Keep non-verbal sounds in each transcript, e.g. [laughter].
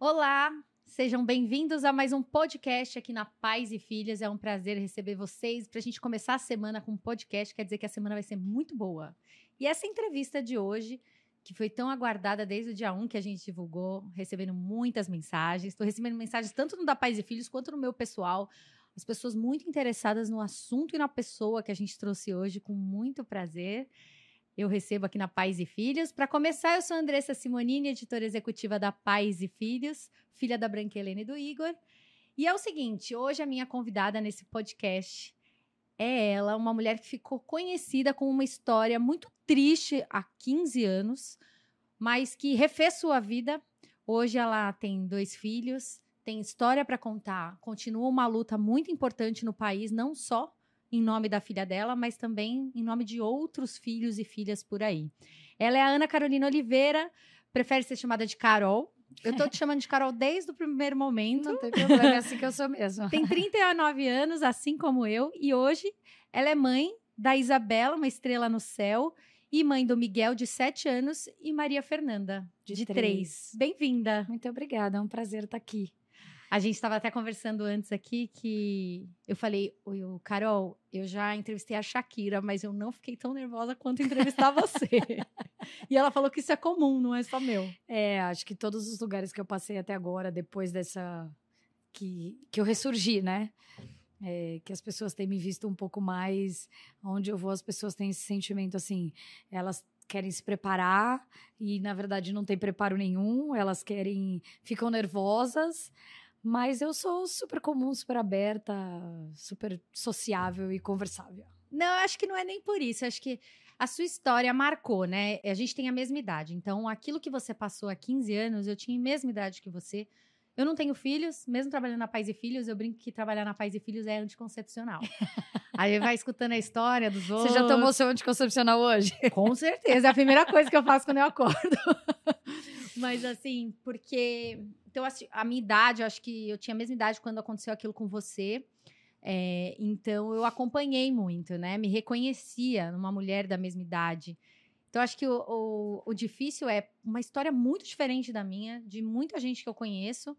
Olá, sejam bem-vindos a mais um podcast aqui na Pais e Filhas. É um prazer receber vocês. Para a gente começar a semana com um podcast, quer dizer que a semana vai ser muito boa. E essa entrevista de hoje, que foi tão aguardada desde o dia 1 que a gente divulgou, recebendo muitas mensagens. Estou recebendo mensagens tanto no da Pais e Filhos quanto no meu pessoal. As pessoas muito interessadas no assunto e na pessoa que a gente trouxe hoje, com muito prazer eu recebo aqui na Pais e Filhos. Para começar, eu sou Andressa Simonini, editora executiva da Pais e Filhos, filha da Branca Helena e do Igor. E é o seguinte, hoje a minha convidada nesse podcast é ela, uma mulher que ficou conhecida com uma história muito triste há 15 anos, mas que refez sua vida. Hoje ela tem dois filhos, tem história para contar, continua uma luta muito importante no país, não só em nome da filha dela, mas também em nome de outros filhos e filhas por aí. Ela é a Ana Carolina Oliveira, prefere ser chamada de Carol. Eu tô te [laughs] chamando de Carol desde o primeiro momento. Não tem problema, é assim que eu sou mesmo. Tem 39 anos, assim como eu, e hoje ela é mãe da Isabela, uma estrela no céu, e mãe do Miguel, de 7 anos, e Maria Fernanda, de 3. Bem-vinda. Muito obrigada, é um prazer estar aqui. A gente estava até conversando antes aqui que eu falei, Oi, Carol, eu já entrevistei a Shakira, mas eu não fiquei tão nervosa quanto entrevistar você. [laughs] e ela falou que isso é comum, não é só meu. É, acho que todos os lugares que eu passei até agora, depois dessa. que, que eu ressurgi, né? É, que as pessoas têm me visto um pouco mais. Onde eu vou, as pessoas têm esse sentimento assim, elas querem se preparar e na verdade não tem preparo nenhum, elas querem, ficam nervosas. Mas eu sou super comum, super aberta, super sociável e conversável. Não, acho que não é nem por isso. Acho que a sua história marcou, né? A gente tem a mesma idade. Então, aquilo que você passou há 15 anos, eu tinha a mesma idade que você. Eu não tenho filhos, mesmo trabalhando na Pais e Filhos, eu brinco que trabalhar na Pais e Filhos é anticoncepcional. [laughs] Aí vai escutando a história dos outros. Você já tomou seu anticoncepcional hoje? Com certeza, é a primeira coisa que eu faço quando eu acordo. [laughs] Mas assim, porque então, assim, a minha idade, eu acho que eu tinha a mesma idade quando aconteceu aquilo com você. É, então, eu acompanhei muito, né? Me reconhecia numa mulher da mesma idade. Então, acho que o, o, o, difícil é uma história muito diferente da minha, de muita gente que eu conheço.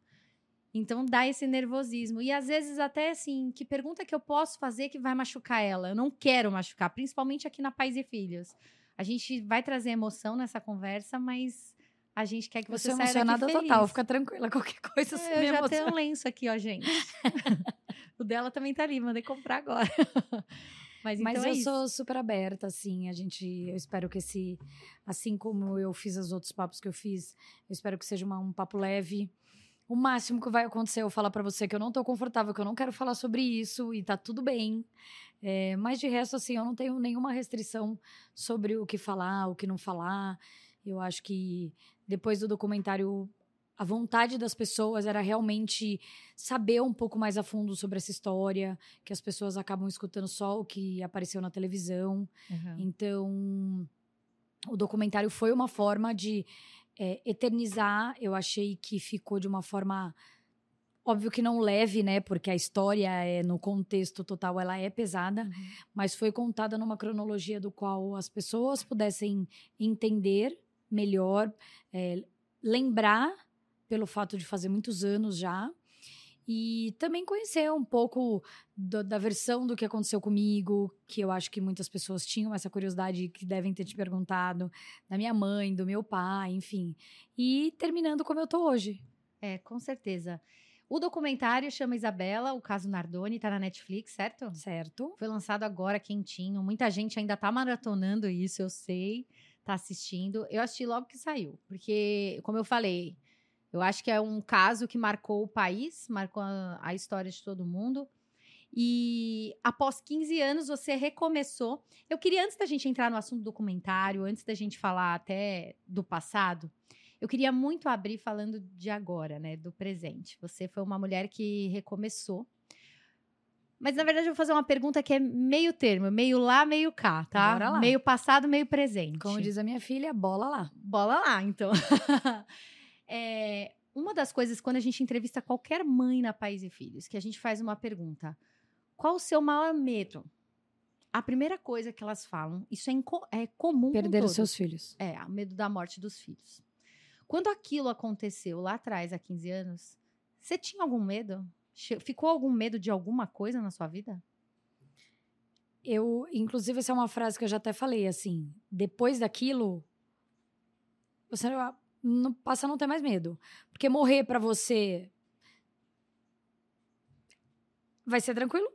Então, dá esse nervosismo. E às vezes, até assim, que pergunta que eu posso fazer que vai machucar ela? Eu não quero machucar, principalmente aqui na Pais e Filhos. A gente vai trazer emoção nessa conversa, mas a gente quer que você, você saia emocionada daqui total, fica tranquila, [laughs] qualquer coisa é, Eu já tenho um lenço aqui, ó, gente. [laughs] o dela também tá ali, mandei comprar agora. [laughs] Mas, então Mas é eu isso. sou super aberta, assim. A gente, eu espero que esse, assim como eu fiz os outros papos que eu fiz, eu espero que seja uma, um papo leve. O máximo que vai acontecer, eu falar para você que eu não tô confortável, que eu não quero falar sobre isso e tá tudo bem. É, mas de resto, assim, eu não tenho nenhuma restrição sobre o que falar, o que não falar. Eu acho que depois do documentário, a vontade das pessoas era realmente saber um pouco mais a fundo sobre essa história, que as pessoas acabam escutando só o que apareceu na televisão. Uhum. Então, o documentário foi uma forma de é, eternizar. Eu achei que ficou de uma forma óbvio que não leve, né? Porque a história é no contexto total ela é pesada, uhum. mas foi contada numa cronologia do qual as pessoas pudessem entender melhor, é, lembrar pelo fato de fazer muitos anos já. E também conhecer um pouco do, da versão do que aconteceu comigo, que eu acho que muitas pessoas tinham essa curiosidade que devem ter te perguntado, da minha mãe, do meu pai, enfim. E terminando como eu tô hoje. É, com certeza. O documentário chama Isabela, o caso Nardoni, tá na Netflix, certo? Certo. Foi lançado agora, quentinho. Muita gente ainda tá maratonando isso, eu sei tá assistindo. Eu assisti logo que saiu, porque, como eu falei, eu acho que é um caso que marcou o país, marcou a, história de todo mundo. E após 15 anos você recomeçou. Eu queria, antes da gente entrar no assunto do documentário, antes da gente falar até do passado, eu queria muito abrir falando de agora, né? Do presente. Você foi uma mulher que recomeçou mas na verdade eu vou fazer uma pergunta que é meio termo, meio lá, meio cá, tá? Bora lá. Meio passado, meio presente. Como diz a minha filha, bola lá. Bola lá, então. [laughs] é, uma das coisas, quando a gente entrevista qualquer mãe na Pais e Filhos, que a gente faz uma pergunta: qual o seu maior medo? A primeira coisa que elas falam, isso é, é comum. Perder os seus filhos. É, o medo da morte dos filhos. Quando aquilo aconteceu lá atrás, há 15 anos, você tinha algum medo? Ficou algum medo de alguma coisa na sua vida? Eu, inclusive, essa é uma frase que eu já até falei, assim, depois daquilo, você não passa a não ter mais medo. Porque morrer para você vai ser tranquilo?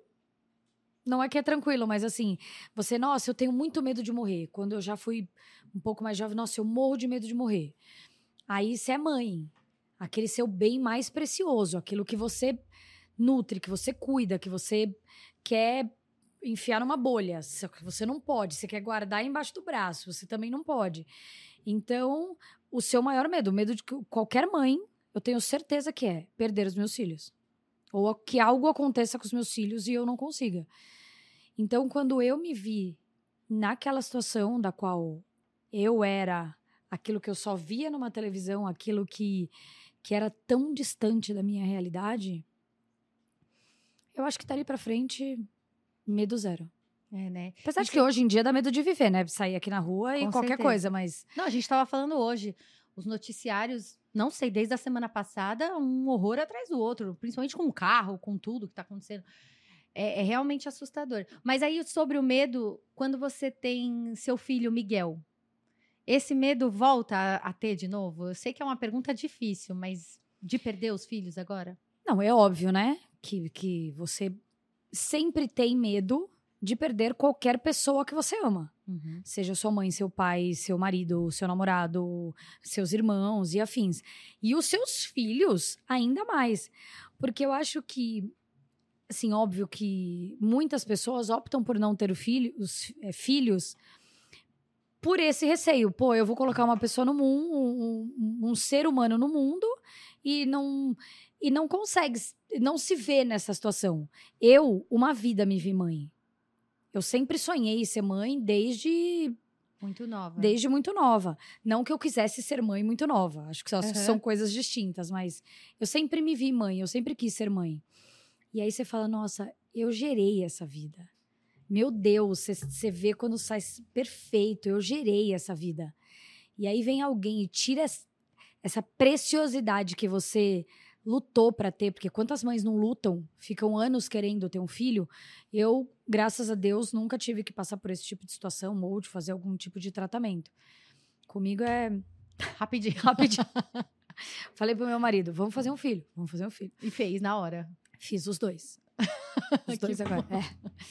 Não é que é tranquilo, mas assim, você, nossa, eu tenho muito medo de morrer. Quando eu já fui um pouco mais jovem, nossa, eu morro de medo de morrer. Aí você é mãe. Aquele seu bem mais precioso, aquilo que você nutre, que você cuida, que você quer enfiar numa bolha. Você não pode. Você quer guardar embaixo do braço. Você também não pode. Então, o seu maior medo, o medo de que qualquer mãe, eu tenho certeza que é perder os meus filhos. Ou que algo aconteça com os meus filhos e eu não consiga. Então, quando eu me vi naquela situação da qual eu era aquilo que eu só via numa televisão, aquilo que, que era tão distante da minha realidade, eu acho que dali pra frente, medo zero. É, né? Apesar de que hoje em dia dá medo de viver, né? Sair aqui na rua e qualquer certeza. coisa, mas. Não, a gente tava falando hoje. Os noticiários, não sei, desde a semana passada, um horror atrás do outro, principalmente com o carro, com tudo que tá acontecendo. É, é, realmente assustador. Mas aí, sobre o medo, quando você tem seu filho Miguel, esse medo volta a, a, ter de novo? Eu sei que é uma pergunta difícil, mas de perder os filhos agora? Não, é óbvio, né? Que, que você sempre tem medo de perder qualquer pessoa que você ama. Uhum. Seja sua mãe, seu pai, seu marido, seu namorado, seus irmãos e afins. E os seus filhos, ainda mais. Porque eu acho que assim, óbvio que muitas pessoas optam por não ter filho, os, é, filhos por esse receio. Pô, eu vou colocar uma pessoa no mundo, um, um, ser humano no mundo e não e não consegue, não se vê nessa situação. Eu, uma vida me vi mãe. Eu sempre sonhei ser mãe desde muito nova. Desde muito nova. Não que eu quisesse ser mãe muito nova. Acho que são, uhum. são coisas distintas, mas eu sempre me vi mãe, eu sempre quis ser mãe. E aí você fala, nossa, eu gerei essa vida. Meu Deus, você vê quando sai perfeito, eu gerei essa vida. E aí vem alguém e tira essa preciosidade que você lutou para ter, porque quantas mães não lutam, ficam anos querendo ter um filho. Eu, graças a Deus, nunca tive que passar por esse tipo de situação ou de fazer algum tipo de tratamento. Comigo é [laughs] rapidinho, rapidinho. [laughs] Falei pro meu marido, vamos fazer um filho, vamos fazer um filho. E fez na hora. Fiz os dois. [laughs] Os dois agora. É.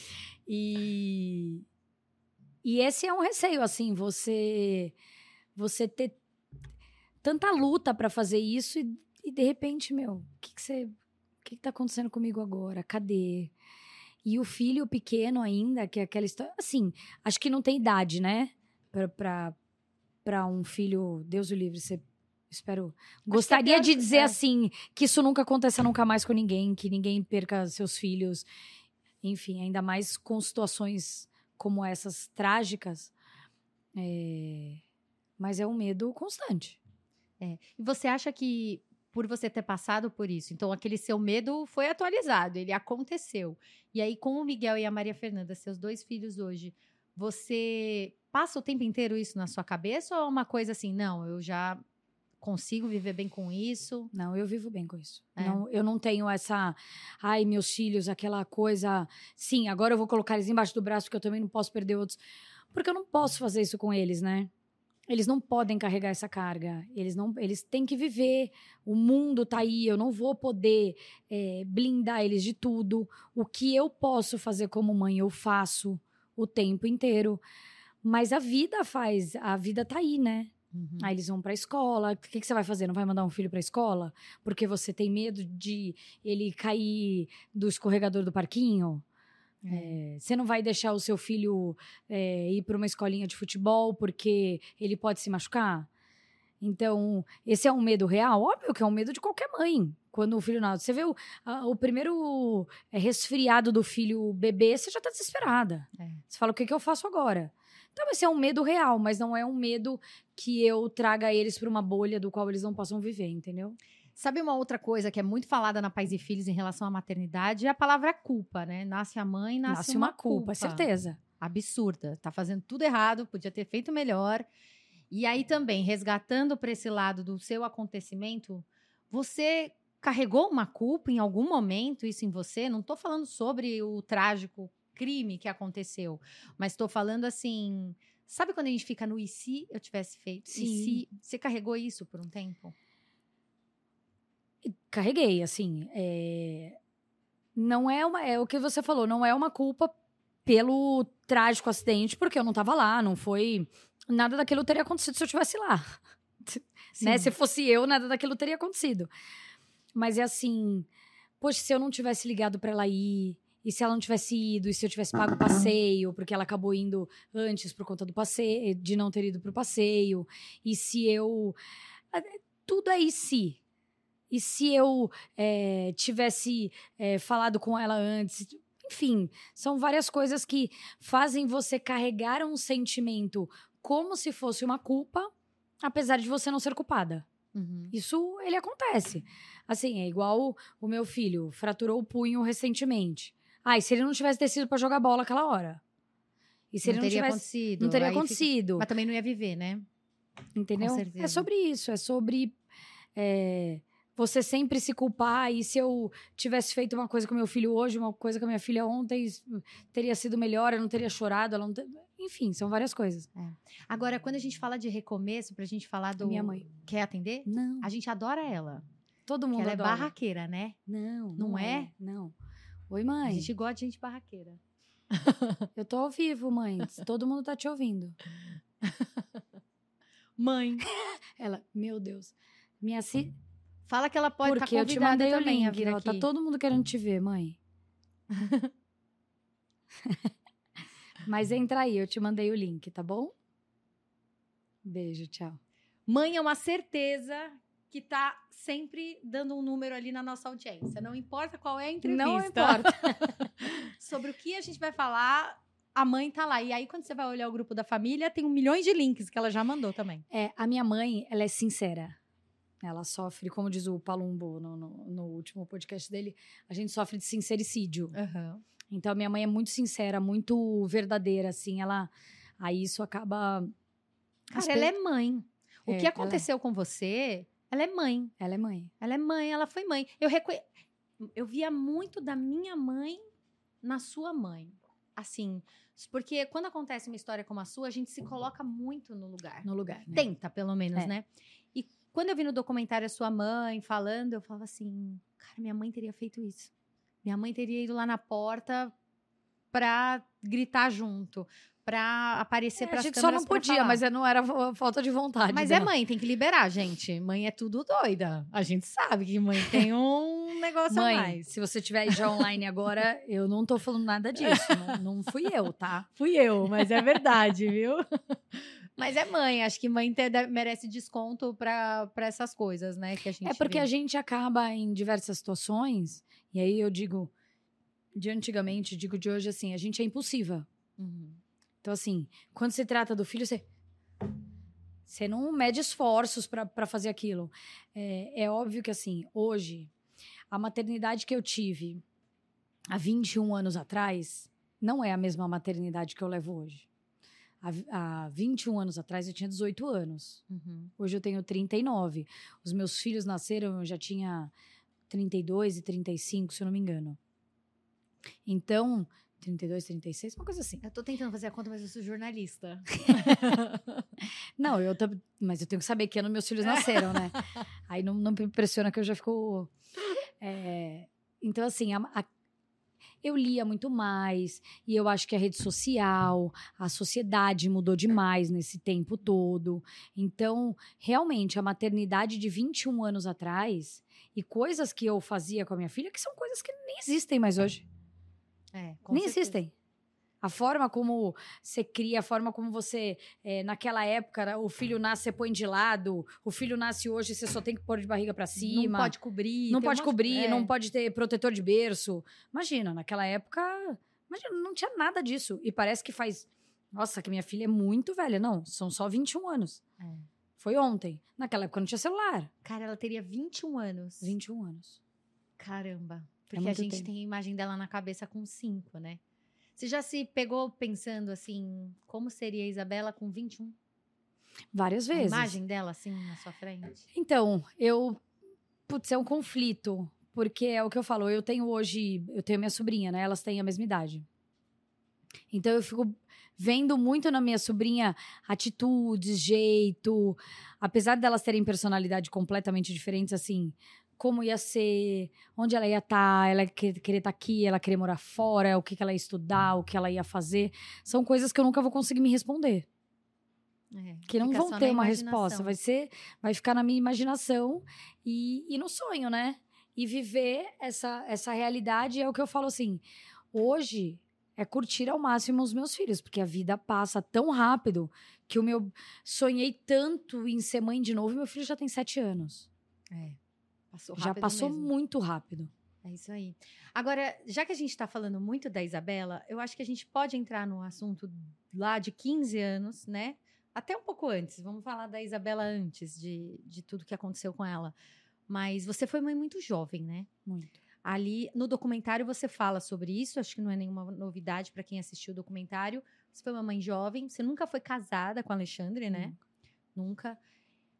E, e esse é um receio, assim, você você ter tanta luta para fazer isso e, e, de repente, meu, o que, que você. O que, que tá acontecendo comigo agora? Cadê? E o filho pequeno ainda, que é aquela história. Assim, acho que não tem idade, né? Para um filho, Deus o livre, você espero. Gostaria de dizer é. assim que isso nunca aconteça nunca mais com ninguém, que ninguém perca seus filhos enfim, ainda mais com situações como essas trágicas. É... Mas é um medo constante. É. E você acha que por você ter passado por isso, então aquele seu medo foi atualizado, ele aconteceu. E aí, com o Miguel e a Maria Fernanda, seus dois filhos hoje, você passa o tempo inteiro isso na sua cabeça ou é uma coisa assim, não, eu já consigo viver bem com isso? Não, eu vivo bem com isso. É. Não, eu não tenho essa, ai, meus filhos, aquela coisa, sim, agora eu vou colocar eles embaixo do braço porque eu também não posso perder outros. Porque eu não posso fazer isso com eles, né? Eles não podem carregar essa carga. Eles não, eles têm que viver. O mundo tá aí. Eu não vou poder é, blindar eles de tudo. O que eu posso fazer como mãe, eu faço o tempo inteiro. Mas a vida faz. A vida tá aí, né? Uhum. Aí eles vão para a escola. O que, que, você vai fazer? Não vai mandar um filho para a escola? Porque você tem medo de ele cair do escorregador do parquinho? É. É, você não vai deixar o seu filho é, ir para uma escolinha de futebol porque ele pode se machucar? Então, esse é um medo real? Óbvio que é um medo de qualquer mãe. Quando o filho nasce. Você vê o, a, o primeiro é, resfriado do filho bebê, você já está desesperada. É. Você fala, o que, que eu faço agora? Então, esse é um medo real, mas não é um medo que eu traga eles para uma bolha do qual eles não possam viver, entendeu? Sabe uma outra coisa que é muito falada na Pais e Filhos em relação à maternidade? É a palavra culpa, né? Nasce a mãe, nasce, nasce uma, uma culpa. culpa. certeza. Absurda. Tá fazendo tudo errado, podia ter feito melhor. E aí também, resgatando para esse lado do seu acontecimento, você carregou uma culpa em algum momento isso em você? Não estou falando sobre o trágico crime que aconteceu, mas estou falando assim, sabe quando a gente fica no e se eu tivesse feito? Sim. E se você carregou isso por um tempo? Carreguei, assim, é... não é uma, é o que você falou, não é uma culpa pelo trágico acidente, porque eu não estava lá, não foi nada daquilo teria acontecido se eu estivesse lá. [laughs] né? Se fosse eu, nada daquilo teria acontecido. Mas é assim, poxa, se eu não tivesse ligado para ela ir, e se ela não tivesse ido, e se eu tivesse pago o passeio, porque ela acabou indo antes por conta do passeio, de não ter ido pro passeio, e se eu. Tudo é e se. E se eu é, tivesse é, falado com ela antes? Enfim, são várias coisas que fazem você carregar um sentimento como se fosse uma culpa, apesar de você não ser culpada. Uhum. Isso ele acontece. Assim, é igual o, meu filho fraturou o punho recentemente. Ah, e se ele não tivesse descido para jogar bola aquela hora? E se não ele não teria tivesse, acontecido. Não teria acontecido. Fica... Mas também não ia viver, né? Entendeu? É sobre isso, é sobre é, você sempre se culpar. E se eu tivesse feito uma coisa com meu filho hoje, uma coisa com a minha filha ontem, teria sido melhor, eu não teria chorado, ela não ter... Enfim, são várias coisas. É. Agora, quando a gente fala de recomeço, pra gente falar do. Minha mãe. Quer atender? Não. A gente adora ela. Todo mundo ela adora. é barraqueira, né? Não. Não, não é? é? Não. Oi, mãe. A gente gosta de gente barraqueira. [laughs] Eu tô ao vivo, mãe. Todo mundo tá te ouvindo. [laughs] Mãe. [laughs] Ela, meu Deus. Minha si... Fala que ela pode estar tá convidada eu te mandei também o link, a Tá todo mundo querendo te ver, mãe. [laughs] Mas entra aí, eu te mandei o link, tá bom? Beijo, tchau. Mãe é uma certeza que tá sempre dando um número ali na nossa audiência. Não importa qual é a entrevista. Não importa. [laughs] Sobre o que a gente vai falar, a mãe tá lá. E aí, quando você vai olhar o grupo da família, tem um milhões de links que ela já mandou também. É, a minha mãe, ela é sincera. Ela sofre, como diz o Palumbo no, no, no último podcast dele, a gente sofre de sincericídio. Uhum. Então, a minha mãe é muito sincera, muito verdadeira, assim. Ela. Aí isso acaba. Cara, ela é mãe. O é, que aconteceu é. com você, ela é mãe. Ela é mãe. Ela é mãe, ela foi mãe. Eu, reconhe... eu via muito da minha mãe na sua mãe. Assim, porque quando acontece uma história como a sua, a gente se coloca muito no lugar. No lugar. Né? Tenta, pelo menos, é. né? Quando eu vi no documentário a sua mãe falando, eu falava assim: cara, minha mãe teria feito isso. Minha mãe teria ido lá na porta pra gritar junto, pra aparecer é, pras A gente só não podia, mas não era falta de vontade. Mas é mãe, tem que liberar, gente. Mãe é tudo doida. A gente sabe que mãe tem [laughs] um negócio mãe, a mais. se você estiver já online agora, eu não tô falando nada disso. não, não fui eu, tá? Fui eu, mas é verdade, viu? [laughs] Mas é mãe, acho que mãe merece desconto para essas coisas, né? Que a gente é porque vê. a gente acaba em diversas situações e aí eu digo, de antigamente, digo de hoje assim, a gente é impulsiva. Uhum. Então, assim, quando se trata do filho, você. Você não mede esforços para fazer aquilo. É, é óbvio que, assim, hoje, a maternidade que eu tive há 21 anos atrás não é a mesma maternidade que eu levo hoje. Há, há 21 anos atrás eu tinha 18 anos. Uhum. Hoje eu tenho 39. Os meus filhos nasceram, eu já tinha 32 e 35, se eu não me engano. Então, 32, 36, uma coisa assim. Eu tô tentando fazer a conta, mas eu sou jornalista. [laughs] não, eu tô, mas eu tenho que saber que ano meus filhos nasceram, né? [laughs] Aí não, não me impressiona que eu já fico. É, então, assim, a, a, eu lia muito mais, e eu acho que a rede social, a sociedade mudou demais nesse tempo todo. Então, realmente, a maternidade de 21 anos atrás e coisas que eu fazia com a minha filha, que são coisas que nem existem mais hoje. É, Nem certeza. existem. A forma como você cria, a forma como você. É, naquela época, o filho nasce, você põe de lado. O filho nasce hoje, você só tem que pôr de barriga para cima. Não pode cobrir. Não pode cobrir, é. não pode ter protetor de berço. Imagina, naquela época. Imagina, não tinha nada disso. E parece que faz. Nossa, que minha filha é muito velha. Não, são só 21 anos. É. Foi ontem. Naquela época não tinha celular. Cara, ela teria 21 anos. 21 anos. Caramba. É Porque é a gente tempo. tem a imagem dela na cabeça com cinco, né? Você já se pegou pensando assim, como seria a Isabela com 21? Várias vezes. A imagem dela, assim, na sua frente? Então, eu. Putz, é um conflito. Porque é o que eu falo, eu tenho hoje. Eu tenho minha sobrinha, né? Elas têm a mesma idade. Então eu fico vendo muito na minha sobrinha atitudes, jeito. Apesar delas terem personalidade completamente diferentes, assim, como ia ser, onde ela ia estar, tá, ela querer estar tá aqui, ela querer morar fora, o que, que ela ia estudar, o que ela ia fazer. São coisas que eu nunca vou conseguir me responder. É, que não vão ter uma resposta. Vai ser, vai ficar na minha imaginação e, e no sonho, né? E viver essa, essa realidade é o que eu falo assim. Hoje é curtir ao máximo os meus filhos, porque a vida passa tão rápido que o meu sonhei tanto em ser mãe de novo e meu filho já tem sete anos. É. Passou rápido já passou mesmo. muito rápido. É isso aí. Agora, já que a gente está falando muito da Isabela, eu acho que a gente pode entrar no assunto lá de 15 anos, né? Até um pouco antes. Vamos falar da Isabela antes de, de tudo que aconteceu com ela. Mas você foi mãe muito jovem, né? Muito. Ali no documentário você fala sobre isso, acho que não é nenhuma novidade para quem assistiu o documentário. Você foi uma mãe jovem, você nunca foi casada com Alexandre, né? Nunca. nunca.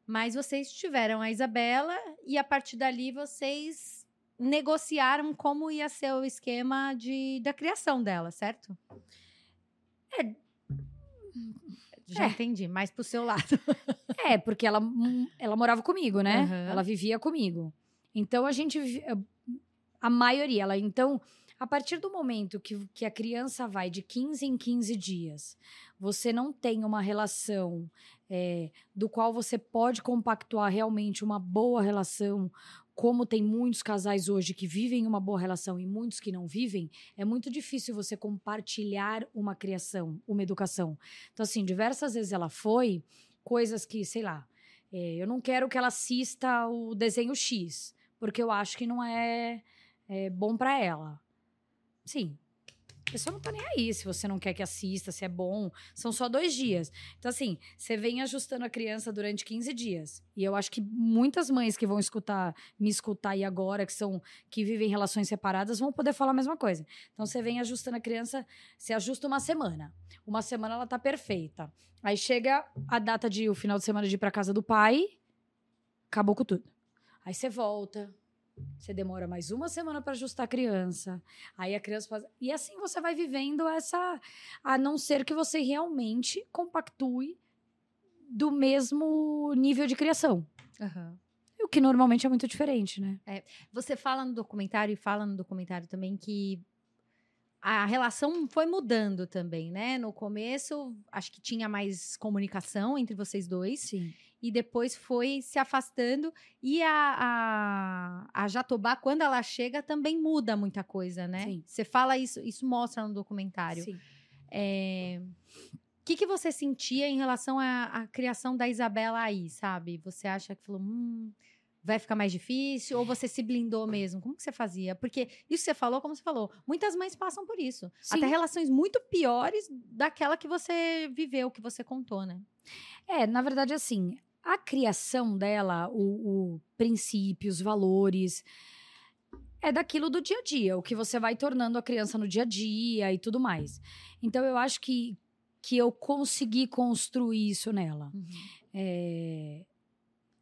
Mas vocês tiveram a Isabela e a partir dali vocês negociaram como ia ser o esquema de, da criação dela, certo? É. Já é. entendi, mais pro seu lado. [laughs] é, porque ela, ela morava comigo, né? Uhum. Ela vivia comigo. Então a gente a maioria. Ela, então, a partir do momento que, que a criança vai de 15 em 15 dias, você não tem uma relação é, do qual você pode compactuar realmente uma boa relação, como tem muitos casais hoje que vivem uma boa relação e muitos que não vivem, é muito difícil você compartilhar uma criação, uma educação. Então, assim, diversas vezes ela foi coisas que, sei lá, é, eu não quero que ela assista o desenho X, porque eu acho que não é é, bom para ela. Sim. Pessoa não tá nem aí se você não quer que assista, se é bom. São só dois dias. Então, assim, você vem ajustando a criança durante 15 dias. E eu acho que muitas mães que vão escutar, me escutar aí agora, que são que vivem relações separadas, vão poder falar a mesma coisa. Então, você vem ajustando a criança, você ajusta uma semana. Uma semana ela tá perfeita. Aí chega a data de o final de semana de ir pra casa do pai, acabou com tudo. Aí você volta, você demora mais uma semana para ajustar a criança. Aí a criança faz. E assim você vai vivendo essa. A não ser que você realmente compactue do mesmo nível de criação. Uhum. O que normalmente é muito diferente, né? É, você fala no documentário e fala no documentário também que a relação foi mudando também, né? No começo, acho que tinha mais comunicação entre vocês dois. Sim e depois foi se afastando. E a, a, a Jatobá, quando ela chega, também muda muita coisa, né? Sim. Você fala isso, isso mostra no documentário. Sim. É... O que, que você sentia em relação à, à, criação da Isabela aí, sabe? Você acha que falou, hum, vai ficar mais difícil? Ou você se blindou mesmo? Como que você fazia? Porque isso que você falou, como você falou, muitas mães passam por isso. Sim. Até relações muito piores daquela que você viveu, que você contou, né? É, na verdade, assim, a criação dela, o, o princípio, os valores, é daquilo do dia a dia, o que você vai tornando a criança no dia a dia e tudo mais. Então eu acho que, que eu consegui construir isso nela. Uhum. É,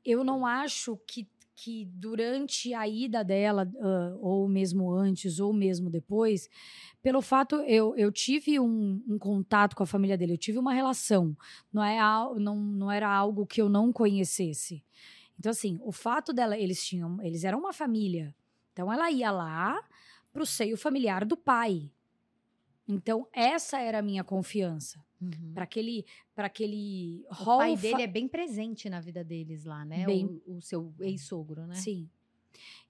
eu não acho que que durante a ida dela, uh, ou mesmo antes, ou mesmo depois, pelo fato, eu, eu tive um, um, contato com a família dele, eu tive uma relação, não, é, não, não era algo que eu não conhecesse. Então, assim, o fato dela, eles tinham, eles eram uma família. Então, ela ia lá pro seio familiar do pai. Então, essa era a minha confiança. Uhum. Para aquele, para aquele o hall. Pai dele é bem presente na vida deles lá, né? Bem... O, o seu ex-sogro, né? Sim.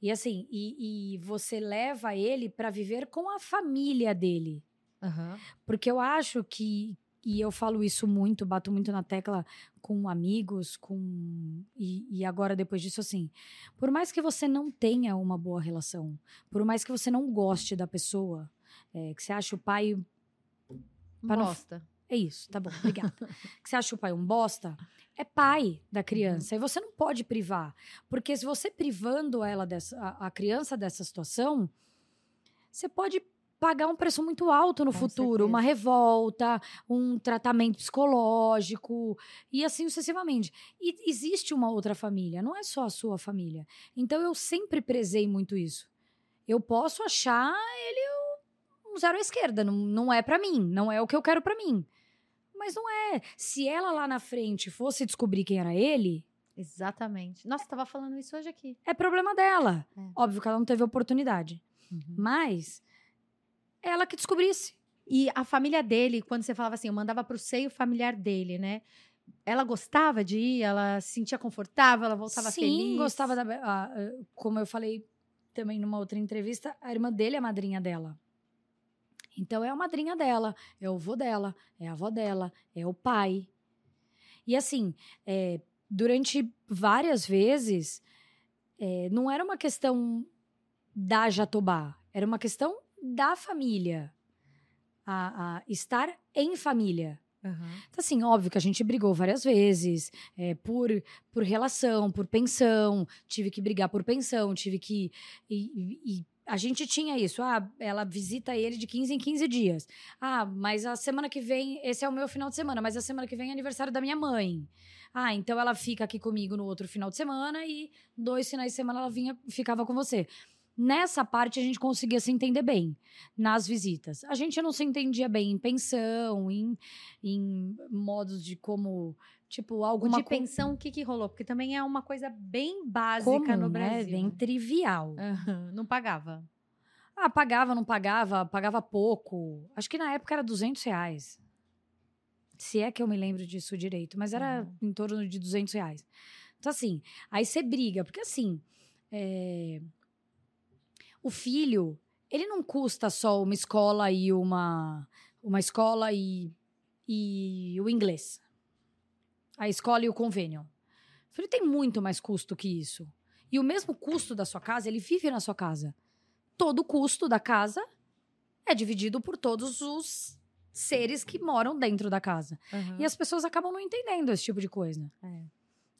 E assim, e, e você leva ele para viver com a família dele. Uhum. Porque eu acho que, e eu falo isso muito, bato muito na tecla com amigos, com. E, e, agora, depois disso, assim. Por mais que você não tenha uma boa relação, por mais que você não goste da pessoa, é, que você acha o pai. Bosta. É isso, tá bom, obrigada. [laughs] que você acha o pai um bosta, é pai da uhum. criança. E você não pode privar. Porque se você privando ela dessa, a, a criança dessa situação, você pode pagar um preço muito alto no Com futuro, certeza. uma revolta, um tratamento psicológico e assim sucessivamente. E existe uma outra família, não é só a sua família. Então eu sempre prezei muito isso. Eu posso achar ele um zero à esquerda, não, não é para mim, não é o que eu quero para mim. Mas não é. Se ela lá na frente fosse descobrir quem era ele, Exatamente. Nossa, estava falando isso hoje aqui. É problema dela. É. Óbvio que ela não teve oportunidade. Uhum. Mas ela que descobrisse. E a família dele, quando você falava assim, eu mandava pro seio familiar dele, né? Ela gostava de ir, ela se sentia confortável, ela voltava Sim, feliz. Sim, gostava da. A, como eu falei também numa outra entrevista, a irmã dele é a madrinha dela. Então é a madrinha dela, é o vô dela, é a avó dela, é o pai. E assim, é, durante várias vezes, é, não era uma questão da Jatobá, era uma questão da família. A, a estar em família. Uhum. Então, assim, óbvio que a gente brigou várias vezes é, por, por relação, por pensão. Tive que brigar por pensão, tive que. E, e, a gente tinha isso. Ah, ela visita ele de 15 em 15 dias. Ah, mas a semana que vem, esse é o meu final de semana, mas a semana que vem é aniversário da minha mãe. Ah, então ela fica aqui comigo no outro final de semana e dois finais de semana ela vinha, ficava com você. Nessa parte a gente conseguia se entender bem nas visitas. A gente não se entendia bem em pensão, em, em modos de como Tipo, alguma o de pensão, o que que rolou? Porque também é uma coisa bem básica Comum, no? Brasil. Né? Bem trivial. Uhum. Não pagava? Ah, pagava, não pagava, pagava pouco. Acho que na época era 200 reais. Se é que eu me lembro disso direito. Mas era uhum. em torno de 200 reais. Então, assim, aí você briga. Porque, assim, é o filho, ele não custa só uma escola e uma uma escola e, e o inglês. A escola e o convênio. Filho tem muito mais custo que isso. E o mesmo custo da sua casa, ele vive na sua casa. Todo o custo da casa é dividido por todos os seres que moram dentro da casa. Uhum. E as pessoas acabam não entendendo esse tipo de coisa. É.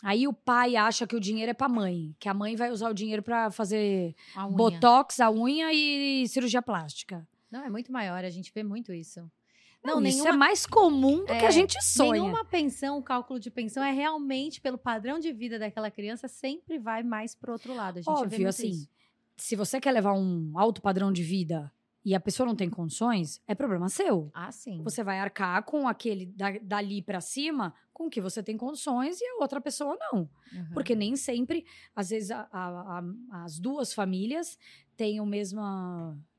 Aí o pai acha que o dinheiro é pra mãe, que a mãe vai usar o dinheiro para fazer a botox, a unha e cirurgia plástica. Não, é muito maior, a gente vê muito isso. Não, Não isso é mais comum do é, que a é, gente sonha. Nenhuma pensão, o cálculo de pensão é realmente pelo padrão de vida daquela criança, sempre vai mais pro outro lado. A gente Óbvio, assim, isso. se você quer levar um alto padrão de vida e a pessoa não tem condições, é problema seu. Ah, sim. Você vai arcar com aquele da, dali para cima com que você tem condições e a outra pessoa não. Uhum. Porque nem sempre, às vezes, a, a, a, as duas famílias têm o mesmo,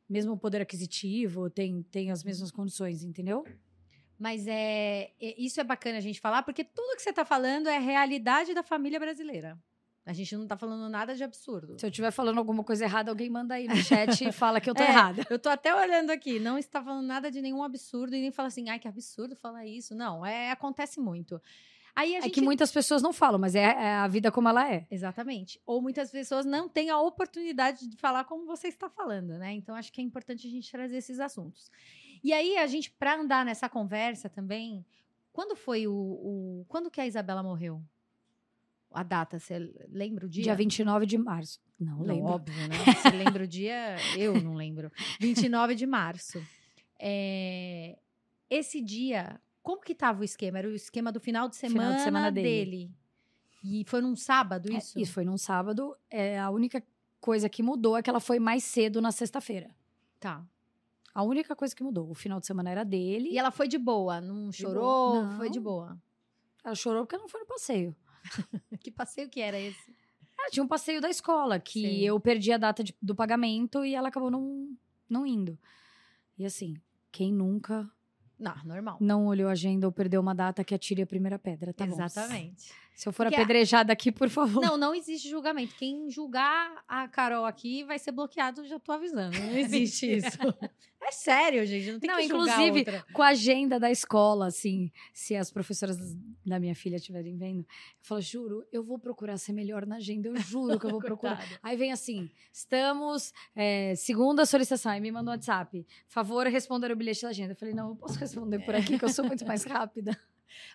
mesmo poder aquisitivo, têm, têm as mesmas condições, entendeu? Mas é, é isso é bacana a gente falar, porque tudo que você está falando é a realidade da família brasileira. A gente não tá falando nada de absurdo. Se eu estiver falando alguma coisa errada, alguém manda aí no chat e [laughs] fala que eu tô é, errada. Eu tô até olhando aqui, não está falando nada de nenhum absurdo e nem fala assim, ai, que absurdo falar isso. Não, é acontece muito. Aí a gente... É que muitas pessoas não falam, mas é, é, a vida como ela é. Exatamente. Ou muitas pessoas não têm a oportunidade de falar como você está falando, né? Então acho que é importante a gente trazer esses assuntos. E aí a gente, para andar nessa conversa também, quando foi o, o. Quando que a Isabela morreu? a data, você lembra o dia? Dia 29 de março. Não, não lembro. Óbvio, né? Você lembra o dia? Eu não lembro. 29 de março. É... Esse dia, como que estava o esquema? Era o esquema do final de semana, final de semana dele. dele. E foi num sábado é, isso? É, isso foi num sábado. É, a única coisa que mudou é que ela foi mais cedo na sexta-feira. Tá. A única coisa que mudou. O final de semana era dele. E ela foi de boa? Não chorou? Não. Foi de boa? Ela chorou porque não foi no passeio. [laughs] que passeio que era esse? Ah, tinha um passeio da escola, que Sim. eu perdi a data de, do pagamento e ela acabou não, não indo. E assim, quem nunca. Não, normal. Não olhou a agenda ou perdeu uma data que atire a primeira pedra, tá Exatamente. Bom. Se eu for Porque apedrejada aqui, por favor. Não, não existe julgamento. Quem julgar a Carol aqui vai ser bloqueado, já tô avisando. Não existe [laughs] isso. É sério, gente. Não tem não, que inclusive, outra. com a agenda da escola, assim, se as professoras da minha filha estiverem vendo, eu falo, juro, eu vou procurar ser melhor na agenda, eu juro que eu vou [laughs] procurar. Aí vem assim: estamos, é, segunda solicitação, aí me mandou um WhatsApp, favor responder o bilhete da agenda. Eu falei, não, eu posso responder por aqui, que eu sou muito mais rápida.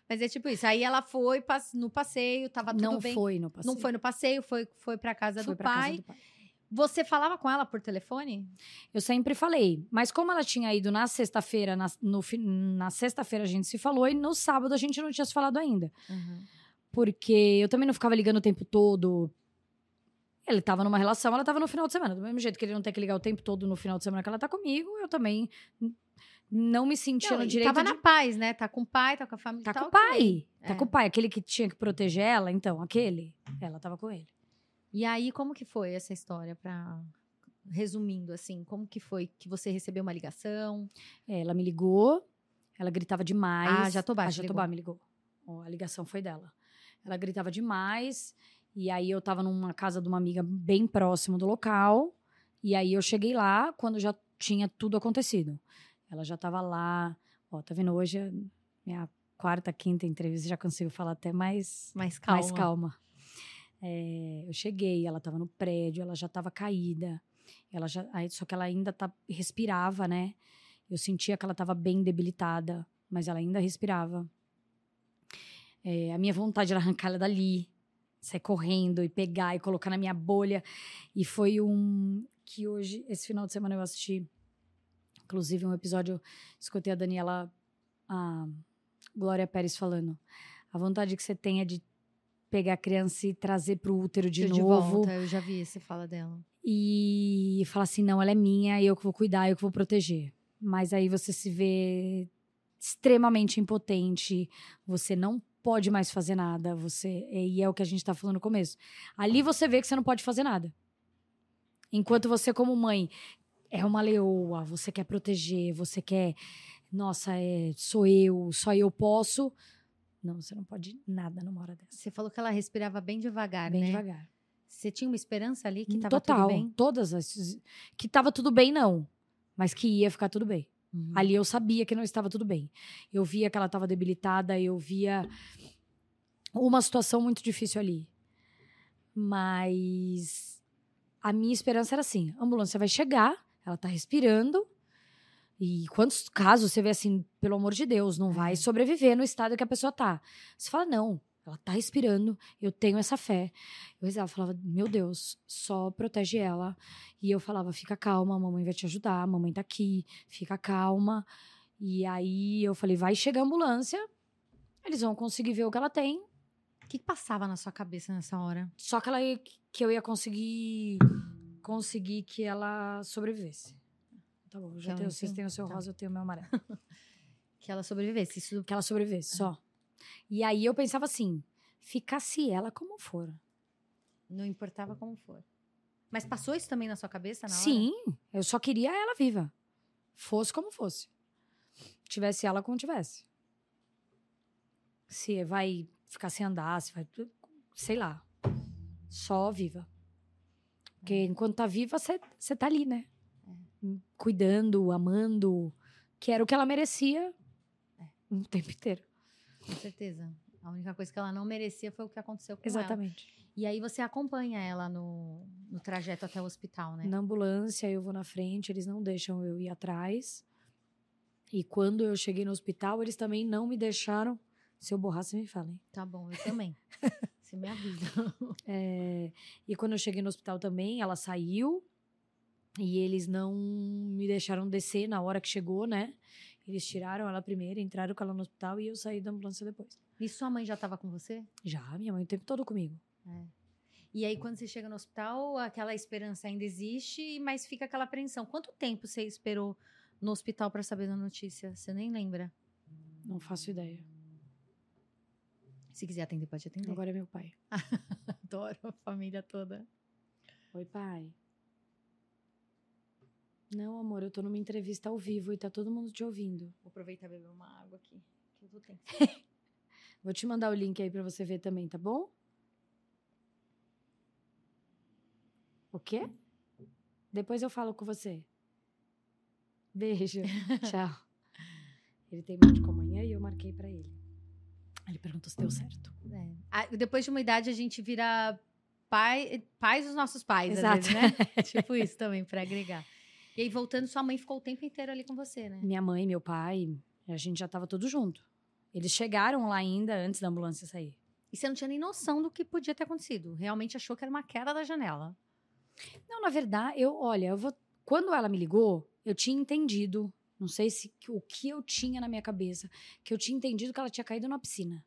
Mas é tipo isso. Aí ela foi no passeio, tava tudo não bem. Não foi no passeio. Não foi no passeio, foi, foi pra casa, foi do, pra pai. casa do pai. Você falava com ela por telefone? Eu sempre falei. Mas como ela tinha ido na sexta-feira, na, na sexta-feira a gente se falou e no sábado a gente não tinha se falado ainda. Uhum. Porque eu também não ficava ligando o tempo todo. Ele tava numa relação, ela tava no final de semana. Do mesmo jeito que ele não tem que ligar o tempo todo no final de semana que ela tá comigo, eu também não me sentia não, no direito. Tava de... na paz, né? Tá com o pai, tá com a família. Tá, tá com o pai. Tá é. com o pai. Aquele que tinha que proteger ela, então, aquele. Ela tava com ele. E aí, como que foi essa história para resumindo assim, como que foi que você recebeu uma ligação? É, ela me ligou, ela gritava demais. Ah, Jatobá, a Jatobá ligou. me ligou. Oh, a ligação foi dela. Ela gritava demais, e aí eu tava numa casa de uma amiga bem próximo do local, e aí eu cheguei lá quando já tinha tudo acontecido. Ela já tava lá, ó, tá vendo hoje é minha quarta, quinta entrevista, já consigo falar até mais mais calma. Mais calma. É, eu cheguei, ela estava no prédio, ela já estava caída. Ela já, só que ela ainda tá, respirava, né? Eu sentia que ela estava bem debilitada, mas ela ainda respirava. É, a minha vontade era arrancar ela dali, sair correndo e pegar e colocar na minha bolha. E foi um que hoje, esse final de semana, eu assisti. Inclusive, um episódio, escutei a Daniela, a Glória Pérez falando. A vontade que você tem é de pegar a criança e trazer para o útero de, de novo. Volta, eu já vi você fala dela. E falar assim, não, ela é minha, eu que vou cuidar, eu que vou proteger. Mas aí você se vê extremamente impotente, você não pode mais fazer nada, você e é o que a gente está falando no começo. Ali você vê que você não pode fazer nada. Enquanto você como mãe é uma leoa, você quer proteger, você quer, nossa, é, sou eu, só eu posso não, você não pode nada numa hora dessa. Você falou que ela respirava bem devagar, bem né? devagar. Você tinha uma esperança ali que estava tudo bem? todas as... Que estava tudo bem, não. Mas que ia ficar tudo bem. Uhum. Ali eu sabia que não estava tudo bem. Eu via que ela estava debilitada, eu via uma situação muito difícil ali. Mas a minha esperança era assim: a ambulância vai chegar, ela está respirando, e quantos casos você vê assim, pelo amor de Deus, não vai é. sobreviver no estado que a pessoa tá? Você fala, não, ela tá respirando, eu tenho essa fé. Eu rezava, falava, meu Deus, só protege ela. E eu falava, fica calma, a mamãe vai te ajudar, a mamãe tá aqui, fica calma. E aí eu falei, vai chegar a ambulância, eles vão conseguir ver o que ela tem. O que, que passava na sua cabeça nessa hora? Só que, ela, que eu ia conseguir conseguir que ela sobrevivesse. Tá bom, já tenho, vocês têm o seu tá. rosa, eu tenho o meu amarelo. [laughs] que ela sobrevivesse. Isso... Que ela sobrevivesse, só. E aí eu pensava assim, ficasse ela como for. Não importava como for. Mas passou isso também na sua cabeça na hora? Sim, eu só queria ela viva. Fosse como fosse. Tivesse ela como tivesse. Se vai ficar sem andar, se vai. Sei lá. Só viva. Porque é. enquanto tá viva, você tá ali, né? cuidando, amando, que era o que ela merecia é. o tempo inteiro. Com certeza. A única coisa que ela não merecia foi o que aconteceu com Exatamente. ela. E aí você acompanha ela no, no trajeto até o hospital, né? Na ambulância, eu vou na frente, eles não deixam eu ir atrás. E quando eu cheguei no hospital, eles também não me deixaram. Se eu borrar, você me fala, hein? Tá bom, eu também. [laughs] você me avisa. É, e quando eu cheguei no hospital também, ela saiu. E eles não me deixaram descer na hora que chegou, né? Eles tiraram ela primeiro, entraram com ela no hospital e eu saí da ambulância depois. E sua mãe já estava com você? Já, minha mãe o tempo todo comigo. É. E aí, quando você chega no hospital, aquela esperança ainda existe, mas fica aquela apreensão. Quanto tempo você esperou no hospital para saber da notícia? Você nem lembra? Não faço ideia. Se quiser atender, pode atender. Agora é meu pai. [laughs] Adoro a família toda. Oi, pai. Não, amor, eu tô numa entrevista ao vivo e tá todo mundo te ouvindo. Vou aproveitar e beber uma água aqui, que eu tô tensa. [laughs] Vou te mandar o link aí pra você ver também, tá bom? O quê? Depois eu falo com você. Beijo. [laughs] Tchau. Ele tem médico amanhã e eu marquei para ele. Ele perguntou se deu certo. É. Ah, depois de uma idade, a gente vira pai, pais dos nossos pais, Exato. Vezes, né? [laughs] tipo isso também, para agregar. E aí, voltando, sua mãe ficou o tempo inteiro ali com você, né? Minha mãe, meu pai, a gente já tava todo junto. Eles chegaram lá ainda antes da ambulância sair. E você não tinha nem noção do que podia ter acontecido. Realmente achou que era uma queda da janela. Não, na verdade, eu, olha, eu vou. Quando ela me ligou, eu tinha entendido. Não sei se o que eu tinha na minha cabeça, que eu tinha entendido que ela tinha caído na piscina.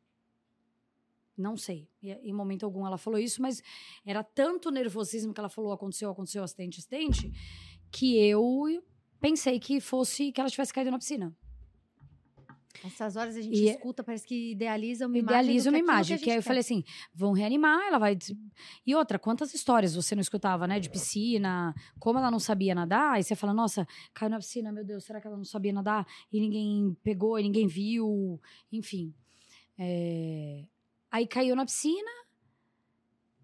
Não sei. Em momento algum ela falou isso, mas era tanto nervosismo que ela falou aconteceu, aconteceu, acidente, acidente, que eu pensei que fosse que ela tivesse caído na piscina. Essas horas a gente e é escuta, parece que idealiza uma idealiza imagem. Idealiza uma imagem. Que, que aí eu falei assim: vão reanimar, ela vai. E outra, quantas histórias você não escutava, né? De piscina, como ela não sabia nadar, aí você fala, nossa, caiu na piscina, meu Deus, será que ela não sabia nadar? E ninguém pegou, e ninguém viu, enfim. É... Aí caiu na piscina,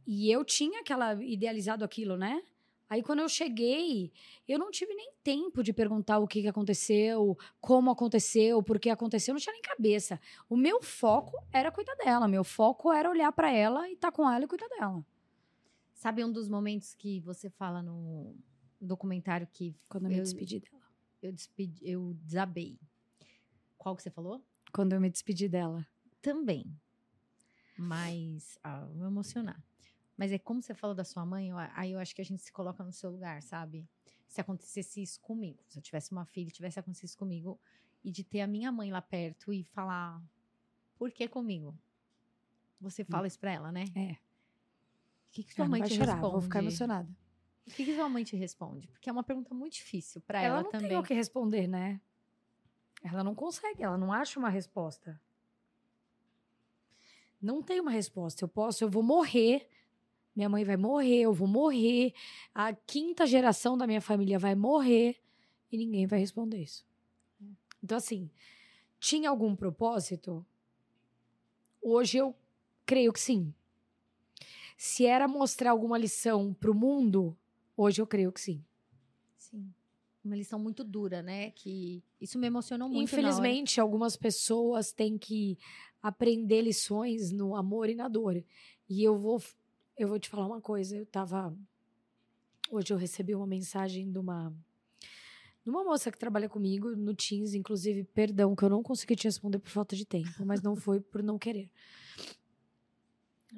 e eu tinha aquela idealizado aquilo, né? Aí quando eu cheguei, eu não tive nem tempo de perguntar o que, que aconteceu, como aconteceu, por que aconteceu, não tinha nem cabeça. O meu foco era cuidar dela, meu foco era olhar para ela e estar tá com ela e cuidar dela. Sabe um dos momentos que você fala no documentário que quando eu me despedi dela. Eu despedi, eu desabei. Qual que você falou? Quando eu me despedi dela. Também. Mas ah, vou emocionar. Mas é como você falou da sua mãe, eu, aí eu acho que a gente se coloca no seu lugar, sabe? Se acontecesse isso comigo, se eu tivesse uma filha, tivesse acontecido isso comigo, e de ter a minha mãe lá perto e falar, por que comigo? Você fala hum. isso pra ela, né? É. O que, que sua mãe te chorar, responde? Vou ficar emocionada. O que, que sua mãe te responde? Porque é uma pergunta muito difícil para ela, ela não também. Ela não tem o que responder, né? Ela não consegue, ela não acha uma resposta. Não tem uma resposta. Eu posso, eu vou morrer minha mãe vai morrer, eu vou morrer, a quinta geração da minha família vai morrer e ninguém vai responder isso. Então, assim, tinha algum propósito? Hoje eu creio que sim. Se era mostrar alguma lição para o mundo, hoje eu creio que sim. Sim. Uma lição muito dura, né? Que isso me emocionou muito. Infelizmente, algumas pessoas têm que aprender lições no amor e na dor. E eu vou eu vou te falar uma coisa. Eu tava. Hoje eu recebi uma mensagem de uma. De uma moça que trabalha comigo no Teams, inclusive, perdão, que eu não consegui te responder por falta de tempo, mas não foi por não querer.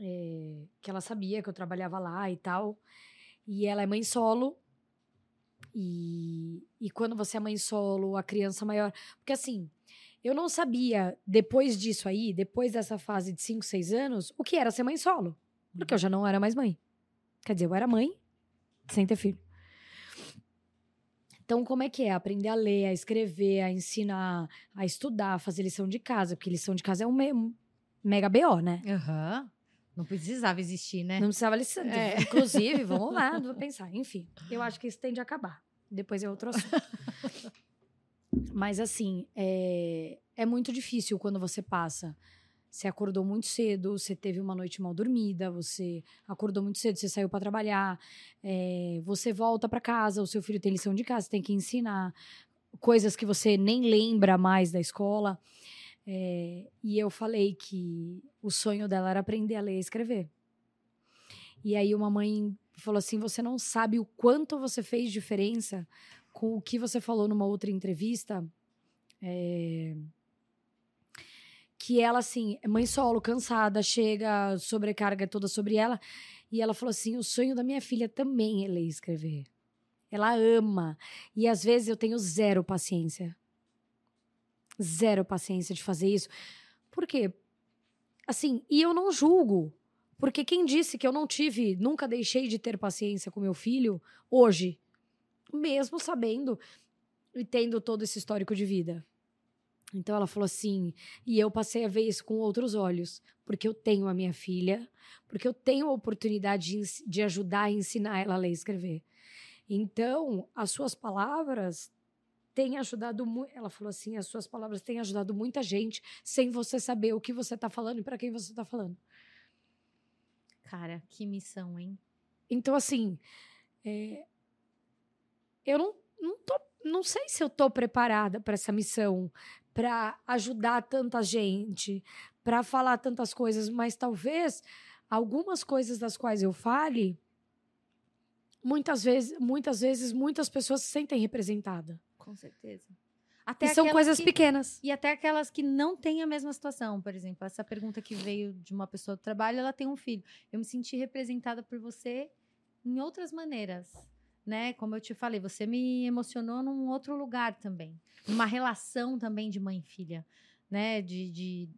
É, que ela sabia que eu trabalhava lá e tal. E ela é mãe solo. E, e quando você é mãe solo, a criança maior. Porque assim, eu não sabia, depois disso aí, depois dessa fase de 5, 6 anos, o que era ser mãe solo. Porque eu já não era mais mãe. Quer dizer, eu era mãe sem ter filho. Então, como é que é? Aprender a ler, a escrever, a ensinar, a estudar, a fazer lição de casa. Porque lição de casa é um, me um mega BO, né? Aham. Uhum. Não precisava existir, né? Não precisava lição. É. [laughs] Inclusive, vamos lá, vou pensar. Enfim, eu acho que isso tende a acabar. Depois é outro assunto. [laughs] Mas, assim, é, é muito difícil quando você passa você acordou muito cedo, você teve uma noite mal dormida, você acordou muito cedo, você saiu para trabalhar, é, você volta para casa, o seu filho tem lição de casa, tem que ensinar coisas que você nem lembra mais da escola. É, e eu falei que o sonho dela era aprender a ler e escrever. E aí uma mãe falou assim: você não sabe o quanto você fez diferença com o que você falou numa outra entrevista. É, que ela, assim, mãe solo, cansada, chega, sobrecarga toda sobre ela. E ela falou assim: o sonho da minha filha também é ler e escrever. Ela ama. E às vezes eu tenho zero paciência. Zero paciência de fazer isso. Por quê? Assim, e eu não julgo. Porque quem disse que eu não tive, nunca deixei de ter paciência com meu filho, hoje, mesmo sabendo e tendo todo esse histórico de vida. Então ela falou assim, e eu passei a ver isso com outros olhos, porque eu tenho a minha filha, porque eu tenho a oportunidade de, de ajudar e ensinar ela a ler e escrever. Então, as suas palavras têm ajudado muito. Ela falou assim: as suas palavras têm ajudado muita gente sem você saber o que você está falando e para quem você está falando. Cara, que missão, hein? Então, assim, é, eu não, não, tô, não sei se eu estou preparada para essa missão, para ajudar tanta gente, para falar tantas coisas, mas talvez algumas coisas das quais eu fale, muitas vezes, muitas vezes, muitas pessoas se sentem representadas. Com certeza. Até e são coisas que, pequenas. E até aquelas que não têm a mesma situação. Por exemplo, essa pergunta que veio de uma pessoa do trabalho, ela tem um filho. Eu me senti representada por você em outras maneiras, né? Como eu te falei, você me emocionou num outro lugar também, numa relação também de mãe e filha, né? De, de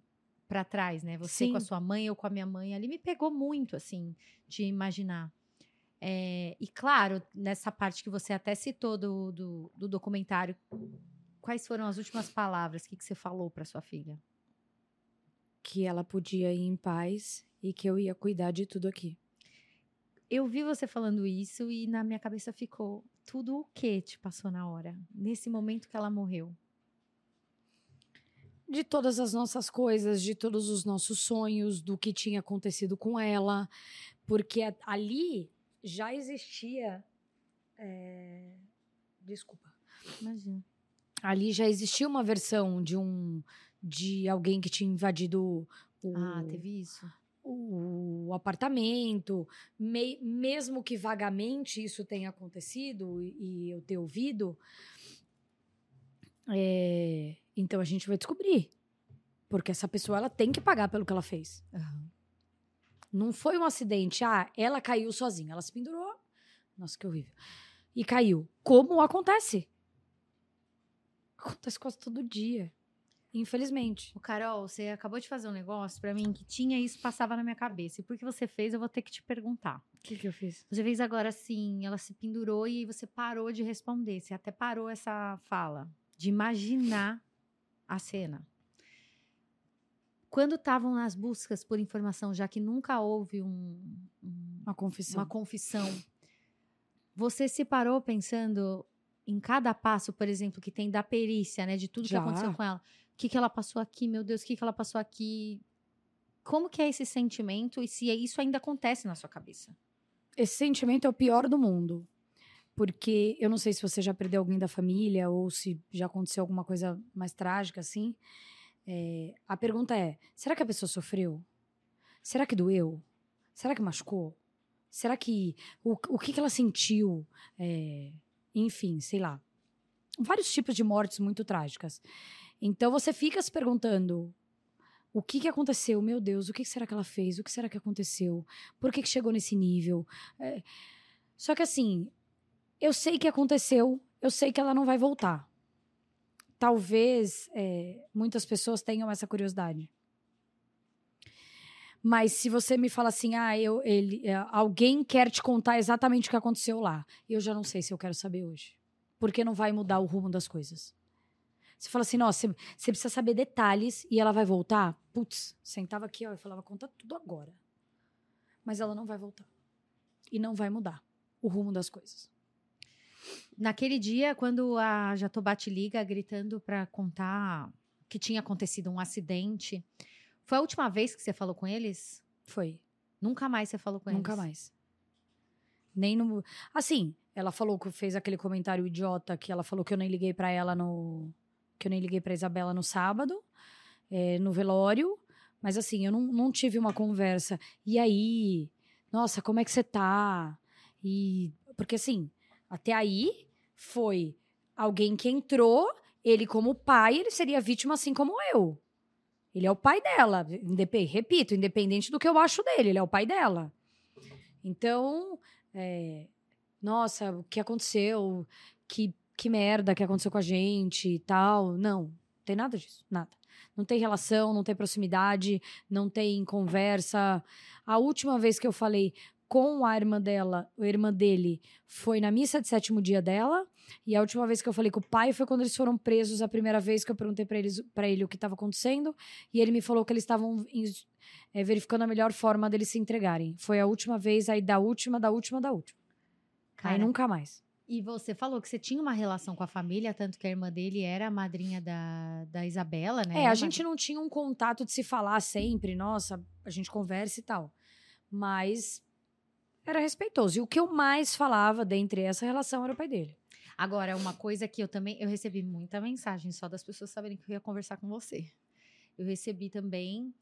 para trás, né? Você Sim. com a sua mãe, eu com a minha mãe, ali me pegou muito, assim, de imaginar. É, e claro, nessa parte que você até citou do, do, do documentário, quais foram as últimas palavras que, que você falou para sua filha? Que ela podia ir em paz e que eu ia cuidar de tudo aqui. Eu vi você falando isso e na minha cabeça ficou tudo o que te passou na hora, nesse momento que ela morreu. De todas as nossas coisas, de todos os nossos sonhos, do que tinha acontecido com ela, porque ali já existia. É... Desculpa. Imagina. Ali já existia uma versão de um de alguém que tinha invadido o. Ah, teve isso. O, apartamento, me, mesmo que vagamente isso tenha acontecido e, e eu ter ouvido, é, então a gente vai descobrir. Porque essa pessoa ela tem que pagar pelo que ela fez. Uhum. Não foi um acidente. Ah, ela caiu sozinha. Ela se pendurou. Nossa, que horrível. E caiu. Como acontece? Acontece quase todo dia. Infelizmente. O Carol, você acabou de fazer um negócio para mim que tinha isso passava na minha cabeça. E por que você fez, eu vou ter que te perguntar. O que, que eu fiz? Você fez agora assim, ela se pendurou e você parou de responder. Você até parou essa fala de imaginar a cena quando estavam nas buscas por informação, já que nunca houve um, um, uma confissão, uma confissão, você se parou pensando em cada passo, por exemplo, que tem da perícia, né, de tudo já. que aconteceu com ela, que, que ela passou aqui, meu Deus, o que, que ela passou aqui, como que é esse sentimento e se isso ainda acontece na sua cabeça? Esse sentimento é o pior do mundo. Porque eu não sei se você já perdeu alguém da família ou se já aconteceu alguma coisa mais trágica assim. É, a pergunta é: será que a pessoa sofreu? Será que doeu? Será que machucou? Será que. O, o que, que ela sentiu? É, enfim, sei lá. Vários tipos de mortes muito trágicas. Então você fica se perguntando: o que, que aconteceu? Meu Deus, o que, que será que ela fez? O que será que aconteceu? Por que, que chegou nesse nível? É, só que assim, eu sei que aconteceu, eu sei que ela não vai voltar talvez é, muitas pessoas tenham essa curiosidade. Mas se você me fala assim, ah, eu, ele, é, alguém quer te contar exatamente o que aconteceu lá, eu já não sei se eu quero saber hoje, porque não vai mudar o rumo das coisas. Você fala assim, nossa, você precisa saber detalhes e ela vai voltar. Putz, sentava aqui ó, e falava, conta tudo agora. Mas ela não vai voltar. E não vai mudar o rumo das coisas. Naquele dia, quando a Jatobá te liga gritando para contar que tinha acontecido um acidente, foi a última vez que você falou com eles? Foi. Nunca mais você falou com Nunca eles? Nunca mais. Nem no. Assim, ela falou que fez aquele comentário idiota que ela falou que eu nem liguei para ela no. Que eu nem liguei pra Isabela no sábado, é, no velório. Mas assim, eu não, não tive uma conversa. E aí? Nossa, como é que você tá? E. Porque assim, até aí foi alguém que entrou, ele como pai, ele seria vítima assim como eu. Ele é o pai dela, independ, repito, independente do que eu acho dele, ele é o pai dela. Então, é, nossa, o que aconteceu? Que, que merda que aconteceu com a gente e tal. Não, não tem nada disso, nada. Não tem relação, não tem proximidade, não tem conversa. A última vez que eu falei, com a irmã dela, a irmã dele, foi na missa de sétimo dia dela. E a última vez que eu falei com o pai foi quando eles foram presos, a primeira vez que eu perguntei para eles para ele o que estava acontecendo. E ele me falou que eles estavam é, verificando a melhor forma deles se entregarem. Foi a última vez, aí da última, da última, da última. Cara, aí nunca mais. E você falou que você tinha uma relação com a família, tanto que a irmã dele era a madrinha da, da Isabela, né? É, a gente não tinha um contato de se falar sempre, nossa, a gente conversa e tal. Mas era respeitoso. E o que eu mais falava dentre essa relação era o pai dele. Agora, uma coisa que eu também. Eu recebi muita mensagem só das pessoas saberem que eu ia conversar com você. Eu recebi também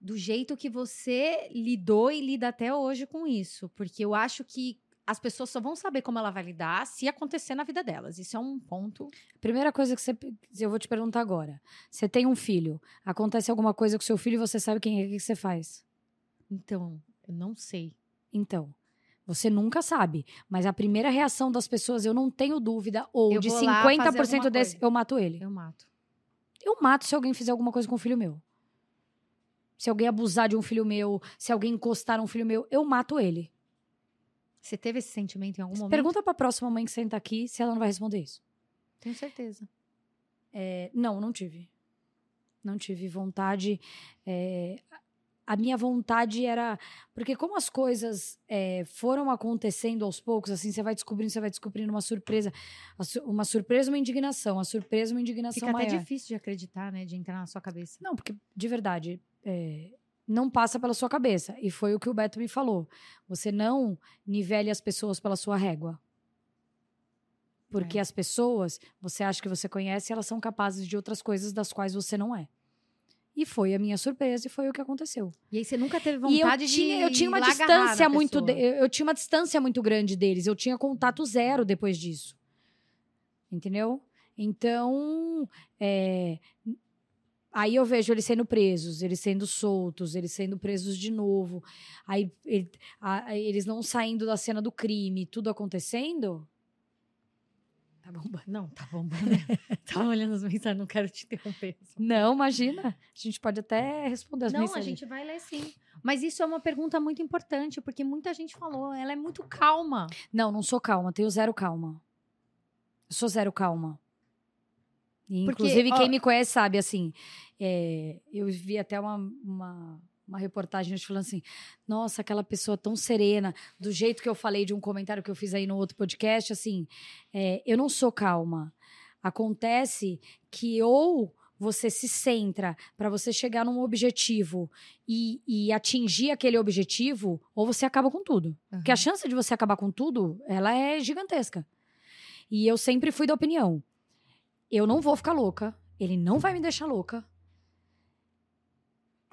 do jeito que você lidou e lida até hoje com isso. Porque eu acho que as pessoas só vão saber como ela vai lidar se acontecer na vida delas. Isso é um ponto. Primeira coisa que você. Eu vou te perguntar agora. Você tem um filho. Acontece alguma coisa com seu filho e você sabe quem é, o que você faz? Então, eu não sei. Então, Você nunca sabe. Mas a primeira reação das pessoas, eu não tenho dúvida, ou eu de 50% desse, eu mato ele. Eu mato. Eu mato se alguém fizer alguma coisa com o filho meu. Se alguém abusar de um filho meu, se alguém encostar um filho meu, eu mato ele. Você teve esse sentimento em algum momento? Pergunta pra próxima mãe que senta aqui se ela não vai responder isso. Tenho certeza. É, não, não tive. Não tive vontade. É, a minha vontade era. Porque, como as coisas é, foram acontecendo aos poucos, assim, você vai descobrindo, você vai descobrindo uma surpresa. Uma surpresa, uma indignação. Uma surpresa, uma indignação. Fica maior. até difícil de acreditar, né? De entrar na sua cabeça. Não, porque, de verdade, é, não passa pela sua cabeça. E foi o que o Beto me falou. Você não nivele as pessoas pela sua régua. Porque é. as pessoas, você acha que você conhece, elas são capazes de outras coisas das quais você não é. E foi a minha surpresa e foi o que aconteceu. E aí você nunca teve vontade eu tinha, de eu tinha uma distância muito de, eu, eu, tinha uma distância muito grande deles. Eu tinha contato zero depois disso. Entendeu? Então, é, aí eu vejo eles sendo presos, eles sendo soltos, eles sendo presos de novo. Aí ele, a, eles não saindo da cena do crime, tudo acontecendo. Tá bombando. Não, tá bombando. [laughs] Tava olhando as mensagens, não quero te interromper. Não, imagina. A gente pode até responder as não, mensagens. Não, a gente vai ler sim. Mas isso é uma pergunta muito importante, porque muita gente falou, ela é muito calma. Não, não sou calma, tenho zero calma. Eu sou zero calma. E, porque, inclusive, ó, quem me conhece sabe, assim, é, eu vi até uma, uma uma reportagem falando assim: nossa, aquela pessoa tão serena, do jeito que eu falei de um comentário que eu fiz aí no outro podcast, assim, é, eu não sou calma. Acontece que ou você se centra para você chegar num objetivo e, e, atingir aquele objetivo, ou você acaba com tudo. Uhum. Porque a chance de você acabar com tudo, ela é gigantesca. E eu sempre fui da opinião: eu não vou ficar louca, ele não vai me deixar louca,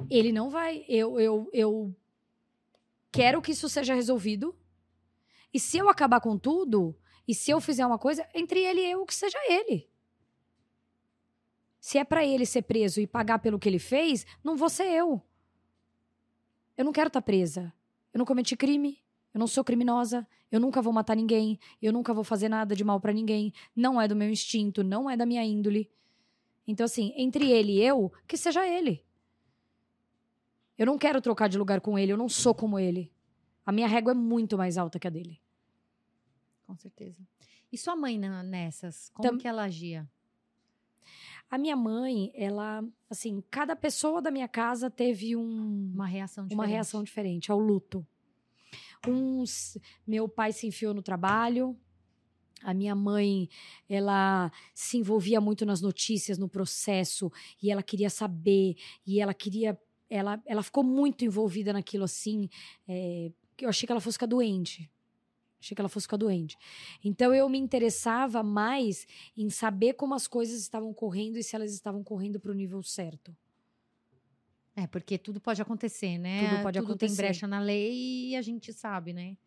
ele não vai. Eu, eu, eu quero que isso seja resolvido. E se eu acabar com tudo, e se eu fizer uma coisa, entre ele e eu, que seja ele. Se é para ele ser preso e pagar pelo que ele fez, não vou ser eu. Eu não quero estar tá presa. Eu não cometi crime. Eu não sou criminosa. Eu nunca vou matar ninguém. Eu nunca vou fazer nada de mal para ninguém. Não é do meu instinto, não é da minha índole. Então, assim, entre ele e eu, que seja ele. Eu não quero trocar de lugar com ele, eu não sou como ele. A minha régua é muito mais alta que a dele. Com certeza. E sua mãe nessas? Como Tam... que ela agia? A minha mãe, ela, assim, cada pessoa da minha casa teve um, uma reação diferente. Uma reação diferente ao luto. Uns, meu pai se enfiou no trabalho, a minha mãe, ela se envolvia muito nas notícias, no processo, e ela queria saber, e ela queria ela, ela ficou muito envolvida naquilo assim. É, eu achei que ela fosse ficar doente. Achei que ela fosse ficar doente. Então eu me interessava mais em saber como as coisas estavam correndo e se elas estavam correndo para o nível certo. É, porque tudo pode acontecer, né? Tudo pode tudo acontecer. tem brecha na lei e a gente sabe, né?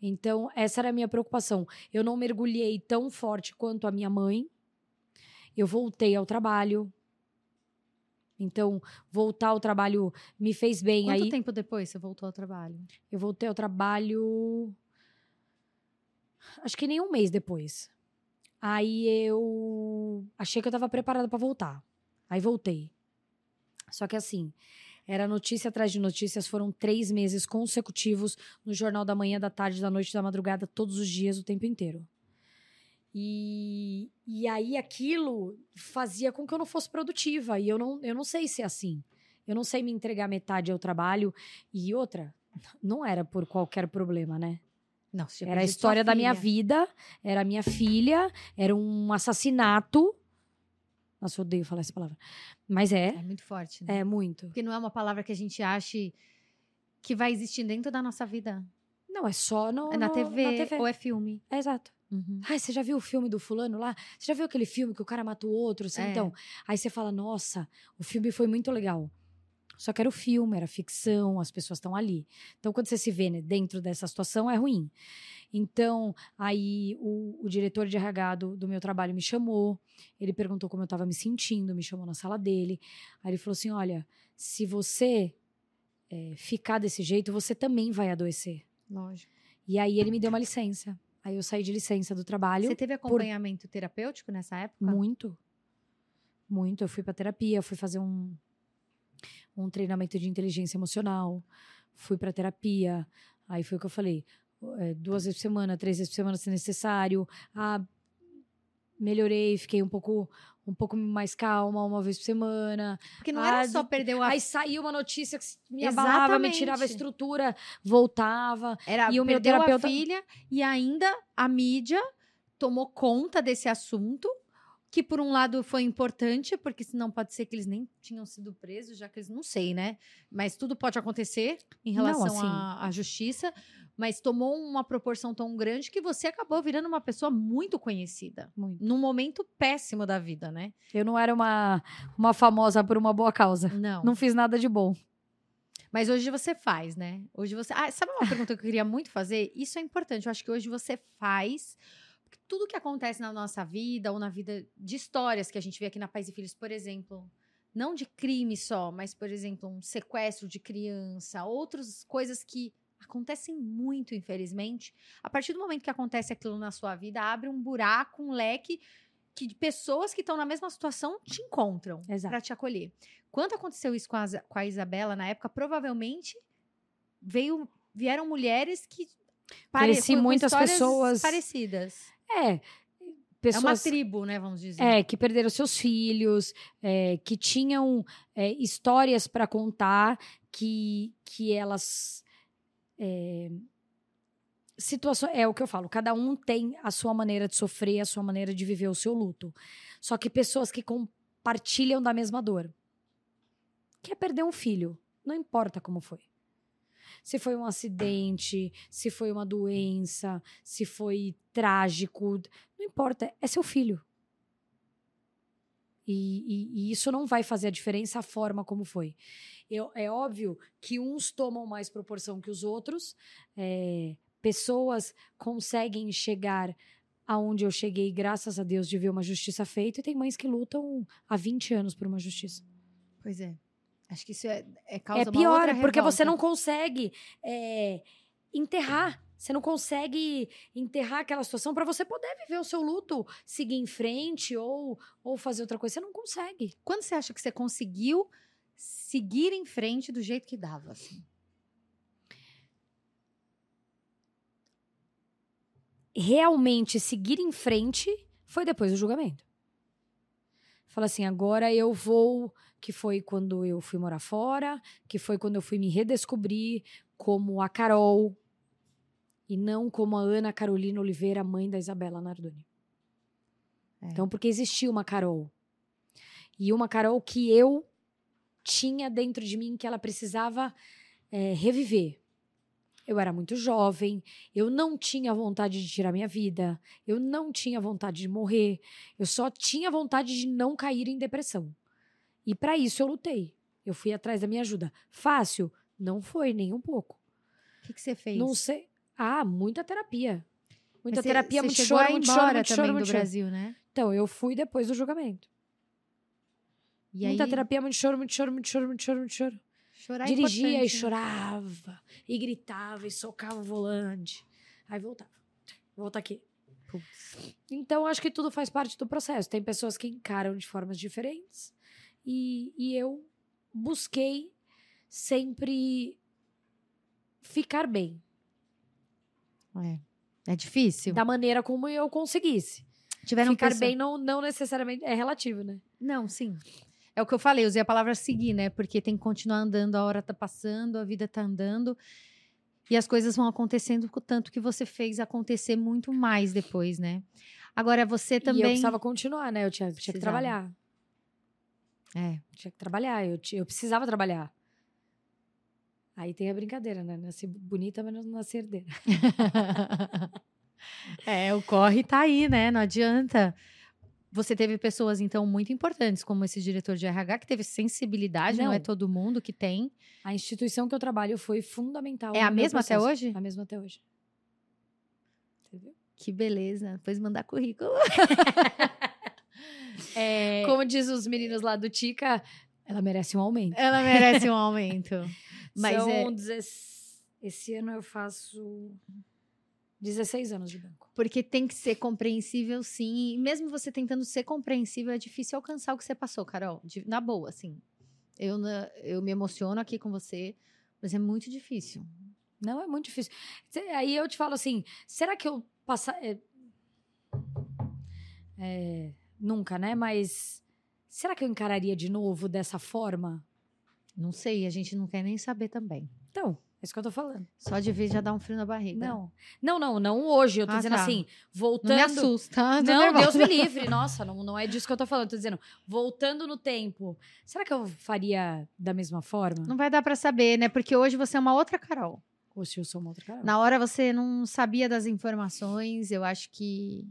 Então, essa era a minha preocupação. Eu não mergulhei tão forte quanto a minha mãe. Eu voltei ao trabalho, então, voltar ao trabalho me fez bem. Quanto Aí, tempo depois você voltou ao trabalho? Eu voltei ao trabalho. Acho que nem um mês depois. Aí eu achei que eu estava preparada para voltar. Aí voltei. Só que assim, era notícia atrás de notícias, foram três meses consecutivos no Jornal da Manhã, da Tarde, da Noite, da Madrugada, todos os dias, o tempo inteiro. E, e aí aquilo fazia com que eu não fosse produtiva. E eu não, eu não sei ser assim. Eu não sei me entregar metade ao trabalho. E outra, [laughs] não era por qualquer problema, né? Não, era a história da minha vida, era a minha filha, era um assassinato. Nossa, eu odeio falar essa palavra. Mas é. É muito forte, né? É muito. Porque não é uma palavra que a gente ache que vai existir dentro da nossa vida. Não, é só no, é na, no, TV, na TV. Ou é filme. É exato. Uhum. Ai, você já viu o filme do fulano lá? Você já viu aquele filme que o cara mata o outro? Assim, é. Então, aí você fala, nossa, o filme foi muito legal. Só que era o filme, era ficção, as pessoas estão ali. Então, quando você se vê né, dentro dessa situação, é ruim. Então, aí o, o diretor de RH do, do, meu trabalho me chamou, ele perguntou como eu estava me sentindo, me chamou na sala dele. Aí ele falou assim: olha, se você é, ficar desse jeito, você também vai adoecer. Lógico. E aí ele me deu uma licença. Aí eu saí de licença do trabalho. Você teve acompanhamento por... terapêutico nessa época? Muito. Muito. Eu fui para terapia, fui fazer um, um treinamento de inteligência emocional, fui para terapia. Aí foi o que eu falei: é, duas vezes por semana, três vezes por semana, se necessário. Ah, melhorei, fiquei um pouco um pouco mais calma uma vez por semana. Porque não ah, era só perder o Aí saiu uma notícia que me Exatamente. abalava, me tirava a estrutura, voltava. Era e o meu terapeuta... a filha e ainda a mídia tomou conta desse assunto que por um lado foi importante, porque senão pode ser que eles nem tinham sido presos, já que eles não sei, né? Mas tudo pode acontecer em relação não, assim, à, à justiça, mas tomou uma proporção tão grande que você acabou virando uma pessoa muito conhecida, muito. num momento péssimo da vida, né? Eu não era uma, uma famosa por uma boa causa. Não. Não fiz nada de bom. Mas hoje você faz, né? Hoje você. Ah, sabe uma pergunta que eu queria muito fazer? Isso é importante. Eu acho que hoje você faz tudo que acontece na nossa vida ou na vida de histórias que a gente vê aqui na Pais e Filhos, por exemplo, não de crime só, mas, por exemplo, um sequestro de criança, outras coisas que acontecem muito, infelizmente. A partir do momento que acontece aquilo na sua vida, abre um buraco, um leque que de pessoas que estão na mesma situação te encontram para te acolher. Quando aconteceu isso com a, com a Isabela na época, provavelmente veio vieram mulheres que Pareci muitas pessoas parecidas. É. Pessoas, é uma tribo, né? Vamos dizer. É, que perderam seus filhos, é, que tinham é, histórias para contar, que, que elas. É, situação é o que eu falo, cada um tem a sua maneira de sofrer, a sua maneira de viver o seu luto. Só que pessoas que compartilham da mesma dor. Quer perder um filho, não importa como foi se foi um acidente, se foi uma doença, se foi trágico, não importa, é seu filho. E, e, e, isso não vai fazer a diferença a forma como foi. Eu, é óbvio que uns tomam mais proporção que os outros, é, pessoas conseguem chegar aonde eu cheguei, graças a Deus, de ver uma justiça feita, e tem mães que lutam há 20 anos por uma justiça. Pois é. Acho que isso é, é causa É pior, porque você não consegue é, enterrar. Você não consegue enterrar aquela situação para você poder viver o seu luto, seguir em frente ou, ou fazer outra coisa. Você não consegue. Quando você acha que você conseguiu seguir em frente do jeito que dava? Assim? Realmente seguir em frente foi depois do julgamento. Fala assim, agora eu vou que foi quando eu fui morar fora, que foi quando eu fui me redescobrir como a Carol e não como a Ana Carolina Oliveira, mãe da Isabela Nardoni. É. Então, porque existia uma Carol. E uma Carol que eu tinha dentro de mim que ela precisava é, reviver. Eu era muito jovem, eu não tinha vontade de tirar minha vida, eu não tinha vontade de morrer, eu só tinha vontade de não cair em depressão. E para isso eu lutei. Eu fui atrás da minha ajuda. Fácil? Não foi, nem um pouco. O que, que você fez? Não sei. Ah, muita terapia. Muita terapia, muito choro, muito choro, muito choro, muito do choro. Brasil, né? Então, eu fui depois do julgamento. E muita aí... terapia, muito choro, muito choro, muito choro, muito choro, muito choro. Chorar é Dirigia é e chorava, e gritava, e socava o volante. Aí voltava. Volta aqui. Putz. Então, acho que tudo faz parte do processo. Tem pessoas que encaram de formas diferentes. E, e eu busquei sempre ficar bem. É. É difícil. Da maneira como eu conseguisse. Tiveram ficar pessoa... bem não, não necessariamente é relativo, né? Não, sim. É o que eu falei, usei a palavra seguir, né? Porque tem que continuar andando, a hora tá passando, a vida tá andando. E as coisas vão acontecendo tanto que você fez acontecer muito mais depois, né? Agora você também. E eu precisava continuar, né? Eu tinha, tinha que trabalhar. É, tinha que trabalhar, eu, eu precisava trabalhar. Aí tem a brincadeira, né? Nasci bonita, mas não nasci herdeira. [laughs] é, o corre tá aí, né? Não adianta. Você teve pessoas, então, muito importantes, como esse diretor de RH, que teve sensibilidade, não, não é todo mundo que tem. A instituição que eu trabalho foi fundamental. É a mesma até hoje? A mesma até hoje. Entendeu? Que beleza. Depois mandar currículo. [laughs] É... Como diz os meninos lá do Tica, ela merece um aumento. Ela merece um [laughs] aumento. Mas São é... Esse ano eu faço 16 anos de banco. Porque tem que ser compreensível, sim. E mesmo você tentando ser compreensível, é difícil alcançar o que você passou, Carol. De, na boa, assim. Eu, eu me emociono aqui com você, mas é muito difícil. Não, é muito difícil. Aí eu te falo assim: será que eu passar. É, é, nunca, né? Mas será que eu encararia de novo dessa forma? Não sei, a gente não quer nem saber também. Então, é isso que eu tô falando. Só de ver já dá um frio na barriga. Não. Não, não, não hoje. Eu tô ah, dizendo tá. assim, voltando. Não me assusta. [laughs] Não, Deus me livre. Nossa, não, não é disso que eu tô falando. Eu tô dizendo, voltando no tempo. Será que eu faria da mesma forma? Não vai dar para saber, né? Porque hoje você é uma outra Carol. Hoje eu sou uma outra Carol. Na hora você não sabia das informações. Eu acho que.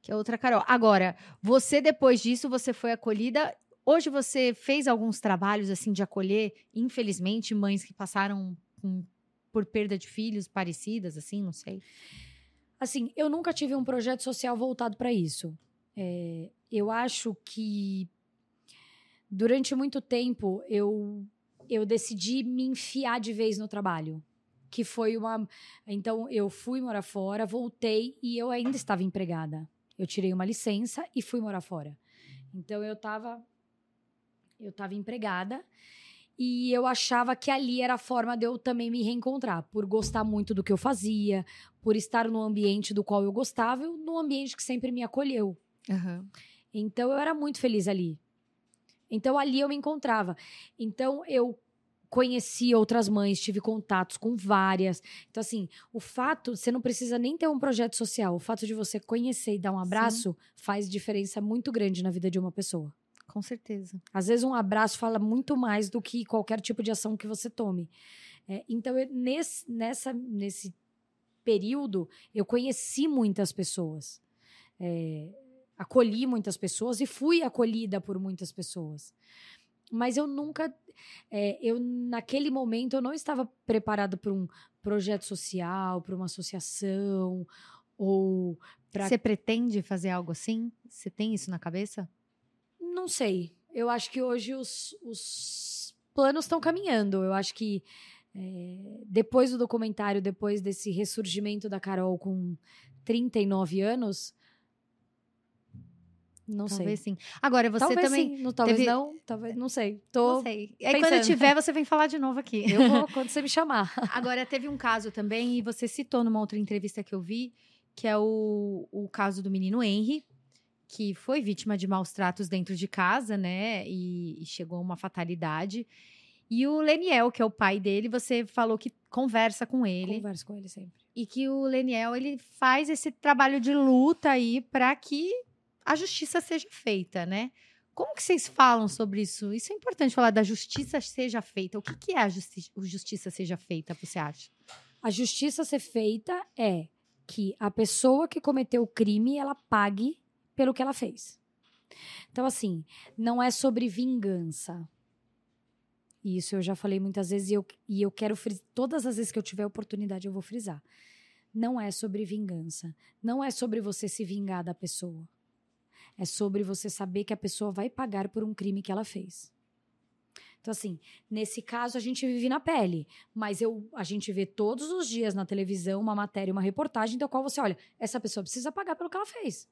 Que é outra Carol. Agora, você depois disso, você foi acolhida Hoje você fez alguns trabalhos assim de acolher, infelizmente, mães que passaram com, por perda de filhos parecidas, assim, não sei? Assim, eu nunca tive um projeto social voltado para isso. É, eu acho que durante muito tempo eu eu decidi me enfiar de vez no trabalho, que foi uma então eu fui morar fora, voltei e eu ainda estava empregada. Eu tirei uma licença e fui morar fora. Então eu estava eu estava empregada e eu achava que ali era a forma de eu também me reencontrar, por gostar muito do que eu fazia, por estar no ambiente do qual eu gostava, no ambiente que sempre me acolheu. Uhum. Então eu era muito feliz ali. Então ali eu me encontrava. Então eu conheci outras mães, tive contatos com várias. Então, assim, o fato, você não precisa nem ter um projeto social, o fato de você conhecer e dar um abraço Sim. faz diferença muito grande na vida de uma pessoa. Com certeza. Às vezes um abraço fala muito mais do que qualquer tipo de ação que você tome. É, então, eu, nesse, nessa, nesse período, eu conheci muitas pessoas. É, acolhi muitas pessoas e fui acolhida por muitas pessoas. Mas eu nunca, é, eu naquele momento eu não estava preparado para um projeto social, para uma associação ou para. Você pretende fazer algo assim? Você tem isso na cabeça? Não sei. Eu acho que hoje os, os planos estão caminhando. Eu acho que é, depois do documentário, depois desse ressurgimento da Carol com 39 anos. Não talvez sei. sim. Agora, você talvez também. Sim. Não, talvez teve... não, talvez. Não sei. Tô não sei. Aí, quando tiver, você vem falar de novo aqui. Eu vou [laughs] quando você me chamar. Agora, teve um caso também, e você citou numa outra entrevista que eu vi, que é o, o caso do menino Henry, que foi vítima de maus tratos dentro de casa, né? E, e chegou a uma fatalidade. E o Leniel, que é o pai dele, você falou que conversa com ele. Conversa com ele sempre. E que o Leniel, ele faz esse trabalho de luta aí para que a justiça seja feita, né? Como que vocês falam sobre isso? Isso é importante falar da justiça seja feita. O que, que é a justi justiça seja feita, você acha? A justiça ser feita é que a pessoa que cometeu o crime, ela pague pelo que ela fez. Então, assim, não é sobre vingança. Isso eu já falei muitas vezes e eu, e eu quero frisar. Todas as vezes que eu tiver oportunidade, eu vou frisar. Não é sobre vingança. Não é sobre você se vingar da pessoa. É sobre você saber que a pessoa vai pagar por um crime que ela fez. Então, assim, nesse caso a gente vive na pele, mas eu, a gente vê todos os dias na televisão uma matéria, uma reportagem, da qual você olha, essa pessoa precisa pagar pelo que ela fez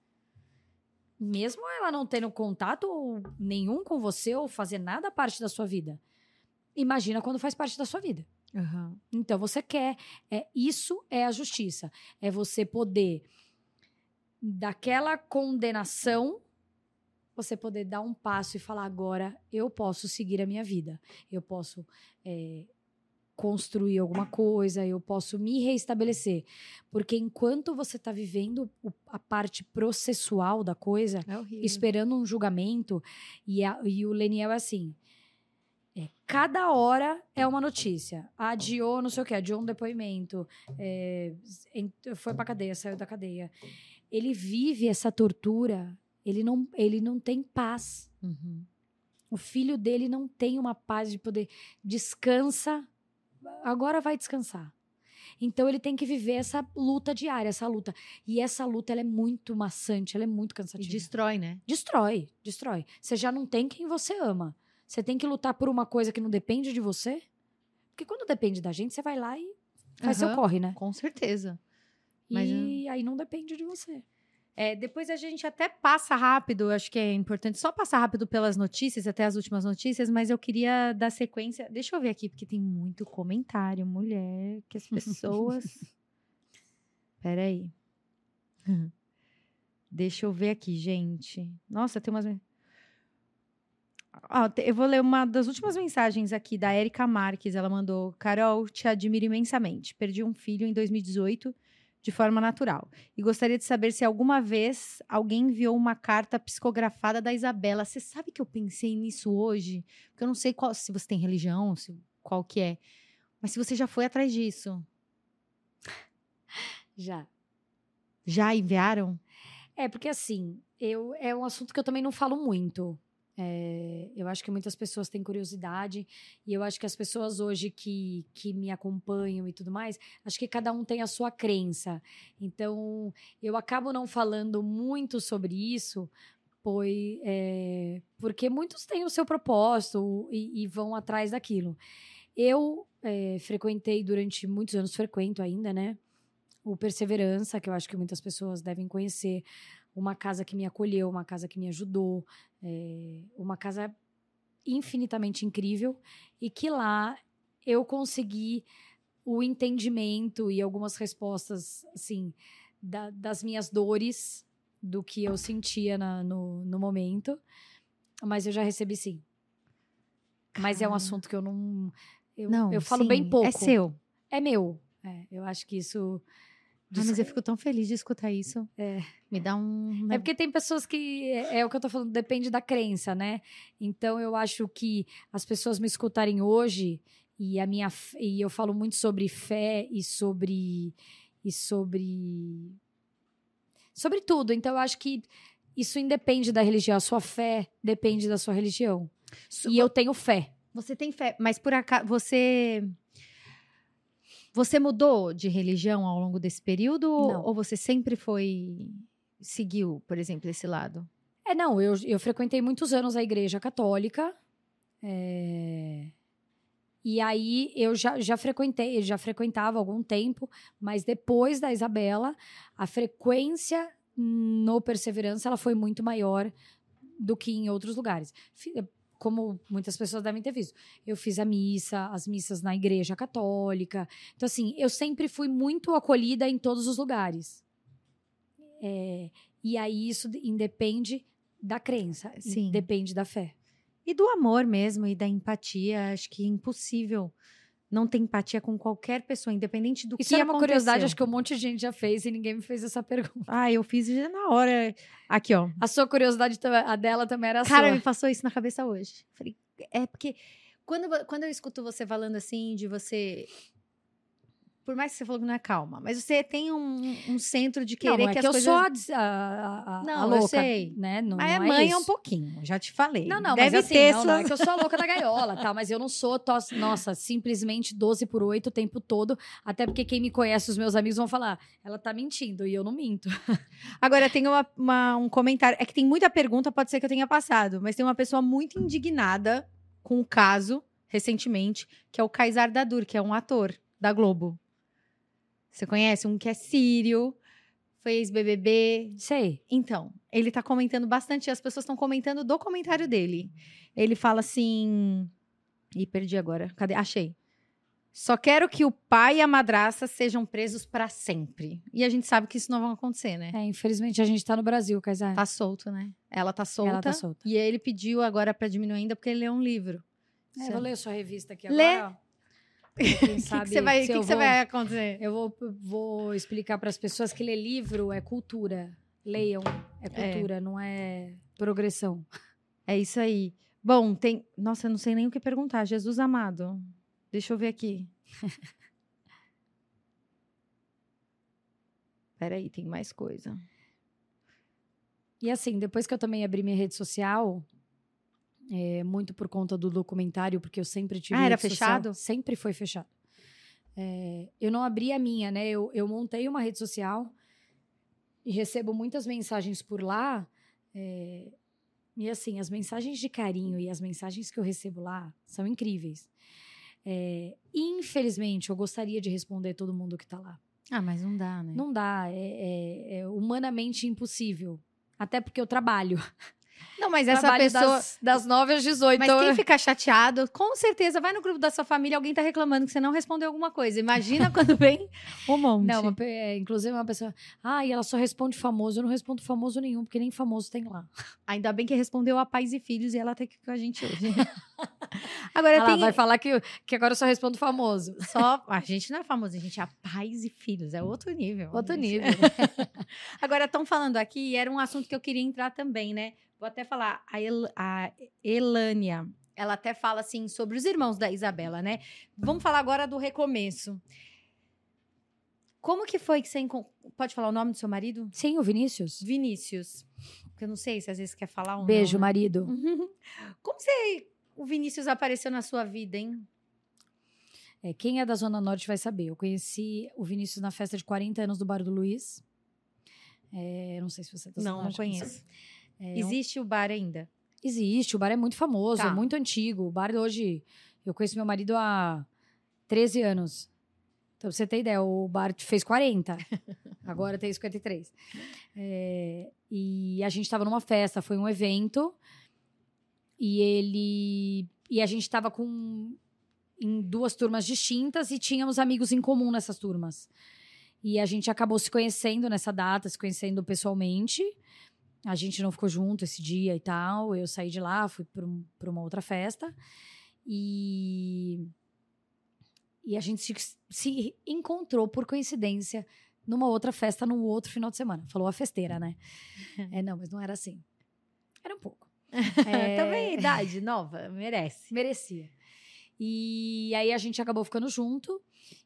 mesmo ela não tendo contato nenhum com você ou fazer nada parte da sua vida. Imagina quando faz parte da sua vida. Uhum. Então você quer, é isso é a justiça, é você poder daquela condenação você poder dar um passo e falar agora eu posso seguir a minha vida, eu posso é, construir alguma coisa, eu posso me reestabelecer. Porque enquanto você está vivendo a parte processual da coisa, é esperando um julgamento, e, a, e o Leniel é assim. É, cada hora é uma notícia. Adiou, não sei o que, adiou um depoimento, é, foi pra cadeia, saiu da cadeia. Ele vive essa tortura, ele não, ele não tem paz. Uhum. O filho dele não tem uma paz de poder. Descansa agora vai descansar. Então ele tem que viver essa luta diária, essa luta. E essa luta ela é muito maçante, ela é muito cansativa. E destrói, né? Destrói, destrói. Você já não tem quem você ama. Você tem que lutar por uma coisa que não depende de você. Porque quando depende da gente, você vai lá e faz uhum, seu corre, né? Com certeza. Mas, e aí não depende de você. É, depois a gente até passa rápido, acho que é importante só passar rápido pelas notícias, até as últimas notícias, mas eu queria dar sequência. Deixa eu ver aqui, porque tem muito comentário, mulher, que as pessoas. [laughs] Peraí. [laughs] Deixa eu ver aqui, gente. Nossa, tem umas. Ah, eu vou ler uma das últimas mensagens aqui da Erika Marques. Ela mandou: Carol, te admiro imensamente. Perdi um filho em 2018 de forma natural. E gostaria de saber se alguma vez alguém enviou uma carta psicografada da Isabela. Você sabe que eu pensei nisso hoje? Porque eu não sei qual, se você tem religião, se, qual que é. Mas se você já foi atrás disso. Já. Já enviaram? É, porque assim, eu, é um assunto que eu também não falo muito. É, eu acho que muitas pessoas têm curiosidade e eu acho que as pessoas hoje que, que me acompanham e tudo mais, acho que cada um tem a sua crença. Então, eu acabo não falando muito sobre isso, pois, é, porque muitos têm o seu propósito e, e vão atrás daquilo. Eu é, frequentei durante muitos anos, frequento ainda, né? O Perseverança, que eu acho que muitas pessoas devem conhecer uma casa que me acolheu, uma casa que me ajudou, é, uma casa infinitamente incrível e que lá eu consegui o entendimento e algumas respostas, assim, da, das minhas dores, do que eu sentia na, no, no momento. Mas eu já recebi sim. Mas é um assunto que eu não. Eu, não, eu falo sim, bem pouco. É seu. É meu. É, eu acho que isso ah, mas eu fico tão feliz de escutar isso. É. Me dá um. É porque tem pessoas que. É, é, o que eu tô falando, depende da crença, né? Então eu acho que as pessoas me escutarem hoje, e a minha. E eu falo muito sobre fé e sobre. E sobre. Sobre tudo. Então eu acho que isso independe da religião. A sua fé depende da sua religião. e eu tenho fé. Você tem fé, mas por acaso. Você você mudou de religião ao longo desse período? Não. Ou você sempre foi. seguiu, por exemplo, esse lado? É, não, eu, eu frequentei muitos anos a igreja católica. É... E aí eu já, já frequentei, já frequentava há algum tempo, mas depois da Isabela, a frequência no Perseverança ela foi muito maior do que em outros lugares como muitas pessoas devem ter visto. Eu fiz a missa, as missas na igreja católica. Então, assim, eu sempre fui muito acolhida em todos os lugares. É, e aí isso independe da crença, Sim. depende da fé. E do amor mesmo, e da empatia. Acho que é impossível não ter empatia com qualquer pessoa, independente do Isso que é uma curiosidade, acho que um monte de gente já fez e ninguém me fez essa [laughs] pergunta. Ah, eu fiz na hora. Aqui, ó. A sua curiosidade, a dela também era a Cara, sua. me passou isso na cabeça hoje. Falei, é porque quando, quando eu escuto você falando assim, de você por mais que você falou que não é calma, mas você tem um, um centro de querer não, é que, que as eu coisas... sou a, a, a, não, a louca, eu sei. né? Não, mas não é mãe é, um pouquinho, já te falei. Não, não, Deve mas assim, ter não, não, é que eu sou a louca da [laughs] gaiola, tá? Mas eu não sou, tos, nossa, simplesmente 12 por 8 o tempo todo, até porque quem me conhece, os meus amigos vão falar, ela tá mentindo, e eu não minto. [laughs] Agora, tem uma, uma, um comentário, é que tem muita pergunta, pode ser que eu tenha passado, mas tem uma pessoa muito indignada com o caso, recentemente, que é o Kaysar Dadur, que é um ator da Globo. Você conhece? Um que é sírio, fez BBB. Sei. Então, ele tá comentando bastante, as pessoas estão comentando do comentário dele. Ele fala assim. Ih, perdi agora. Cadê? Achei. Só quero que o pai e a madraça sejam presos para sempre. E a gente sabe que isso não vai acontecer, né? É, infelizmente a gente tá no Brasil, Kaysar. Tá solto, né? Ela tá solta. Ela tá solta. E ele pediu agora para diminuir ainda porque ele leu um livro. É, vou ler a sua revista aqui Lê. Agora. [laughs] O que, você vai, que, que você vai acontecer? Eu vou, vou explicar para as pessoas que ler livro é cultura. Leiam, é, é. cultura, é. não é progressão. É isso aí. Bom, tem. Nossa, eu não sei nem o que perguntar. Jesus amado. Deixa eu ver aqui. [laughs] Peraí, tem mais coisa. E assim, depois que eu também abri minha rede social, é, muito por conta do documentário, porque eu sempre tive. Ah, era fechado? Social, sempre foi fechado. É, eu não abri a minha, né? Eu, eu montei uma rede social e recebo muitas mensagens por lá. É, e assim, as mensagens de carinho e as mensagens que eu recebo lá são incríveis. É, infelizmente, eu gostaria de responder todo mundo que tá lá. Ah, mas não dá, né? Não dá. é, é, é humanamente impossível. Até porque eu trabalho. [laughs] Não, mas essa pessoa. Das, das 9 às 18. Mas quem fica chateado, com certeza, vai no grupo da sua família, alguém tá reclamando que você não respondeu alguma coisa. Imagina [laughs] quando vem um monte. Não, uma, é, inclusive uma pessoa. Ah, e ela só responde famoso. Eu não respondo famoso nenhum, porque nem famoso tem lá. [laughs] Ainda bem que respondeu a pais e filhos e ela tá aqui com a gente hoje. [laughs] agora ela tem... vai falar que, que agora eu só respondo famoso. Só. A gente não é famoso, a gente é pais e filhos. É outro nível. Outro nível. agora estão falando aqui, e era um assunto que eu queria entrar também, né? Vou até falar, a, El, a Elânia, ela até fala assim sobre os irmãos da Isabela, né? Vamos falar agora do recomeço. Como que foi que você encontrou? Pode falar o nome do seu marido? Sim, o Vinícius. Vinícius. Porque eu não sei se às vezes quer falar um. Beijo, não, né? marido. [laughs] Como você, o Vinícius apareceu na sua vida, hein? É, quem é da Zona Norte vai saber. Eu conheci o Vinícius na festa de 40 anos do Bar do Luiz. É, não sei se você tá Não, não conheço. É, Existe o bar ainda? Existe, o bar é muito famoso, tá. é muito antigo. O bar hoje, eu conheço meu marido há 13 anos. Então, pra você ter ideia, o bar fez 40, [laughs] agora tem 53. É, e a gente estava numa festa, foi um evento, e ele. E a gente estava com. em duas turmas distintas e tínhamos amigos em comum nessas turmas. E a gente acabou se conhecendo nessa data, se conhecendo pessoalmente. A gente não ficou junto esse dia e tal. Eu saí de lá, fui para uma outra festa. E. E a gente se, se encontrou por coincidência numa outra festa, num outro final de semana. Falou a festeira, né? [laughs] é, não, mas não era assim. Era um pouco. [laughs] É... Também idade nova, merece. Merecia. E aí a gente acabou ficando junto.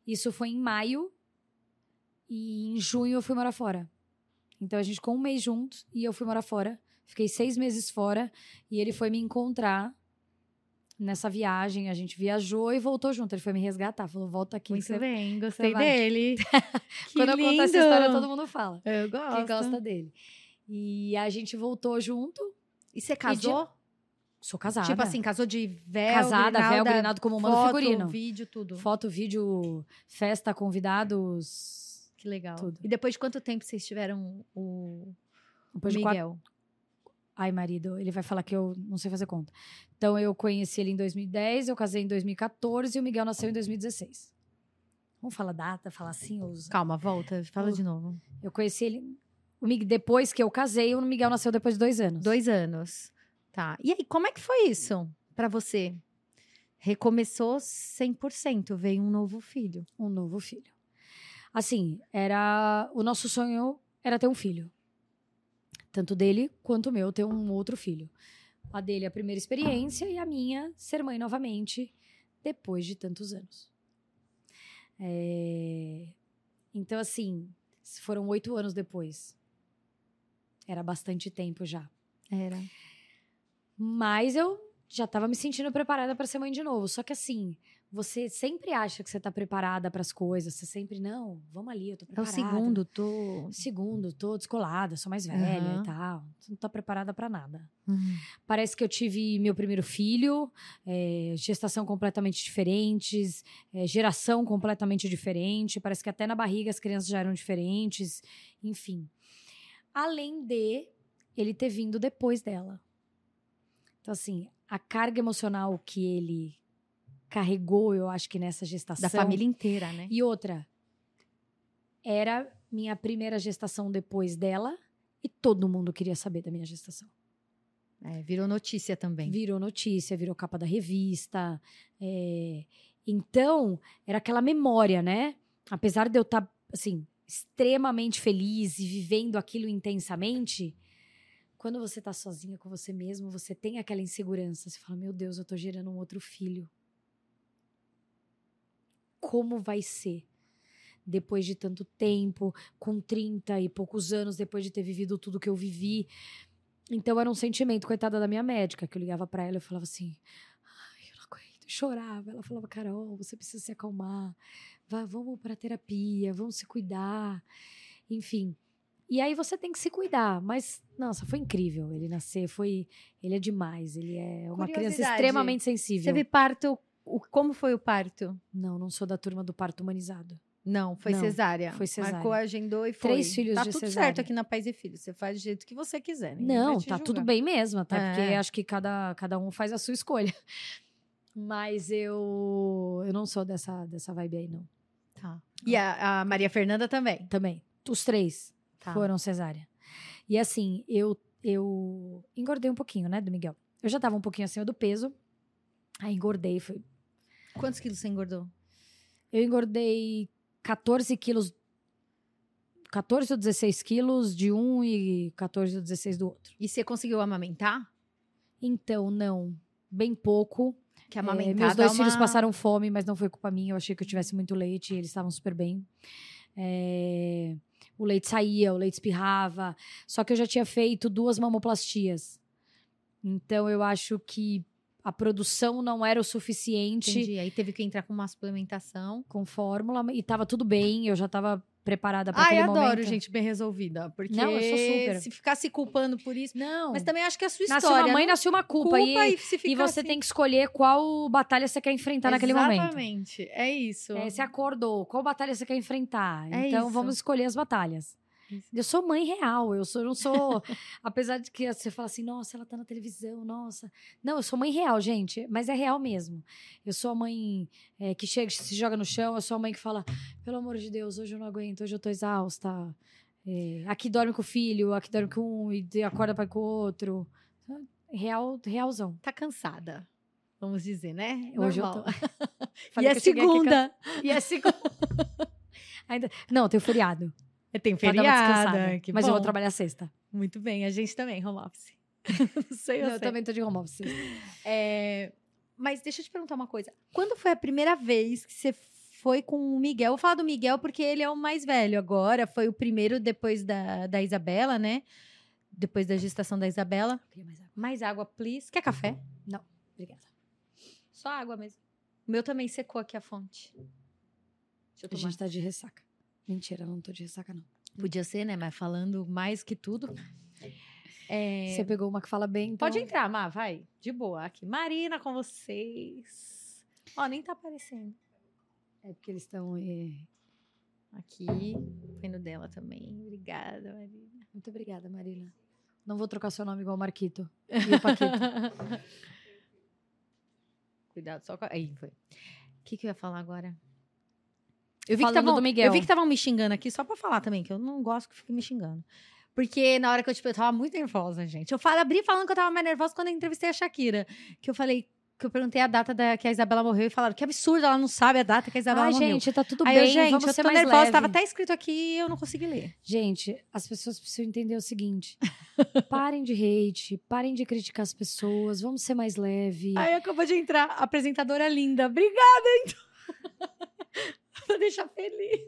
Isso foi em maio. E em junho eu fui morar fora. Então a gente ficou um mês juntos e eu fui morar fora. Fiquei seis meses fora e ele foi me encontrar nessa viagem. A gente viajou e voltou junto. Ele foi me resgatar. Falou, volta aqui. Muito bem, gostei dele. [laughs] Quando eu conto essa história, todo mundo fala. Eu gosto. Que gosta dele. E a gente voltou junto. E você casou? De... Sou casada. Tipo assim, casou de véu, Casada, grinalda, véu, grinado como manda foto, figurino. vídeo, tudo. Foto, vídeo, festa, convidados que legal. Tudo. E depois de quanto tempo vocês tiveram o, depois Miguel? De quatro... Ai, marido, ele vai falar que eu não sei fazer conta. Então, eu conheci ele em 2010, eu casei em 2014 e o Miguel nasceu em 2016. Vamos falar data, falar assim? Usa. Calma, volta, fala Eu- de novo. Eu conheci ele... O Miguel, depois que eu casei, o Miguel nasceu depois de dois anos. Dois anos. Tá. E aí, como é que foi isso pra você? Recomeçou 100%, veio um novo filho. Um novo filho. Assim, era... O nosso sonho era ter um filho. Tanto dele quanto meu ter um outro filho. A dele a primeira experiência e a minha ser mãe novamente depois de tantos anos. É, Então, assim, foram oito anos depois. Era bastante tempo já. Era. Mas eu já estava me sentindo preparada para ser mãe de novo. Só que assim, você sempre acha que você está preparada para as coisas. Você sempre, não, vamos ali, eu tô É o preparada. segundo, tô. Segundo, tô descolada, sou mais velha Aham. e tal. Não tá preparada para nada. Hum. Parece que eu tive meu primeiro filho, é, gestação completamente diferentes, é, geração completamente diferente. Parece que até na barriga as crianças já eram diferentes, enfim. Além de ele ter vindo depois dela. Então, assim, a carga emocional que ele carregou, eu acho que nessa gestação. Da família inteira, né? E outra, era minha primeira gestação depois dela e todo mundo queria saber da minha gestação. É, virou notícia também. Virou notícia, virou capa da revista. é, Então, era aquela memória, né? Apesar de eu estar, assim, extremamente feliz e vivendo aquilo intensamente, quando você tá sozinha com você mesmo, você tem aquela insegurança. Você fala, meu Deus, eu tô gerando um outro filho. Como vai ser? Depois de tanto tempo, com 30 e poucos anos, depois de ter vivido tudo que eu vivi. Então era um sentimento, coitada da minha médica, que eu ligava pra ela e eu falava assim: Ai, eu não aguento. Eu chorava. Ela falava: Carol, você precisa se acalmar. Vá, vamos pra terapia, vamos se cuidar. Enfim. E aí você tem que se cuidar. Mas, nossa, foi incrível ele nascer. Foi. Ele é demais. Ele é uma criança extremamente sensível. Teve parto. O, como foi o parto? Não, não sou da turma do parto humanizado. Não, foi Não, cesárea. foi cesárea. Marcou, agendou e foi. Três filhos tá de tudo cesárea. certo aqui na Pais e Filhos. Você faz do jeito que você quiser. Não, tá tudo julgar. bem mesmo, até porque É. acho que cada, cada um faz a sua escolha. [laughs] Mas eu eu não sou dessa, dessa vibe aí, não. Tá. E a, a Maria Fernanda também. Também. Os três Tá. foram cesárea. E assim, eu, eu engordei um pouquinho, né, do Miguel. Eu já tava um pouquinho acima do peso. Aí engordei, foi. Quantos quilos você engordou? Eu engordei 14 quilos. 14 ou 16 quilos de um e 14 ou 16 do outro. E você conseguiu amamentar? Então, não. Bem pouco. Que É, amamentar meus dá dois filhos uma- passaram fome, mas não foi culpa minha. Eu achei que eu tivesse muito leite e eles estavam super bem. É, O leite saía, o leite espirrava. Só que eu já tinha feito duas mamoplastias. Então eu acho que a produção não era o suficiente Entendi. Aí teve que entrar com uma suplementação. com fórmula e tava tudo bem. Eu já tava preparada para Ai, aquele adoro momento. gente bem resolvida. Porque Não, eu sou super. se ficar se culpando por isso. Não. Mas também acho que é a sua nasceu história. uma mãe, não nasceu uma culpa. culpa e, e, e você assim. tem que escolher qual batalha você quer enfrentar naquele momento. Exatamente. É isso. É, você acordou, qual batalha você quer enfrentar? É então isso. vamos escolher as batalhas. Isso. Eu sou mãe real, eu sou, não sou. [laughs] apesar de que você fala assim, nossa, ela tá na televisão, nossa. Não, eu sou mãe real, gente, mas é real mesmo. Eu sou a mãe é, que chega, se joga no chão, eu sou a mãe que fala, pelo amor de Deus, hoje eu não aguento, hoje eu tô exausta. É, aqui dorme com o filho, aqui dorme com um e acorda para com o outro. Real, realzão. Tá cansada. Vamos dizer, né? Hoje eu Normal. [laughs] tô. E Falei é eu cheguei aqui segunda. E é segunda. [laughs] Ainda... Não, tem feriado. Tem feriado. Mas eu vou bom. trabalhar sexta. Muito bem. A gente também, home office. [laughs] não sei, eu Não, eu sei. também tô de home office. É, Mas deixa eu te perguntar uma coisa. Quando foi a primeira vez que você foi com o Miguel? Eu vou falar do Miguel porque ele é o mais velho agora. Foi o primeiro depois da, da Isabela, né? Depois da gestação da Isabela. Mais água. Mais água, please. Quer café? Obrigada. Só água mesmo. O meu também secou aqui a fonte. Deixa eu A tomar. gente tá de ressaca. Mentira, não tô de ressaca, não. Podia ser, né? Mas falando mais que tudo. É, Você pegou uma que fala bem, então... Pode entrar, Má, vai. De boa. Aqui. Marina com vocês. Ó, nem tá aparecendo. É porque eles estão... é, Aqui. Foi no dela também. Obrigada, Marina. Muito obrigada, Marila. Não vou trocar seu nome igual o Marquito. E o Paquito. [laughs] Cuidado só com a... Aí, foi. O que, que eu ia falar agora? Eu vi, que tavam, do Miguel. eu vi que estavam me xingando aqui, só pra falar também, que eu não gosto que fiquem me xingando. Porque na hora que eu, tipo, eu tava muito nervosa, gente. Eu falo, abri falando que eu tava mais nervosa quando eu entrevistei a Shakira. Que eu falei, que eu perguntei a data da, que a Isabela morreu e falaram que absurdo, ela não sabe a data que a Isabela Ai, morreu. gente, tá tudo Aí bem, eu, gente, vamos eu ser tô mais nervosa, leve. tava até escrito aqui e eu não consegui ler. Gente, as pessoas precisam entender o seguinte. [laughs] parem de hate, parem de criticar as pessoas, vamos ser mais leve. Aí acabou de entrar apresentadora linda. Obrigada, então. [laughs] [laughs] pra deixar feliz.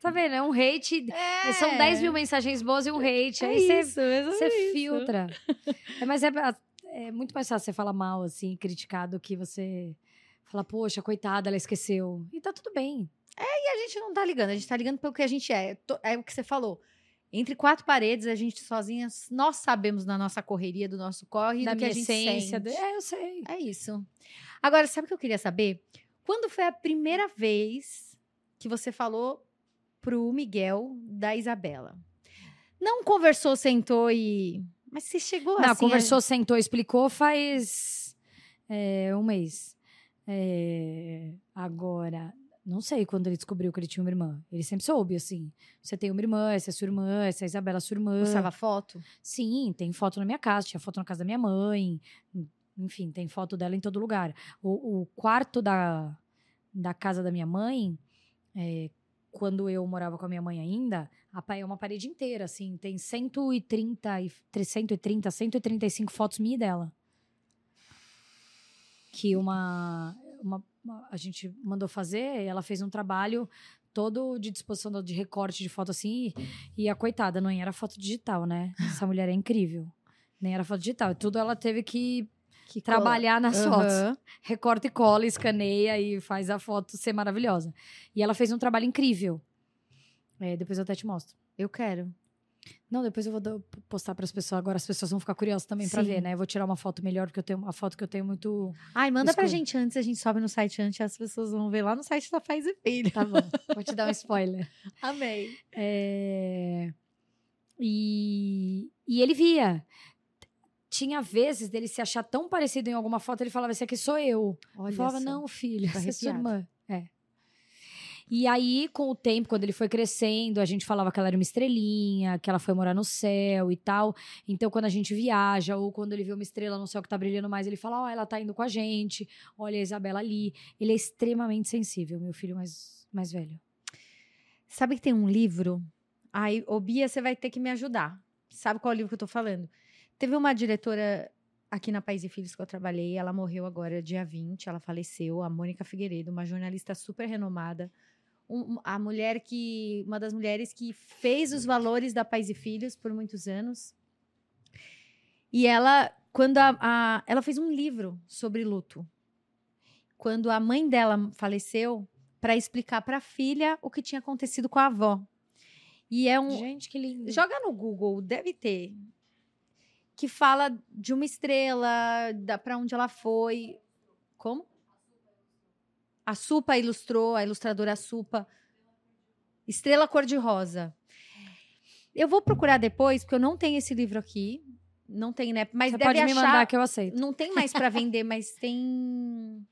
Tá vendo? É um hate... É. São 10 mil mensagens boas e um hate. É aí você isso, exatamente Você isso. filtra. [laughs] É, mas é, é muito mais fácil você falar mal, assim, criticar, do que você falar, poxa, coitada, ela esqueceu. E tá tudo bem. a gente não tá ligando, a gente tá ligando pelo que a gente é. É o que você falou. Entre quatro paredes, a gente sozinhas, nós sabemos na nossa correria, do nosso corre, Da do que a minha gente essência. sente. É, eu sei. É isso. Agora, sabe o que eu queria saber? Quando foi a primeira vez que você falou pro Miguel da Isabela? Não conversou, sentou e. Mas você chegou Não, assim. conversou, sentou, explicou faz é, um mês. É, agora, não sei quando ele descobriu que ele tinha uma irmã. Ele sempre soube, assim. Você tem uma irmã, essa é sua irmã, essa é a Isabela, sua irmã. Mostrava foto? Sim, tem foto na minha casa, tinha foto na casa da minha mãe. Enfim, tem foto dela em todo lugar. O, o quarto da, da casa da minha mãe, é, quando eu morava com a minha mãe ainda, é uma parede inteira, assim. Tem 130, e- 130, 135 fotos minha e dela. Que uma, uma, a gente mandou fazer, ela fez um trabalho todo de disposição de recorte de foto assim, e, e a coitada não era foto digital, né? Essa mulher é incrível. Nem era foto digital. Tudo ela teve que Que trabalhar nas fotos. Aham. Recorta e cola, escaneia e faz a foto ser maravilhosa. E ela fez um trabalho incrível. É, depois eu até te mostro. Eu quero. Não, depois eu vou postar para as pessoas. Agora as pessoas vão ficar curiosas também para ver, né? Eu vou tirar uma foto melhor, porque eu tenho uma foto que eu tenho muito. Ai, manda para pra gente antes, a gente sobe no site antes, as pessoas vão ver lá no site da Faz e Filho. Tá bom, vou te dar um spoiler. [laughs] Amei. É... E... e ele via. Tinha vezes dele se achar tão parecido em alguma foto, ele falava: Esse aqui sou eu. Olha eu falava: só. Não, filho, essa é sua irmã. É. E aí, com o tempo, quando ele foi crescendo, a gente falava que ela era uma estrelinha, que ela foi morar no céu e tal. Então, quando a gente viaja, ou quando ele vê uma estrela no céu que tá brilhando mais, ele fala: Ó, oh, ela tá indo com a gente, olha a Isabela ali. Ele é extremamente sensível, meu filho mais, mais velho. Sabe que tem um livro? Ai, ô Bia, você vai ter que me ajudar. Sabe qual livro que eu tô falando? Teve uma diretora aqui na Pais e Filhos que eu trabalhei, ela morreu agora dia 20, ela faleceu, a Mônica Figueiredo, uma jornalista super renomada um, a mulher que. Uma das mulheres que fez os valores da Pais e Filhos por muitos anos. E ela, quando a, a ela fez um livro sobre luto. Quando a mãe dela faleceu, para explicar para a filha o que tinha acontecido com a avó. E é um. Gente, que lindo. Joga no Google, deve ter. Que fala de uma estrela, da para onde ela foi. Como? A Supa ilustrou, a ilustradora Supa. Estrela Cor-de-Rosa. Eu vou procurar depois, porque eu não tenho esse livro aqui. Não tem, né? Mas Você deve pode achar, me mandar que eu aceito. Não tem mais para vender, mas tem.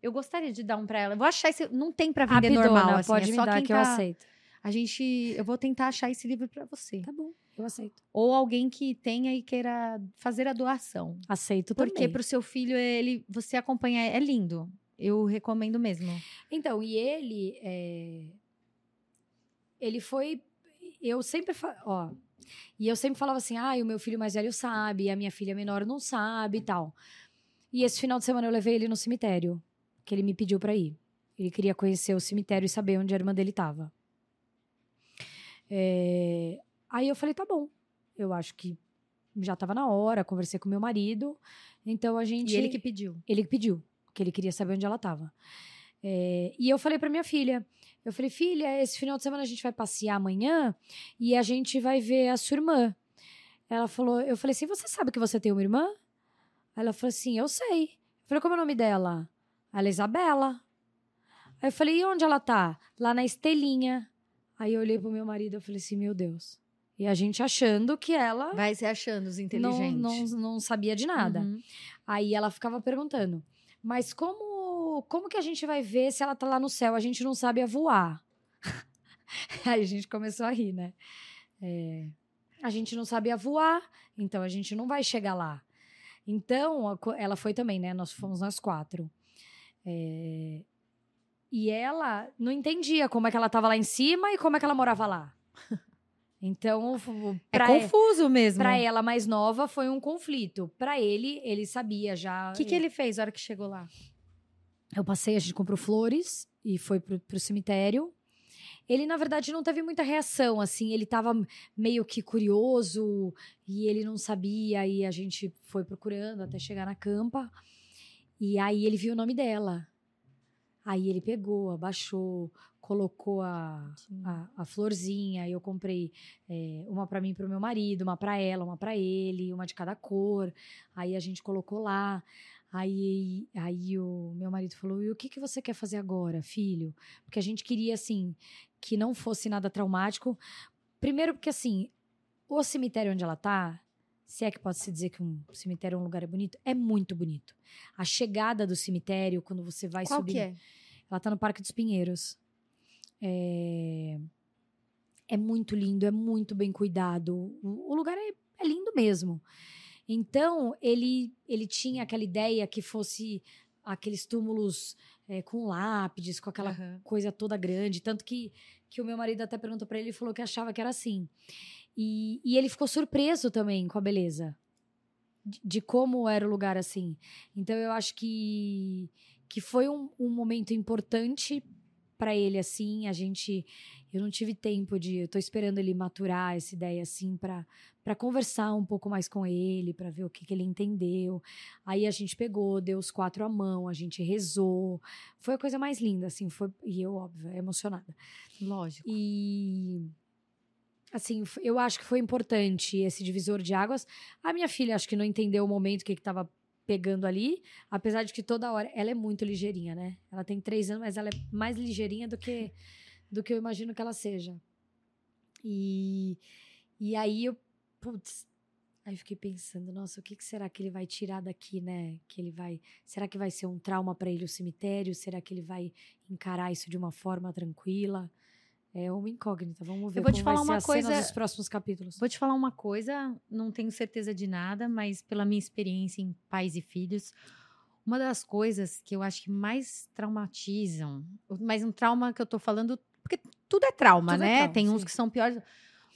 Eu gostaria de dar um para ela. Eu vou achar esse. Não tem para vender Rapidona, normal. Assim, pode é me dar que tá... eu aceito. A gente. Eu vou tentar achar esse livro para você. Tá bom, eu aceito. Ou alguém que tenha e queira fazer a doação. Aceito também. Porque pro seu filho, ele, você acompanha, é lindo. Eu recomendo mesmo. Então, e ele. É... Ele foi. Eu sempre. Ó. E eu sempre falava assim: ah, o meu filho mais velho sabe, a minha filha menor não sabe e tal. E esse final de semana eu levei ele no cemitério, que ele me pediu para ir. Ele queria conhecer o cemitério e saber onde a irmã dele estava. É... Aí eu falei: tá bom, eu acho que já estava na hora, conversei com meu marido. Então a gente. E ele que pediu. Ele que pediu que ele queria saber onde ela estava. É, e eu falei para minha filha, eu falei, filha, esse final de semana a gente vai passear amanhã e a gente vai ver a sua irmã. Ela falou, eu falei assim, você sabe que você tem uma irmã? Aí ela falou assim, eu sei. Eu falei, como é o nome dela? Ela é Isabela. Aí eu falei, e onde ela tá? Lá na Estelinha. Aí eu olhei pro meu marido e falei assim, meu Deus. E a gente achando que ela. Vai se achando os inteligentes. Não, não, não sabia de nada. Uhum. Aí ela ficava perguntando: mas como, como que a gente vai ver se ela tá lá no céu? A gente não sabe a voar. [laughs] Aí a gente começou a rir, né? É, a gente não sabia voar, então a gente não vai chegar lá. Então, ela foi também, né? Nós fomos nós quatro. É, e ela não entendia como é que ela tava lá em cima e como é que ela morava lá. [laughs] Então, é confuso mesmo. Para ela mais nova foi um conflito. Para ele, ele sabia já. O que, que ele fez na hora que chegou lá? Eu passei, a gente comprou flores e foi pro, pro cemitério. Ele, na verdade, não teve muita reação, assim, ele tava meio que curioso e ele não sabia, e a gente foi procurando até chegar na campa. E aí ele viu o nome dela. Aí ele pegou, abaixou, colocou a, a, a, florzinha. Eu comprei é, uma para mim e para o meu marido, uma para ela, uma para ele, uma de cada cor. Aí a gente colocou lá. Aí, aí o meu marido falou: E o que, que você quer fazer agora, filho? Porque a gente queria, assim, que não fosse nada traumático. Primeiro, porque, assim, o cemitério onde ela tá, se é que pode se dizer que um cemitério é um lugar é bonito, é muito bonito. A chegada do cemitério, quando você vai Qual subir. Que é? Ela tá no Parque dos Pinheiros. É, é muito lindo, é muito bem cuidado. O, o lugar é, é, lindo mesmo. Então, ele, ele tinha aquela ideia que fosse aqueles túmulos é, com lápides, com aquela uhum. coisa toda grande. Tanto que, que o meu marido até perguntou para ele e falou que achava que era assim. E, e ele ficou surpreso também com a beleza de, de como era o lugar assim. Então, eu acho que, que foi um, um momento importante para ele assim, a gente eu não tive tempo de, eu tô esperando ele maturar essa ideia assim para para conversar um pouco mais com ele, para ver o que, que ele entendeu. Aí a gente pegou, deu os quatro à mão, a gente rezou. Foi a coisa mais linda assim, foi e eu óbvio, emocionada. Lógico. E assim, eu acho que foi importante esse divisor de águas. A minha filha acho que não entendeu o momento que estava pegando ali, apesar de que toda hora ela é muito ligeirinha, né? Ela tem três anos, mas ela é mais ligeirinha do que do que eu imagino que ela seja. E e aí eu, putz, aí fiquei pensando, nossa, o que, que será que ele vai tirar daqui, né? Que ele vai, será que vai ser um trauma para ele o cemitério? Será que ele vai encarar isso de uma forma tranquila? É uma incógnita. Vamos ver eu vou te falar uma coisa dos próximos capítulos. Vou te falar uma coisa, não tenho certeza de nada, mas pela minha experiência em pais e filhos, uma das coisas que eu acho que mais traumatizam, mas um trauma que eu tô falando, porque tudo é trauma, tudo é né? É trauma, Tem uns sim. que são piores.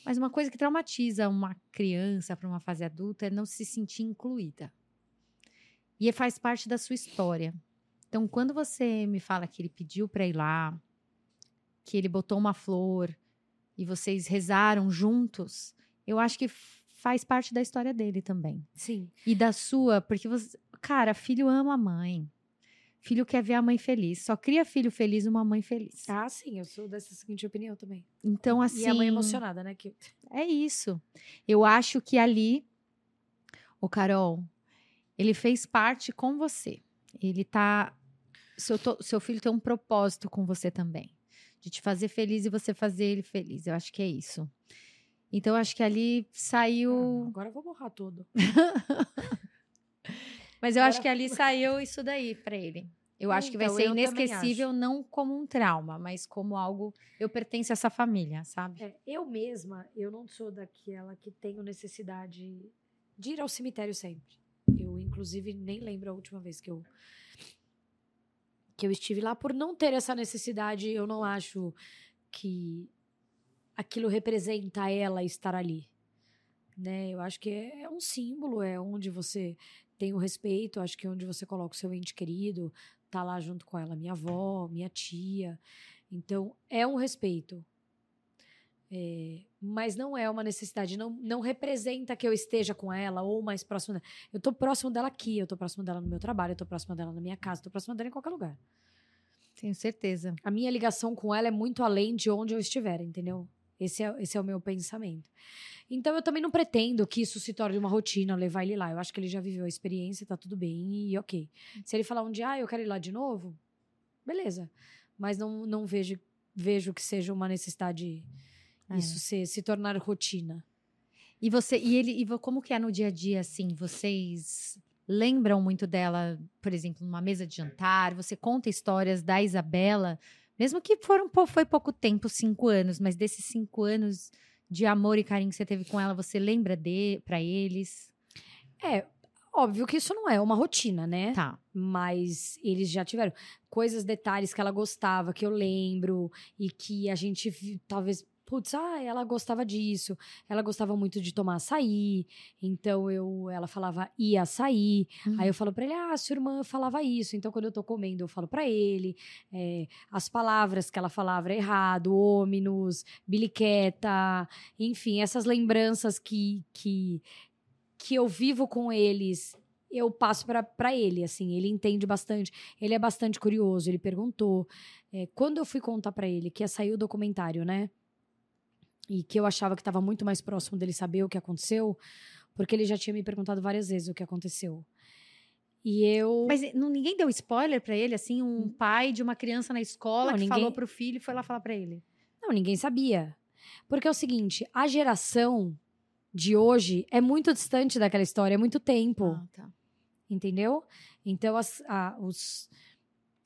Mas uma coisa que traumatiza uma criança para uma fase adulta é não se sentir incluída. E faz parte da sua história. Então, quando você me fala que ele pediu para ir lá, que ele botou uma flor e vocês rezaram juntos, eu acho que faz parte da história dele também. Sim. E da sua, porque você, cara, filho ama a mãe. Filho quer ver a mãe feliz. Só cria filho feliz uma mãe feliz. Ah, sim, eu sou dessa seguinte opinião também. Então, assim. E a mãe assim, emocionada, né? Que... É isso. Eu acho que ali, o Carol, ele fez parte com você. Ele tá. Seu, seu filho tem um propósito com você também de te fazer feliz e você fazer ele feliz. Eu acho que é isso. Então, eu acho que ali saiu. Ah, agora eu vou borrar tudo. [laughs] Mas eu agora... acho que ali saiu isso daí para ele. Eu acho que vai então, ser inesquecível, não como um trauma, mas como algo. Eu pertenço a essa família, sabe? É, eu mesma, eu não sou daquela que tenho necessidade de ir ao cemitério sempre. Eu, inclusive, nem lembro a última vez que eu que eu estive lá por não ter essa necessidade. Eu não acho que aquilo representa ela estar ali. Né? Eu acho que é, é um símbolo, é onde você tem o respeito, acho que é onde você coloca o seu ente querido, tá lá junto com ela, minha avó, minha tia. Então, é um respeito. É, mas não é uma necessidade, não, não representa que eu esteja com ela ou mais próximo dela. Eu tô próximo dela aqui, eu tô próximo dela no meu trabalho, eu tô próximo dela na minha casa, eu tô próximo dela em qualquer lugar. Tenho certeza. A minha ligação com ela é muito além de onde eu estiver, entendeu? Esse é, esse é o meu pensamento. Então eu também não pretendo que isso se torne uma rotina, levar ele lá. Eu acho que ele já viveu a experiência, tá tudo bem e ok. Se ele falar um dia, ah, eu quero ir lá de novo, beleza. Mas não, não vejo, vejo que seja uma necessidade é. isso se, se tornar rotina. E você e ele e como que é no dia a dia assim? Vocês lembram muito dela, por exemplo, numa mesa de jantar? Você conta histórias da Isabela, mesmo que foram foi pouco tempo, cinco anos, mas desses cinco anos de amor e carinho que você teve com ela, você lembra de para eles? É, óbvio que isso não é uma rotina, né? Tá. Mas eles já tiveram coisas, detalhes que ela gostava, que eu lembro e que a gente talvez putz, ah, ela gostava disso, ela gostava muito de tomar açaí, então eu, ela falava ia açaí, uhum. aí eu falo para ele, ah, sua irmã falava isso, então quando eu tô comendo eu falo para ele, é, as palavras que ela falava errado, ôminus, biliqueta, enfim, essas lembranças que, que, que eu vivo com eles eu passo para ele, assim, ele entende bastante, ele é bastante curioso, ele perguntou. É, quando eu fui contar para ele que ia sair o documentário, né? E que eu achava que estava muito mais próximo dele saber o que aconteceu, porque ele já tinha me perguntado várias vezes o que aconteceu. E eu. Mas não, ninguém deu spoiler para ele, assim, um hum. pai de uma criança na escola não, que ninguém... falou pro filho e foi lá falar para ele? Não, ninguém sabia. Porque é o seguinte, a geração de hoje é muito distante daquela história, é muito tempo. Ah, tá. Entendeu? Então, as, a, os,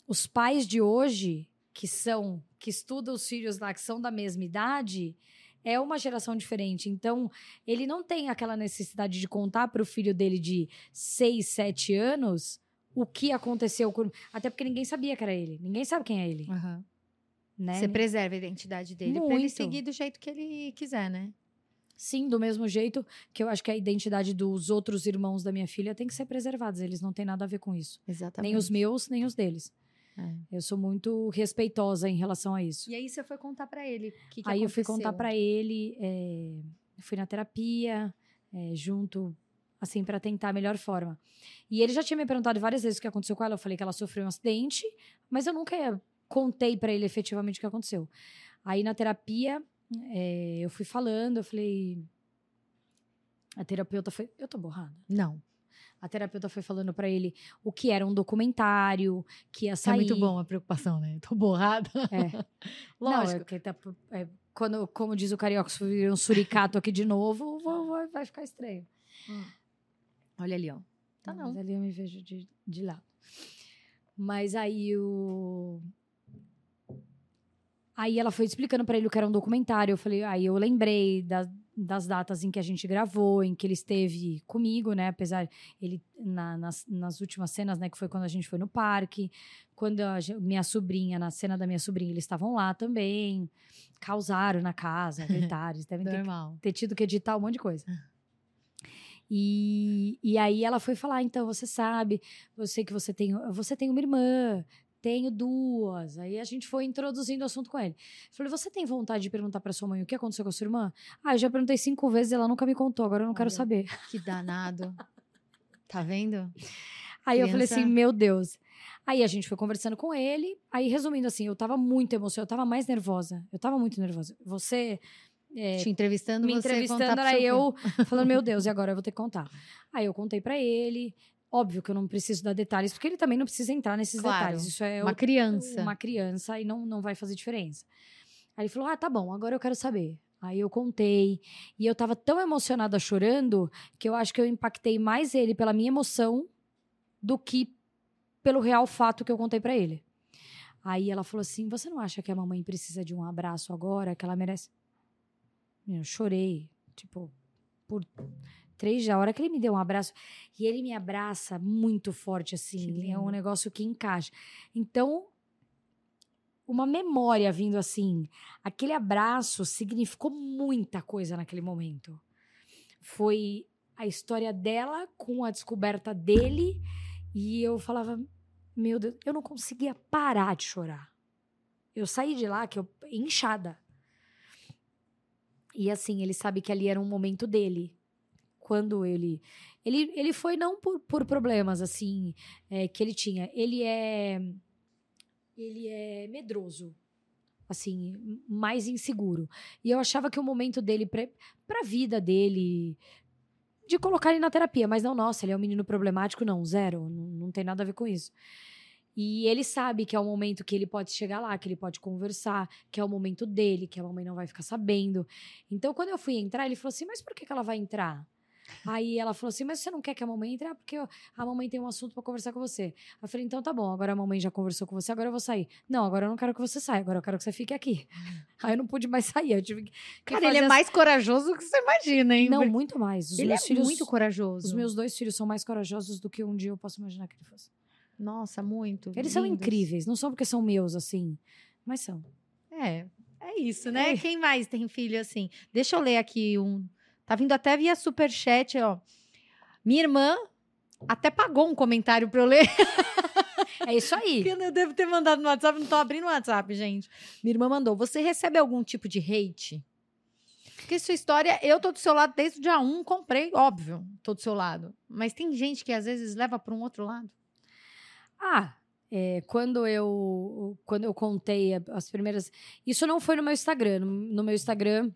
os pais de hoje, que são, que estudam os filhos lá, que são da mesma idade, é uma geração diferente. Então, ele não tem aquela necessidade de contar para o filho dele de 6, 7 anos o que aconteceu com. Até porque ninguém sabia que era ele. Ninguém sabe quem é ele. Uhum. Né? Você preserva a identidade dele para ele seguir do jeito que ele quiser, né? Sim, do mesmo jeito que eu acho que a identidade dos outros irmãos da minha filha tem que ser preservada. Eles não têm nada a ver com isso. Exatamente. Nem os meus, nem os deles. É. Eu sou muito respeitosa em relação a isso. E aí você foi contar para ele o que, que Aí aconteceu? eu fui contar para ele, é, fui na terapia, é, junto, assim, para tentar a melhor forma. E ele já tinha me perguntado várias vezes o que aconteceu com ela. Eu falei que ela sofreu um acidente, mas eu nunca contei para ele efetivamente o que aconteceu. Aí na terapia, é, eu fui falando, eu falei. A terapeuta foi. Eu tô borrada? Não. A terapeuta foi falando para ele o que era um documentário, que ia sair. É muito bom a preocupação, né? Tô borrada. É. Lógico. [laughs] Não, é tá, é, quando, como diz o carioca, se vir um suricato aqui de novo, vai, vai ficar estranho. Hum. Olha ali, ó. Tá não. Mas ali eu me vejo de, de lado. Mas aí o. Aí ela foi explicando para ele o que era um documentário. Eu falei, aí eu lembrei da, das datas em que a gente gravou, em que ele esteve comigo, né? Apesar ele na, nas, nas últimas cenas, né? Que foi quando a gente foi no parque, quando a minha sobrinha, na cena da minha sobrinha, eles estavam lá também, causaram na casa, [laughs] gritaram, devem ter, ter, tido que editar um monte de coisa. E, e aí ela foi falar, então, você sabe, eu sei que você tem, você tem uma irmã, tenho duas. Aí a gente foi introduzindo o assunto com ele. Falei, você tem vontade de perguntar para sua mãe o que aconteceu com a sua irmã? Ah, eu já perguntei cinco vezes e ela nunca me contou, agora eu não Olha, quero saber. Que danado. tá vendo? Aí Criança... eu falei assim, meu Deus. Aí a gente foi conversando com ele. Aí, resumindo assim, eu tava muito emocionada, eu tava mais nervosa. Eu tava muito nervosa. Você é, Te entrevistando, me entrevistando, era eu [laughs] falando, meu Deus, e agora eu vou ter que contar. Aí eu contei para ele. Óbvio que eu não preciso dar detalhes, porque ele também não precisa entrar nesses claro, detalhes. Isso é uma o, criança. Uma criança e não, não vai fazer diferença. Aí ele falou: Ah, tá bom, agora eu quero saber. Aí eu contei. E eu tava tão emocionada chorando que eu acho que eu impactei mais ele pela minha emoção do que pelo real fato que eu contei para ele. Aí ela falou assim: Você não acha que a mamãe precisa de um abraço agora, que ela merece? Eu chorei, tipo, por três dias. A hora que ele me deu um abraço, e ele me abraça muito forte, assim, é um negócio que encaixa. Então, uma memória vindo assim, aquele abraço significou muita coisa naquele momento. Foi a história dela com a descoberta dele, e eu falava, meu Deus, eu não conseguia parar de chorar. Eu saí de lá que eu inchada. E assim, ele sabe que ali era um momento dele. Quando ele. Ele, ele foi não por, por problemas, assim, é, que ele tinha. Ele é. Ele é medroso. Assim, mais inseguro. E eu achava que o momento dele, pra, pra vida dele, de colocar ele na terapia, mas não, nossa, ele é um menino problemático, não, zero, não, não tem nada a ver com isso. E ele sabe que é o momento que ele pode chegar lá, que ele pode conversar, que é o momento dele, que a mamãe não vai ficar sabendo. Então, quando eu fui entrar, ele falou assim: Mas por que, que ela vai entrar? Aí ela falou assim: Mas você não quer que a mamãe entre? Ah, porque a mamãe tem um assunto para conversar com você. Eu falei: Então tá bom, agora a mamãe já conversou com você, agora eu vou sair. Não, agora eu não quero que você saia, agora eu quero que você fique aqui. Aí eu não pude mais sair. Eu tive que. Cara, ele é mais corajoso do que você imagina, hein? Não, muito mais. Os ele é filhos, muito corajoso. Os meus dois filhos são mais corajosos do que um dia eu posso imaginar que ele fosse. Nossa, muito. Eles lindos. são incríveis, não só porque são meus, assim, mas são. É, é isso, né? É. Quem mais tem filho assim? Deixa eu ler aqui um. Tá vindo até via superchat, ó. Minha irmã até pagou um comentário pra eu ler. [laughs] É isso aí. Que eu devo ter mandado no WhatsApp, não tô abrindo o WhatsApp, gente. Minha irmã mandou. Você recebe algum tipo de hate? Porque sua história, eu tô do seu lado desde o dia 1, comprei, óbvio, tô do seu lado. Mas tem gente que às vezes leva para um outro lado. Ah, é, quando eu quando eu contei as primeiras, isso não foi no meu Instagram. No, meu Instagram,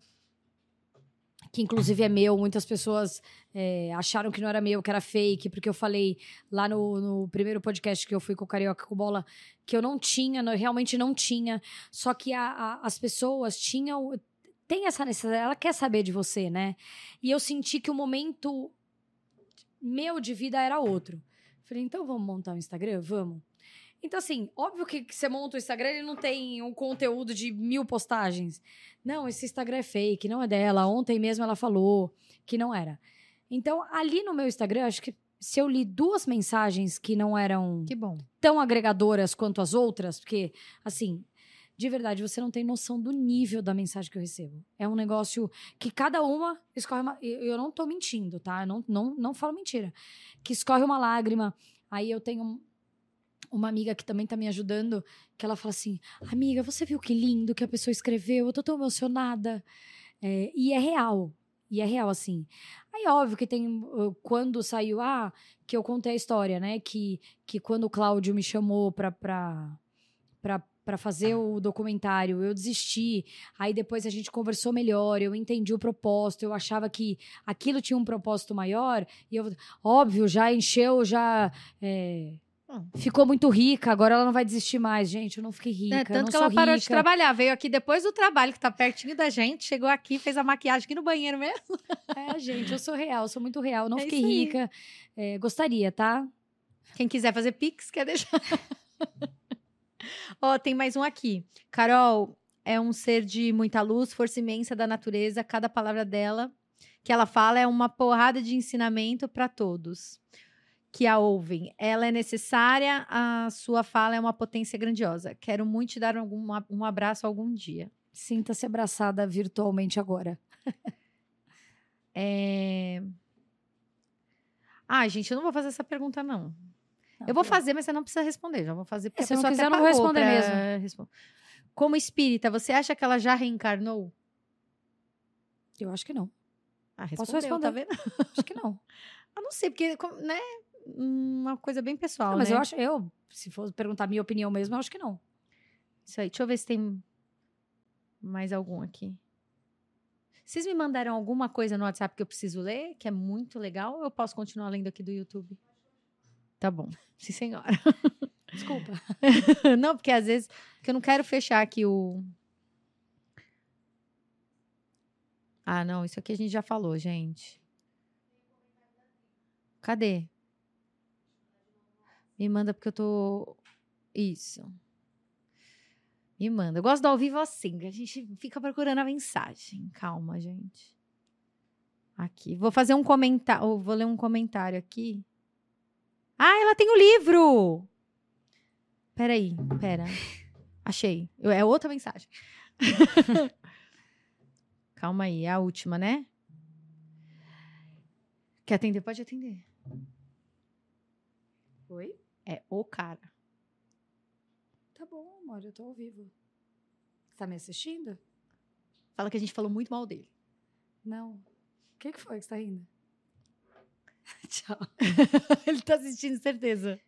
que inclusive é meu, muitas pessoas é, acharam que não era meu, que era fake, porque eu falei lá no, no, primeiro podcast que eu fui com o Carioca com Bola que eu não tinha, não, realmente não tinha. Só que a, a, as pessoas tinham. Tem essa necessidade, ela quer saber de você, né? E eu senti que o momento meu de vida era outro. Falei, então vamos montar um Instagram? Vamos. Então, assim, óbvio que, que você monta o Instagram, ele não tem um conteúdo de mil postagens. Não, esse Instagram é fake, não é dela. Ontem mesmo ela falou que não era. Então, ali no meu Instagram, acho que se eu li duas mensagens que não eram que tão agregadoras quanto as outras, porque, assim, de verdade, você não tem noção do nível da mensagem que eu recebo. É um negócio que cada uma escorre uma. Eu não tô mentindo, tá? Eu não, não, não falo mentira. Que escorre uma lágrima. Aí eu tenho uma amiga que também tá me ajudando, que ela fala assim: Amiga, você viu que lindo que a pessoa escreveu? Eu tô tão emocionada. É, e é real. E é real, assim. Aí, óbvio que tem. Quando saiu, ah, que eu contei a história, né? Que, que quando o Cláudio me chamou pra, pra, pra para fazer o documentário, eu desisti. Aí depois a gente conversou melhor, eu entendi o propósito, eu achava que aquilo tinha um propósito maior. E eu, óbvio, já encheu, já. É, Ficou muito rica, agora ela não vai desistir mais. Gente, eu não fiquei rica. É, tanto que ela parou rica. de trabalhar. Veio aqui depois do trabalho, que tá pertinho da gente, chegou aqui, fez a maquiagem aqui no banheiro mesmo. É, gente, eu sou real, sou muito real. Não é fiquei rica. É, gostaria, tá? Quem quiser fazer Pix, quer deixar. [laughs] Ó, tem mais um aqui. Carol é um ser de muita luz, força imensa da natureza. Cada palavra dela que ela fala é uma porrada de ensinamento para todos que a ouvem. Ela é necessária, a sua fala é uma potência grandiosa. Quero muito te dar algum, um abraço algum dia. Sinta-se abraçada virtualmente agora. [laughs] é... Ah, gente, eu não vou fazer essa pergunta, não. não eu vou tá fazer, mas você não precisa responder. Já vou fazer porque é, se a pessoa não quiser, não vou responder mesmo. Como espírita, você acha que ela já reencarnou? Eu acho que não. Ah, Posso responder? Tá vendo? Acho que não. [laughs] Eu não sei, porque, né? Uma coisa bem pessoal, não, mas né? eu acho, eu, se for perguntar a minha opinião mesmo, eu acho que não. Isso aí. Deixa eu ver se tem mais algum aqui. Vocês me mandaram alguma coisa no WhatsApp que eu preciso ler, que é muito legal, ou eu posso continuar lendo aqui do YouTube? Tá bom. [laughs] Sim, senhora. [laughs] Desculpa. [laughs] não, porque às vezes. Porque eu não quero fechar aqui o. Ah, não, isso aqui a gente já falou, gente. Cadê? Me manda porque eu tô. Isso. Me manda. Eu gosto do ao vivo assim, a gente fica procurando a mensagem. Calma, gente. Aqui. Vou fazer um comentário. Vou ler um comentário aqui. Ah, ela tem o um livro! Peraí, pera. Achei. É outra mensagem. [laughs] Calma aí, é a última, né? Quer atender? Pode atender. Oi? É o cara. Tá bom, amor, eu tô ao vivo. Você tá me assistindo? Fala que a gente falou muito mal dele. Não. O que, que foi que você tá rindo? [laughs] Tchau. [laughs] Ele tá assistindo, certeza.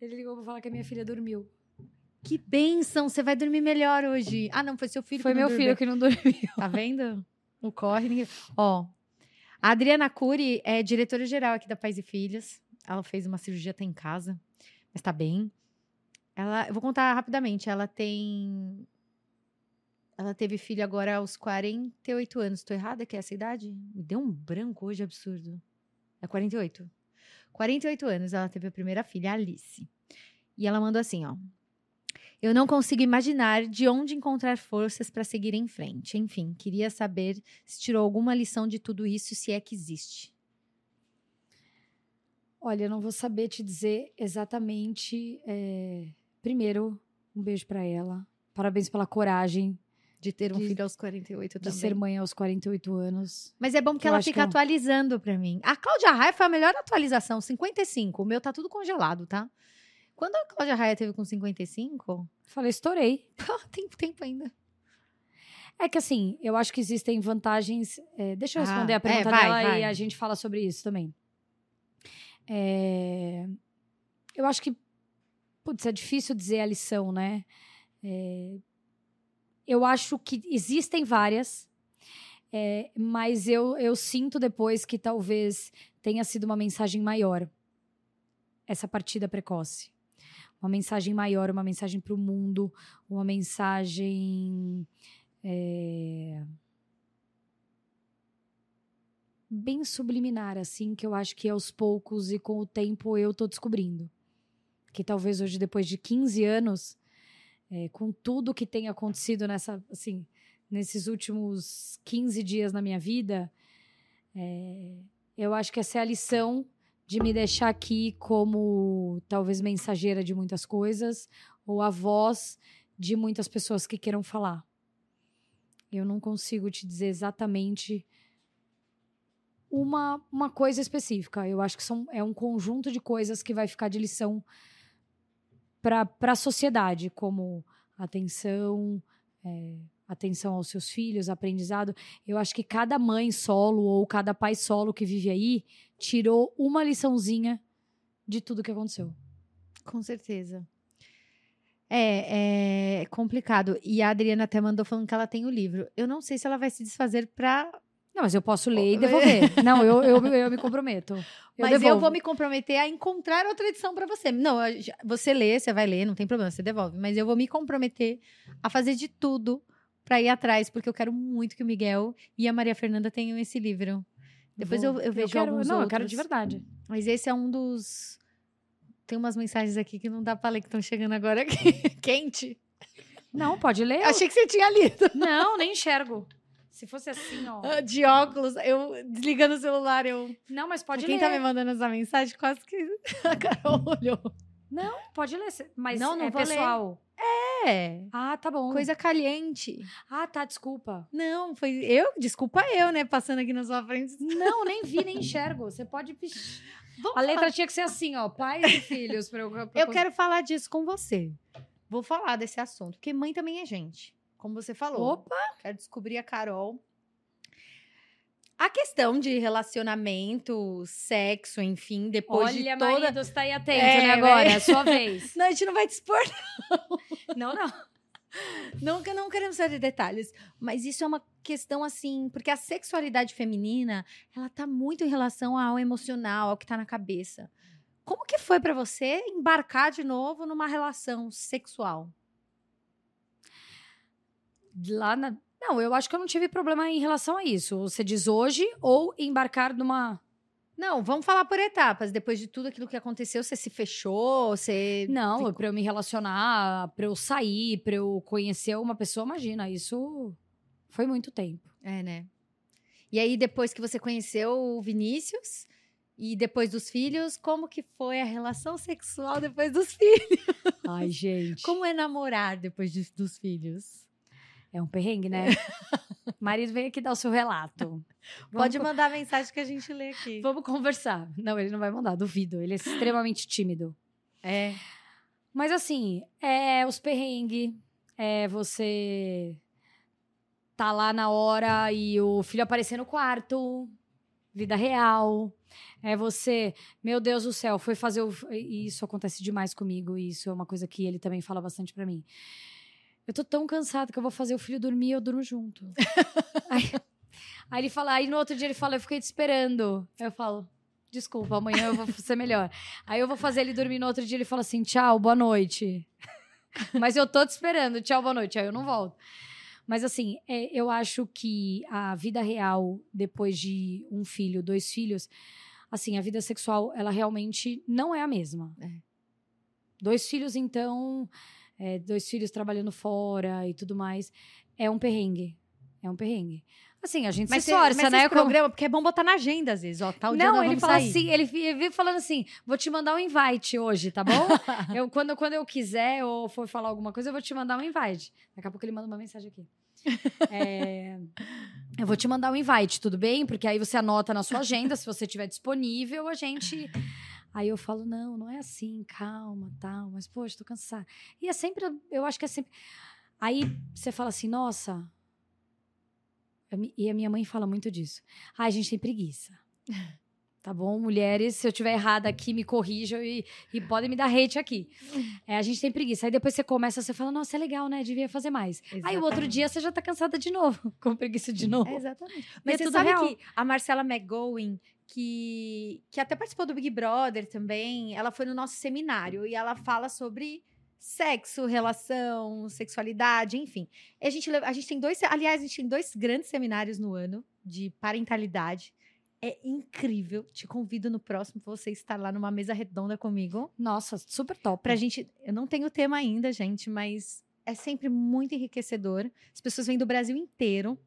Ele ligou pra falar que a minha filha dormiu. Que bênção! Você vai dormir melhor hoje. Ah, não, foi seu filho foi que não Foi meu filho que não dormiu. Tá vendo? O corre. Ninguém... Ó, a Adriana Cury é diretora-geral aqui da Pais e Filhos. Ela fez uma cirurgia, tá em casa mas tá bem. Ela, eu vou contar rapidamente. Ela tem. Ela teve filho agora aos 48 anos. Tô errada que é essa idade? Me deu um branco hoje absurdo. É 48. 48 anos ela teve a primeira filha, Alice. E ela mandou assim, ó. Eu não consigo imaginar de onde encontrar forças para seguir em frente. Enfim, queria saber se tirou alguma lição de tudo isso, se é que existe. Olha, eu não vou saber te dizer exatamente. É... Primeiro, um beijo para ela. Parabéns pela coragem. De ter um de, filho aos 48 também. De ser mãe aos 48 anos. Mas é bom porque ela fica que atualizando para mim. A Cláudia Raia foi a melhor atualização, 55. O meu tá tudo congelado, tá? Quando a Cláudia Raia teve com 55... Falei, estourei. [laughs] tem tempo ainda. É que assim, eu acho que existem vantagens. É, deixa eu responder ah, a pergunta é, vai, dela vai. e a gente fala sobre isso também. É, eu acho que, putz, é difícil dizer a lição, né? É, eu acho que existem várias, é, mas eu, eu sinto depois que talvez tenha sido uma mensagem maior essa partida precoce. Uma mensagem maior, uma mensagem para o mundo, uma mensagem. É, bem subliminar, assim, que eu acho que aos poucos e com o tempo eu tô descobrindo. Que talvez hoje, depois de 15 anos, é, com tudo que tem acontecido nessa, assim, nesses últimos 15 dias na minha vida, é, eu acho que essa é a lição de me deixar aqui como talvez mensageira de muitas coisas ou a voz de muitas pessoas que queiram falar. Eu não consigo te dizer exatamente uma, uma coisa específica. Eu acho que são, é um conjunto de coisas que vai ficar de lição para a sociedade, como atenção, é, atenção aos seus filhos, aprendizado. Eu acho que cada mãe solo ou cada pai solo que vive aí tirou uma liçãozinha de tudo que aconteceu. Com certeza. É, é complicado. E a Adriana até mandou falando que ela tem o livro. Eu não sei se ela vai se desfazer pra. Não, mas eu posso ler e devolver. [laughs] não, eu, eu, eu me comprometo. Eu mas devolvo. eu vou me comprometer a encontrar outra edição para você. Não, você lê, você vai ler, não tem problema, você devolve. Mas eu vou me comprometer a fazer de tudo para ir atrás, porque eu quero muito que o Miguel e a Maria Fernanda tenham esse livro. Depois eu, eu, vejo eu quero, alguns não, outros. eu quero de verdade. Mas esse é um dos tem umas mensagens aqui que não dá pra ler que estão chegando agora aqui. [laughs] Quente. Não, pode ler. Achei que você tinha lido. Não, nem enxergo. Se fosse assim, ó. Ah, de óculos, eu desligando o celular, eu. Não, mas pode Quem ler. Quem tá me mandando essa mensagem, quase que [laughs] a Carol olhou. Não, pode ler. Mas não, não é pessoal. Ler. É. Ah, tá bom. Coisa caliente. Ah, tá, desculpa. Não, foi eu. Desculpa eu, né? Passando aqui na sua frente. Não, nem vi, nem enxergo. Você pode. Vamos a letra falar. tinha que ser assim, ó. Pais e filhos. Pra eu, pra eu quero falar disso com você. Vou falar desse assunto, porque mãe também é gente. Como você falou. Opa! Quero descobrir a Carol. A questão de relacionamento, sexo, enfim, depois Olha, de toda... Olha, tá aí atento, é, né, agora? É sua vez. [laughs] Não, a gente não vai dispor, não. Não, não. Nunca não queremos saber detalhes, mas isso é uma questão assim, porque a sexualidade feminina, ela tá muito em relação ao emocional, ao que tá na cabeça. Como que foi para você embarcar de novo numa relação sexual? Lá na... Não, eu acho que eu não tive problema em relação a isso. Você diz hoje ou embarcar numa não, vamos falar por etapas. Depois de tudo aquilo que aconteceu, você se fechou? Você. Não, ficou... para eu me relacionar, para eu sair, para eu conhecer uma pessoa, imagina, isso foi muito tempo. É, né? E aí, depois que você conheceu o Vinícius e depois dos filhos, como que foi a relação sexual depois dos [laughs] filhos? Ai, gente. Como é namorar depois de, dos filhos? É um perrengue, né? [laughs] Marido, vem aqui dar o seu relato. Pode Vamos... mandar mensagem que a gente lê aqui. Vamos conversar. Não, ele não vai mandar, duvido. Ele é extremamente tímido. É. Mas assim, é os perrengues, é você tá lá na hora e o filho aparecer no quarto, vida real. É você, meu Deus do céu, foi fazer o. Isso acontece demais comigo, isso é uma coisa que ele também fala bastante para mim. Eu tô tão cansado que eu vou fazer o filho dormir e eu durmo junto. [laughs] aí, aí, ele fala, aí no outro dia ele fala, eu fiquei te esperando. Aí eu falo, desculpa, amanhã eu vou ser melhor. Aí eu vou fazer ele dormir no outro dia ele fala assim, tchau, boa noite. [laughs] Mas eu tô te esperando, tchau, boa noite. Aí eu não volto. Mas assim, é, eu acho que a vida real, depois de um filho, dois filhos, assim, a vida sexual, ela realmente não é a mesma. É. Dois filhos, então, é, dois filhos trabalhando fora e tudo mais. É um perrengue. É um perrengue. Assim, a gente mas se esforça, né? programa, porque é bom botar na agenda às vezes, ó, tal Não, dia ele fala sair. assim, ele vive falando assim, vou te mandar um invite hoje, tá bom? [laughs] eu, quando, quando eu quiser ou for falar alguma coisa, eu vou te mandar um invite. Daqui a pouco ele manda uma mensagem aqui. [laughs] é, eu vou te mandar um invite, tudo bem? Porque aí você anota na sua agenda, se você estiver disponível, a gente Aí eu falo, não, não é assim, calma, tal, mas, poxa, tô cansada. E é sempre, eu acho que é sempre. Aí você fala assim, nossa. E a minha mãe fala muito disso. Ah, a gente tem preguiça. Tá bom, mulheres, se eu tiver errada aqui, me corrijam e, e podem me dar hate aqui. [laughs] É, a gente tem preguiça. Aí depois você começa, você fala, nossa, é legal, né? Devia fazer mais. Exatamente. Aí o outro dia você já tá cansada de novo, [laughs] com preguiça de novo. É exatamente. Mas é você sabe real. que a Marcela McGowan, que, que até participou do Big Brother também, ela foi no nosso seminário e ela fala sobre sexo, relação, sexualidade, enfim. A gente, a gente tem dois, aliás, a gente tem dois grandes seminários no ano de parentalidade. É incrível. Te convido no próximo pra você estar lá numa mesa redonda comigo. Nossa, super top. Pra gente. Eu não tenho o tema ainda, gente, mas é sempre muito enriquecedor. As pessoas vêm do Brasil inteiro.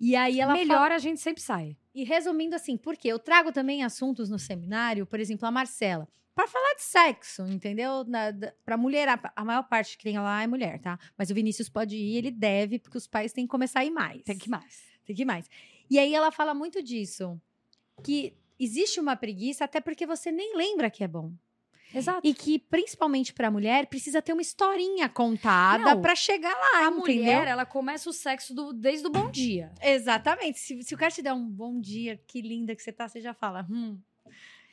E aí ela Melhor fala... a gente sempre sai. E resumindo assim, porque eu trago também assuntos no seminário, por exemplo, a Marcela, para falar de sexo, entendeu? Para mulher, a, a, maior parte que tem lá é mulher, tá? Mas o Vinícius pode ir, ele deve, porque os pais têm que começar a ir mais. Tem que ir mais. Tem que ir mais. E aí ela fala muito disso, que existe uma preguiça até porque você nem lembra que é bom. Exato. E que, principalmente para a mulher, precisa ter uma historinha contada para chegar lá. A entendeu? mulher, ela começa o sexo do, desde o bom [clears throat] dia. Exatamente. Se, se o cara te der um bom dia, que linda que você tá, você já fala, hum.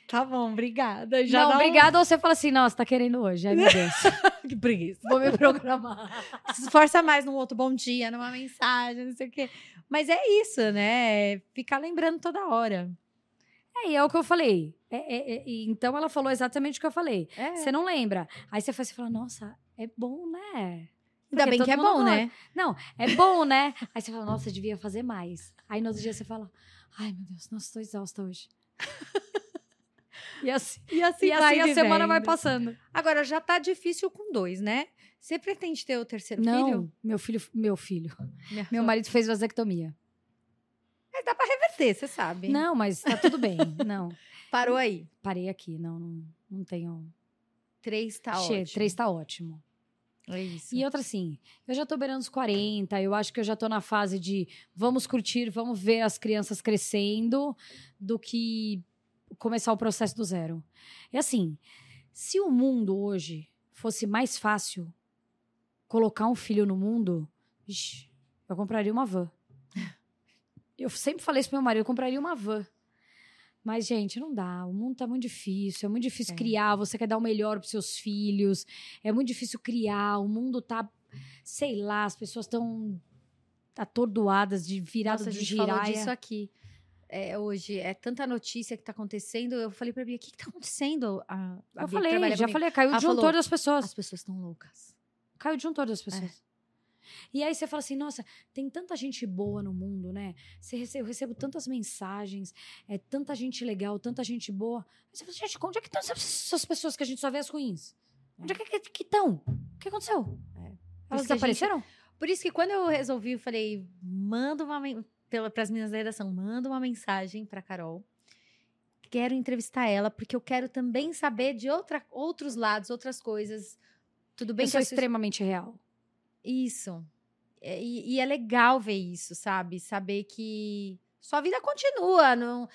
Tá bom, obrigada. Já não, obrigada ou você fala assim, nossa, tá querendo hoje. Ai, meu Deus. [laughs] que preguiça. Vou me programar. Se esforça mais num outro bom dia, numa mensagem, não sei o quê. Mas é isso, né? Ficar lembrando toda hora. É, e é o que eu falei. É, é, é, então ela falou exatamente o que eu falei. É. Você não lembra. Aí você e fala, nossa, é bom, né? Ainda bem que é bom, né? Não, é bom, né? Aí você fala, nossa, devia fazer mais. Aí no outro dia você fala, ai meu Deus, nossa, tô exausta hoje. [laughs] e assim, e assim, e assim a semana vai passando. Agora, já tá difícil com dois, né? Você pretende ter o terceiro não, filho? Meu filho, meu filho. Minha meu marido fez vasectomia. Mas dá pra reverter, você sabe. Não, mas tá tudo bem. [laughs] Não. Parou aí? Parei aqui, não, não, não tenho. Três tá che ótimo. Três tá ótimo. É isso. E outra assim, eu já tô beirando os 40, eu acho que eu já tô na fase de vamos curtir, vamos ver as crianças crescendo, do que começar o processo do zero. É assim, se o mundo hoje fosse mais fácil colocar um filho no mundo, eu compraria uma van. Eu sempre falei isso pro meu marido, eu compraria uma van. Mas, gente, não dá. O mundo tá muito difícil. É muito difícil é. criar. Você quer dar o melhor pros seus filhos. É muito difícil criar. O mundo tá. Sei lá, as pessoas estão atordoadas de virada Nossa, de giraia. falou disso aqui. É, hoje é tanta notícia que tá acontecendo. Eu falei pra Bia, o que, que tá acontecendo? A, a eu Bia, falei, já comigo. falei, caiu de um das pessoas. As pessoas estão loucas. Caiu de um das pessoas. É. E aí você fala assim, nossa, tem tanta gente boa no mundo, né? Você recebe, eu recebo tantas mensagens, é tanta gente legal, tanta gente boa. Você fala, gente, onde é que estão essas pessoas que a gente só vê as ruins? Onde é que estão? O que aconteceu? É. Elas desapareceram? Gente... Por isso que quando eu resolvi, eu falei, manda uma para as meninas da redação, manda uma mensagem para Carol. Quero entrevistar ela porque eu quero também saber de outra, outros lados, outras coisas. Tudo bem eu que sou extremamente real. Isso. É, e, e, é legal ver isso, sabe? Saber que sua vida continua. Não...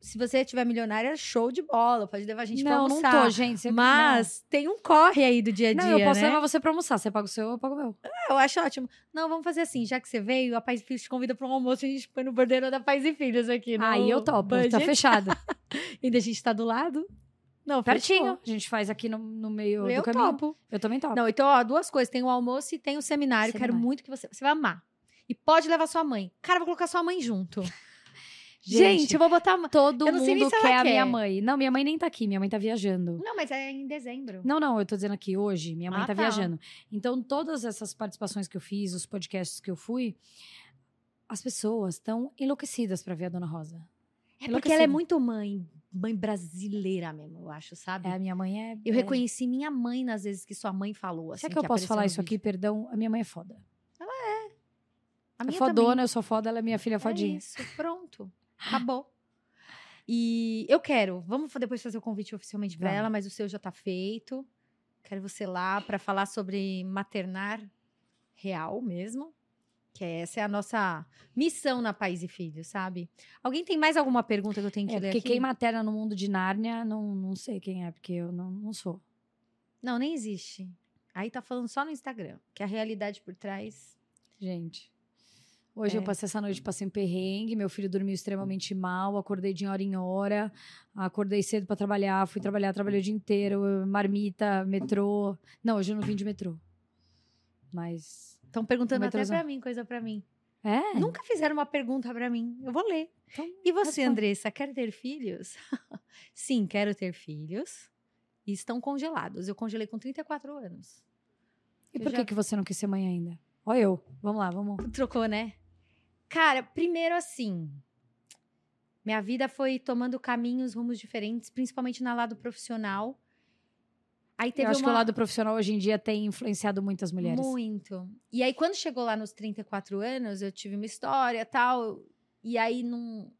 Se você tiver milionária, show de bola. Pode levar a gente não, pra almoçar. Não, tô, gente. Você... Mas não. tem um corre aí do dia a dia, Não, eu posso né? levar você pra almoçar. Você paga o seu, eu pago o meu. É, eu acho ótimo. Não, vamos fazer assim. Já que você veio, a Paz e Filhos te convida pra um almoço a gente põe no bordeiro da Paz e Filhos aqui. Aí eu topo. Budget. Tá fechado. [laughs] Ainda a gente tá do lado. Não, pertinho. Fechou. A gente faz aqui no, no meio eu do caminho. Topo. Eu também topo. Não, então, ó, duas coisas. Tem o almoço e tem o seminário. seminário. Quero muito que você... Você vai amar. E pode levar sua mãe. Cara, vou colocar sua mãe junto. [laughs] Gente, Gente, eu vou botar. Todo mundo quer, quer a minha mãe. Não, minha mãe nem tá aqui, minha mãe tá viajando. Não, mas é em dezembro. Não, não, eu tô dizendo aqui hoje, minha mãe ah, tá, tá, viajando. Então, todas essas participações que eu fiz, os podcasts que eu fui, as pessoas estão enlouquecidas para ver a Dona Rosa. É porque ela é muito mãe mãe brasileira mesmo, eu acho, sabe? É, a minha mãe é. Eu é... reconheci minha mãe nas vezes que sua mãe falou. Assim, Será que eu posso falar isso aqui? Perdão, a minha mãe é foda. Ela é. A minha é fodona, também. eu sou foda, ela é minha filha é fodinha. É isso, pronto. [laughs] Acabou. E eu quero, vamos depois fazer o convite oficialmente para ela, mas o seu já tá feito. Quero você lá para falar sobre maternar real mesmo. Que essa é a nossa missão na Pais e Filhos, sabe? Alguém tem mais alguma pergunta que eu tenho que é, ler porque aqui? quem materna no mundo de Nárnia, não, não sei quem é, porque eu não, não sou. Não, nem existe. Aí tá falando só no Instagram, que a realidade por trás... Gente, hoje é. eu passei essa noite, passei um perrengue, meu filho dormiu extremamente mal, acordei de hora em hora, acordei cedo para trabalhar, fui trabalhar, trabalhei o dia inteiro, marmita, metrô. Não, hoje eu não vim de metrô. Mas Estão perguntando até pra mim, coisa pra mim. É? Nunca fizeram uma pergunta para mim. Eu vou ler. Então, e você, Andressa, quer ter filhos? [laughs] Sim, quero ter filhos. E estão congelados. Eu congelei com 34 anos. E eu por já... que você não quis ser mãe ainda? Ó eu. Vamos lá, vamos. [laughs] Trocou, né? Cara, primeiro assim, minha vida foi tomando caminhos, rumos diferentes, principalmente na lado profissional. Aí teve Eu acho uma... que o lado profissional hoje em dia tem influenciado muitas mulheres. Muito. E aí, quando chegou lá nos 34 anos, eu tive uma história tal. E aí não,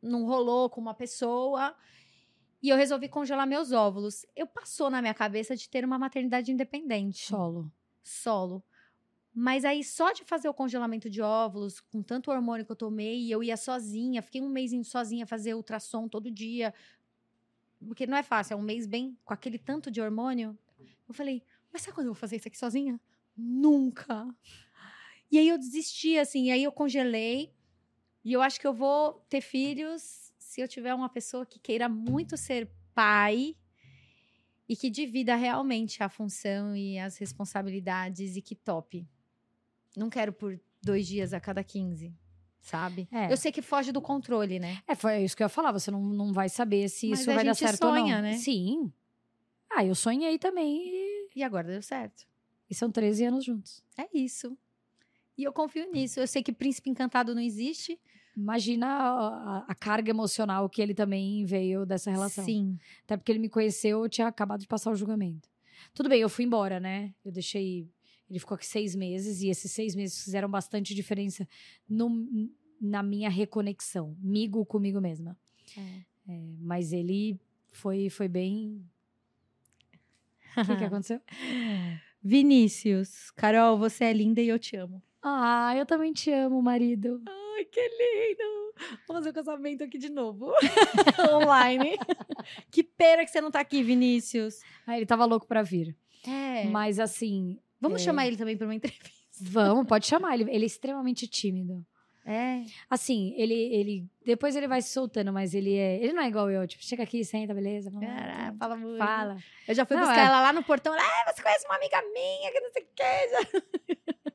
não rolou com uma pessoa. E eu resolvi congelar meus óvulos. Eu passou na minha cabeça de ter uma maternidade independente. Solo. Solo. Mas aí, só de fazer o congelamento de óvulos, com tanto hormônio que eu tomei, eu ia sozinha, fiquei um mês sozinha fazer ultrassom todo dia, porque não é fácil, é um mês bem com aquele tanto de hormônio. Eu falei, mas sabe quando eu vou fazer isso aqui sozinha? Nunca. E aí eu desisti, assim, aí eu congelei. E eu acho que eu vou ter filhos se eu tiver uma pessoa que queira muito ser pai e que divida realmente a função e as responsabilidades e que top. Não quero por dois dias a cada 15 sabe? É. Eu sei que foge do controle, né? É, foi isso que eu ia falar. Você não, não vai saber se Mas isso vai dar certo sonha, ou não. né? Sim. Ah, eu sonhei também. E... e agora deu certo. E são 13 anos juntos. É isso. E eu confio nisso. Eu sei que príncipe encantado não existe. Imagina a, a, a, carga emocional que ele também veio dessa relação. Sim. Até porque ele me conheceu, eu tinha acabado de passar o julgamento. Tudo bem, eu fui embora, né? Eu deixei. Ele ficou aqui seis meses e esses seis meses fizeram bastante diferença no, na minha reconexão, migo comigo mesma. É. É, mas ele foi, foi bem. O que, que aconteceu? [laughs] Vinícius, Carol, você é linda e eu te amo. Ah, eu também te amo, marido. Ai, que lindo! Vamos fazer o casamento aqui de novo. [laughs] Online. que pena que você não tá aqui, Vinícius. Ah, ele tava louco pra vir. É. Mas assim. Vamos é... chamar ele também pra uma [laughs] entrevista. Vamos, pode chamar. Ele, ele é extremamente tímido. É. Assim, ele, ele. Depois ele vai se soltando, mas ele é. Ele não é igual eu. Tipo, chega aqui, senta, beleza? Vamos, Caraca, fala muito. Fala. Eu já fui não, buscar é. ela lá no portão. Ah, você conhece uma amiga minha que não sei o que. [laughs]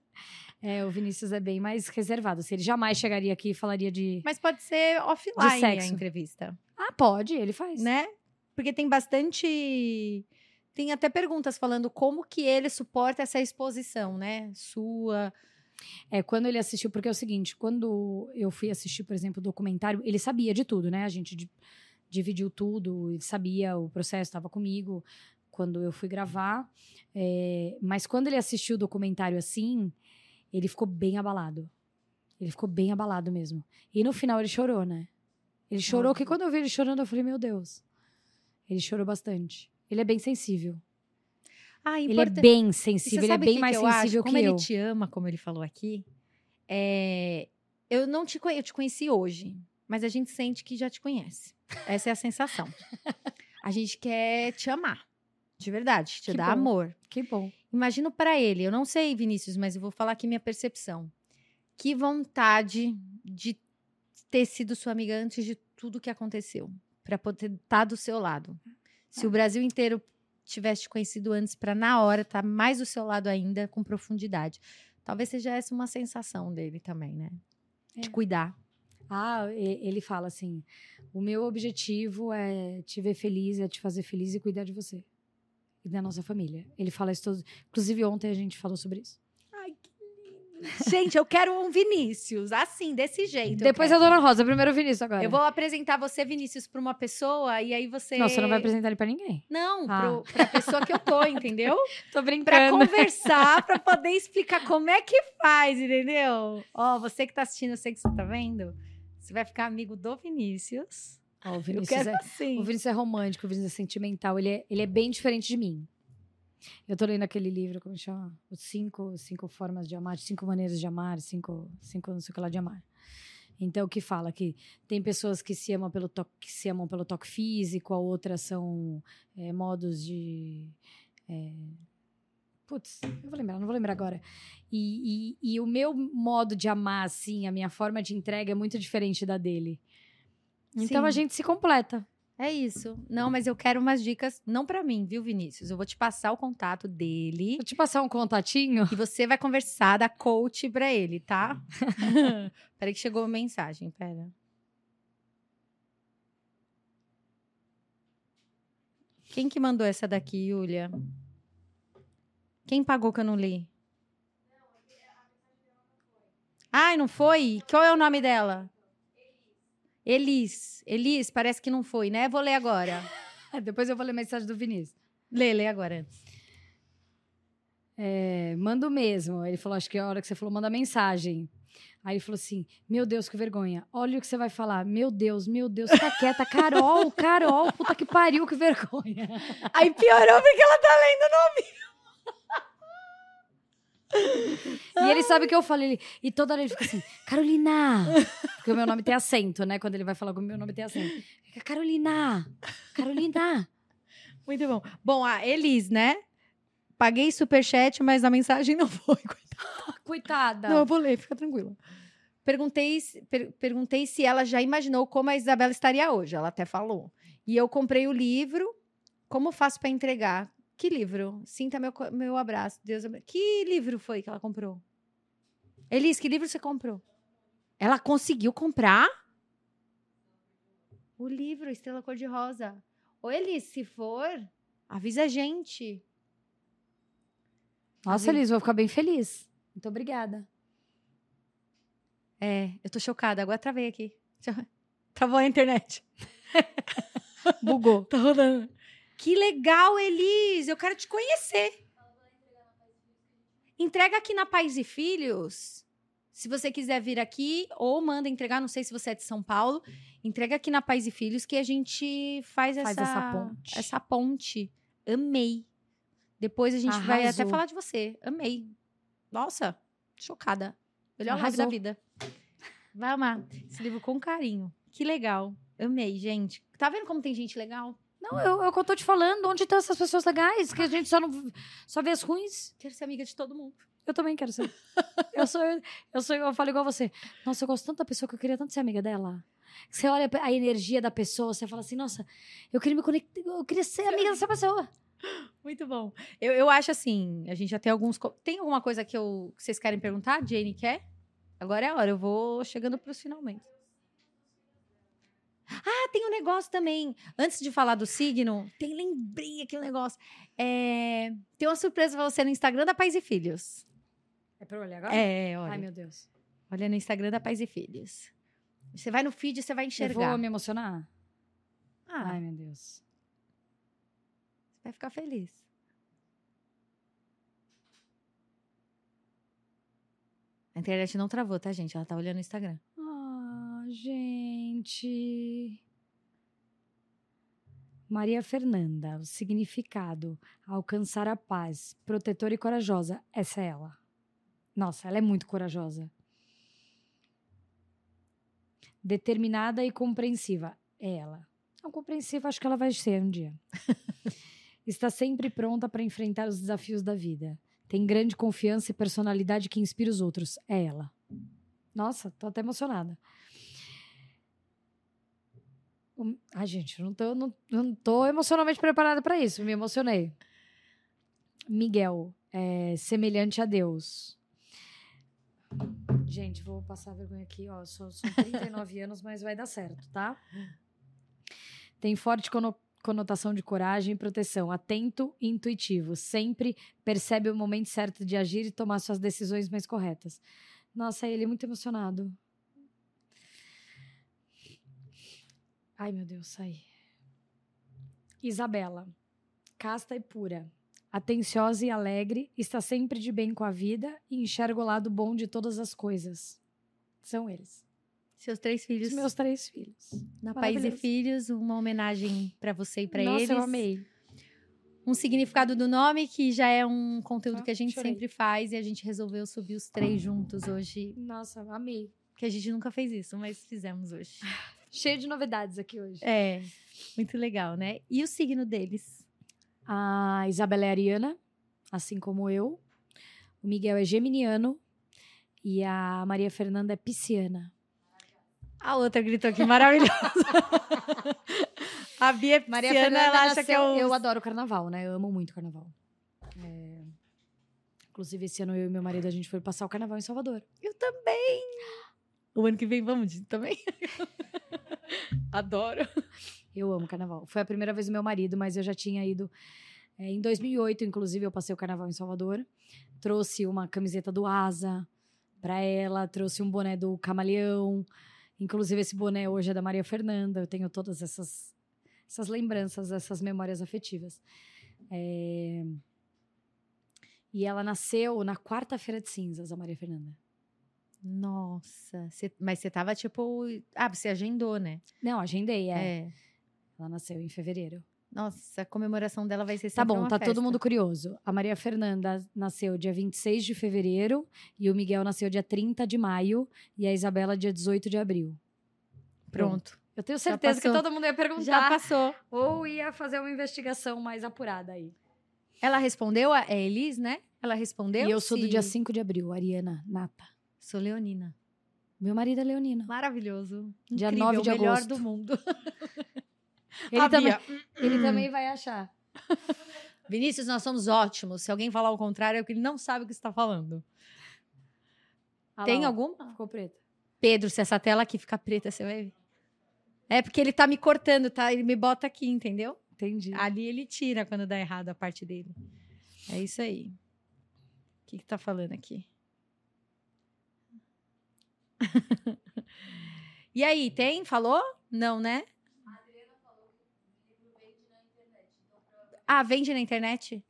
É, o Vinícius é bem mais reservado. Se ele jamais chegaria aqui e falaria de. Mas pode ser offline de sexo. a entrevista. Ah, pode, ele faz. Né? Porque tem bastante. Tem até perguntas falando como que ele suporta essa exposição, né? Sua. É, quando ele assistiu, porque é o seguinte, quando eu fui assistir, por exemplo, o documentário, ele sabia de tudo, né? A gente dividiu tudo, ele sabia, o processo estava comigo quando eu fui gravar. É, mas quando ele assistiu o documentário assim, ele ficou bem abalado. Ele ficou bem abalado mesmo. E no final ele chorou, né? Ele chorou, que quando eu vi ele chorando, eu falei, meu Deus. Ele chorou bastante. Ele é bem sensível. Ah, ele é bem sensível, ele é bem mais sensível que como eu. Como ele te ama, como ele falou aqui, é... eu não te conheci, eu te conheci hoje, mas a gente sente que já te conhece. Essa é a sensação. [laughs] a gente quer te amar. De verdade, te que dar bom. amor. Que bom. Imagino para ele, eu não sei, Vinícius, mas eu vou falar aqui minha percepção. Que vontade de ter sido sua amiga antes de tudo que aconteceu, para poder estar tá do seu lado. Se o Brasil inteiro tivesse te conhecido antes, para na hora estar tá mais do seu lado ainda, com profundidade. Talvez seja essa uma sensação dele também, né? É. De cuidar. Ah, ele fala assim: o meu objetivo é te ver feliz, é te fazer feliz e cuidar de você e da nossa família. Ele fala isso todo. Inclusive, ontem a gente falou sobre isso. Gente, eu quero um Vinícius, assim, desse jeito. Depois a Dona Rosa, primeiro o Vinícius agora. Eu vou apresentar você, Vinícius, pra uma pessoa e aí você. Não, você não vai apresentar ele pra ninguém. Não, ah. pro, pra pessoa que eu tô, [laughs] entendeu? tô brincando. Pra conversar, pra poder explicar como é que faz, entendeu? Ó, você que tá assistindo, eu sei que você tá vendo. Você vai ficar amigo do Vinícius. Oh, o, Vinícius é, assim. o Vinícius é romântico, o Vinícius é sentimental. Ele é, ele é bem diferente de mim. Eu tô lendo aquele livro, como chama? Os cinco, cinco formas de amar, cinco maneiras de amar, cinco, cinco não sei o que lá de amar. Então, o que fala que tem pessoas que se amam pelo toque, que se amam pelo toque físico, a outra são é, modos de. É, putz, eu vou lembrar, não vou lembrar agora. E, e, e, o meu modo de amar, assim, a minha forma de entrega é muito diferente da dele. Então Sim. a gente se completa. É isso. Não, mas eu quero umas dicas, não para mim, viu, Vinícius? Eu vou te passar o contato dele. Vou te passar um contatinho. E você vai conversar da coach pra ele, tá? [laughs] Peraí que chegou uma mensagem, pera. Quem que mandou essa daqui, Yulia? Quem pagou que eu não li? Ai, não foi? Qual é o nome dela? Elis. Elis, parece que não foi, né? Vou ler agora. [laughs] Depois eu vou ler a mensagem do Vinícius. Lê, lê agora. É, manda mesmo. Ele falou, acho que é a hora que você falou, manda mensagem. Aí ele falou assim: Meu Deus, que vergonha. Olha o que você vai falar. Meu Deus, meu Deus, fica quieta. Carol, Carol, puta que pariu, que vergonha. Aí piorou porque ela tá lendo o nome. E ele sabe o que eu falo. Ele, e toda hora ele fica assim, Carolina. Porque o meu nome tem acento, né? Quando ele vai falar com o meu nome tem acento. Fica, Carolina. Carolina. Muito bom. Bom, a Elis, né? Paguei superchat, mas a mensagem não foi, coitada. Coitada. Não, eu vou ler, fica tranquila. perguntei, per, perguntei se ela já imaginou como a Isabela estaria hoje. Ela até falou. E eu comprei o livro. Como faço para entregar? Que livro? Sinta meu, meu abraço. Deus Que livro foi que ela comprou? Elis, que livro você comprou? Ela conseguiu comprar? O livro Estrela Cor-de-Rosa. Ô, Elis, se for, avisa a gente. Nossa, Elis, vou ficar bem feliz. Muito obrigada. É, eu tô chocada. Agora travei aqui. [laughs] Travou a internet. [laughs] Bugou. tá rodando. Que legal, Elis! Eu quero te conhecer. Entrega aqui na Pais e Filhos. Se você quiser vir aqui, ou manda entregar, não sei se você é de São Paulo, entrega aqui na Pais e Filhos que a gente faz, faz essa, essa ponte. Essa ponte. Amei. Depois a gente Arrasou. vai até falar de você. Amei. Nossa, chocada. Melhor live da vida. Vai amar. Esse livro com carinho. Que legal. Amei, gente. Tá vendo como tem gente legal? Não, eu, eu tô te falando. Onde estão essas pessoas legais? Que a gente só, não, só vê as ruins. Quero ser amiga de todo mundo. Eu também quero ser. eu sou, eu sou, eu falo igual você. Nossa, eu gosto tanto da pessoa que eu queria tanto ser amiga dela. Você olha a energia da pessoa, você fala assim, nossa, eu queria me conectar, eu queria ser amiga dessa pessoa. Muito bom. Eu, eu acho assim, a gente já tem alguns. Tem alguma coisa que, eu, que vocês querem perguntar? Jane quer? Agora é a hora, eu vou chegando para os finalmente. Ah, tem um negócio também. Antes de falar do signo, tem lembrei aquele negócio. É, tem uma surpresa pra você no Instagram da Pais e Filhos. É pra olhar agora? É, olha. Ai, meu Deus. Olha no Instagram da Pais e Filhos. Você vai no feed, você vai enxergar. Eu vou me emocionar? Ah. Ai, meu Deus. Você vai ficar feliz. A internet não travou, tá, gente? Ela tá olhando no Instagram. Ah, gente. Maria Fernanda, o significado: alcançar a paz, protetora e corajosa. Essa é ela. Nossa, ela é muito corajosa. Determinada e compreensiva. É ela. Não compreensiva, acho que ela vai ser um dia. [laughs] Está sempre pronta para enfrentar os desafios da vida. Tem grande confiança e personalidade que inspira os outros. É ela. Nossa, tô até emocionada. Ai, gente, não tô, não, não tô emocionalmente preparada para isso. Me emocionei. Miguel, é, semelhante a Deus. Gente, vou passar vergonha aqui, ó. Sou, sou 39 [laughs] anos, mas vai dar certo, tá? Tem forte conotação de coragem e proteção, atento e intuitivo, sempre percebe o momento certo de agir e tomar suas decisões mais corretas. Nossa, ele é muito emocionado. Ai, meu Deus, sai. Isabela, casta e pura, atenciosa e alegre, está sempre de bem com a vida e enxerga o lado bom de todas as coisas. São eles. Seus três filhos. Os meus três filhos. Na País e Filhos, uma homenagem para você e para eles. Nossa, eu amei. Um significado do nome que já é um conteúdo ah, que a gente chorei. sempre faz e a gente resolveu subir os três juntos hoje. Nossa, amei. Que a gente nunca fez isso, mas fizemos hoje. [laughs] Cheio de novidades aqui hoje. É, muito legal, né? E o signo deles? A Isabela é ariana, assim como eu. O Miguel é geminiano e a Maria Fernanda é pisciana. A outra gritou aqui, maravilhosa. [laughs] a Bia é Maria Fernanda ela acha nasceu, que é o... Eu adoro carnaval, né? Eu amo muito carnaval. É... Inclusive, esse ano eu e meu marido, a gente foi passar o carnaval em Salvador. Eu também! O ano que vem vamos também? [laughs] Adoro. Eu amo carnaval. Foi a primeira vez do meu marido, mas eu já tinha ido... É, em 2008, inclusive, eu passei o carnaval em Salvador. Trouxe uma camiseta do Asa para ela, trouxe um boné do Camaleão... Inclusive, esse boné hoje é da Maria Fernanda. Eu tenho todas essas, essas lembranças, essas memórias afetivas. É... E ela nasceu na quarta-feira de cinzas, a Maria Fernanda. Nossa, cê, mas você tava tipo. Ah, você agendou, né? Não, agendei, é. é. Ela nasceu em fevereiro. Nossa, a comemoração dela vai ser Tá bom, tá festa. todo mundo curioso. A Maria Fernanda nasceu dia 26 de fevereiro e o Miguel nasceu dia 30 de maio e a Isabela dia 18 de abril. Pronto. Eu tenho certeza que todo mundo ia perguntar. Já passou. Ou ia fazer uma investigação mais apurada aí. Ela respondeu, a Elis, né? Ela respondeu. E eu sou se... do dia 5 de abril, Ariana Nata. Sou leonina. Meu marido é leonino. Maravilhoso. Dia Incrível, 9 de o melhor agosto. do mundo. [laughs] ele, também, ele também vai achar. [laughs] Vinícius, nós somos ótimos. Se alguém falar o contrário, é porque ele não sabe o que está falando. Ah, Tem lá, alguma? Ficou preta. Pedro, se essa tela aqui ficar preta, você vai ver. É porque ele tá me cortando, tá? Ele me bota aqui, entendeu? Entendi. Ali ele tira quando dá errado a parte dele. É isso aí. O que, que tá falando aqui? [laughs] e aí, tem? Falou? Não, né? Ah, vende na internet?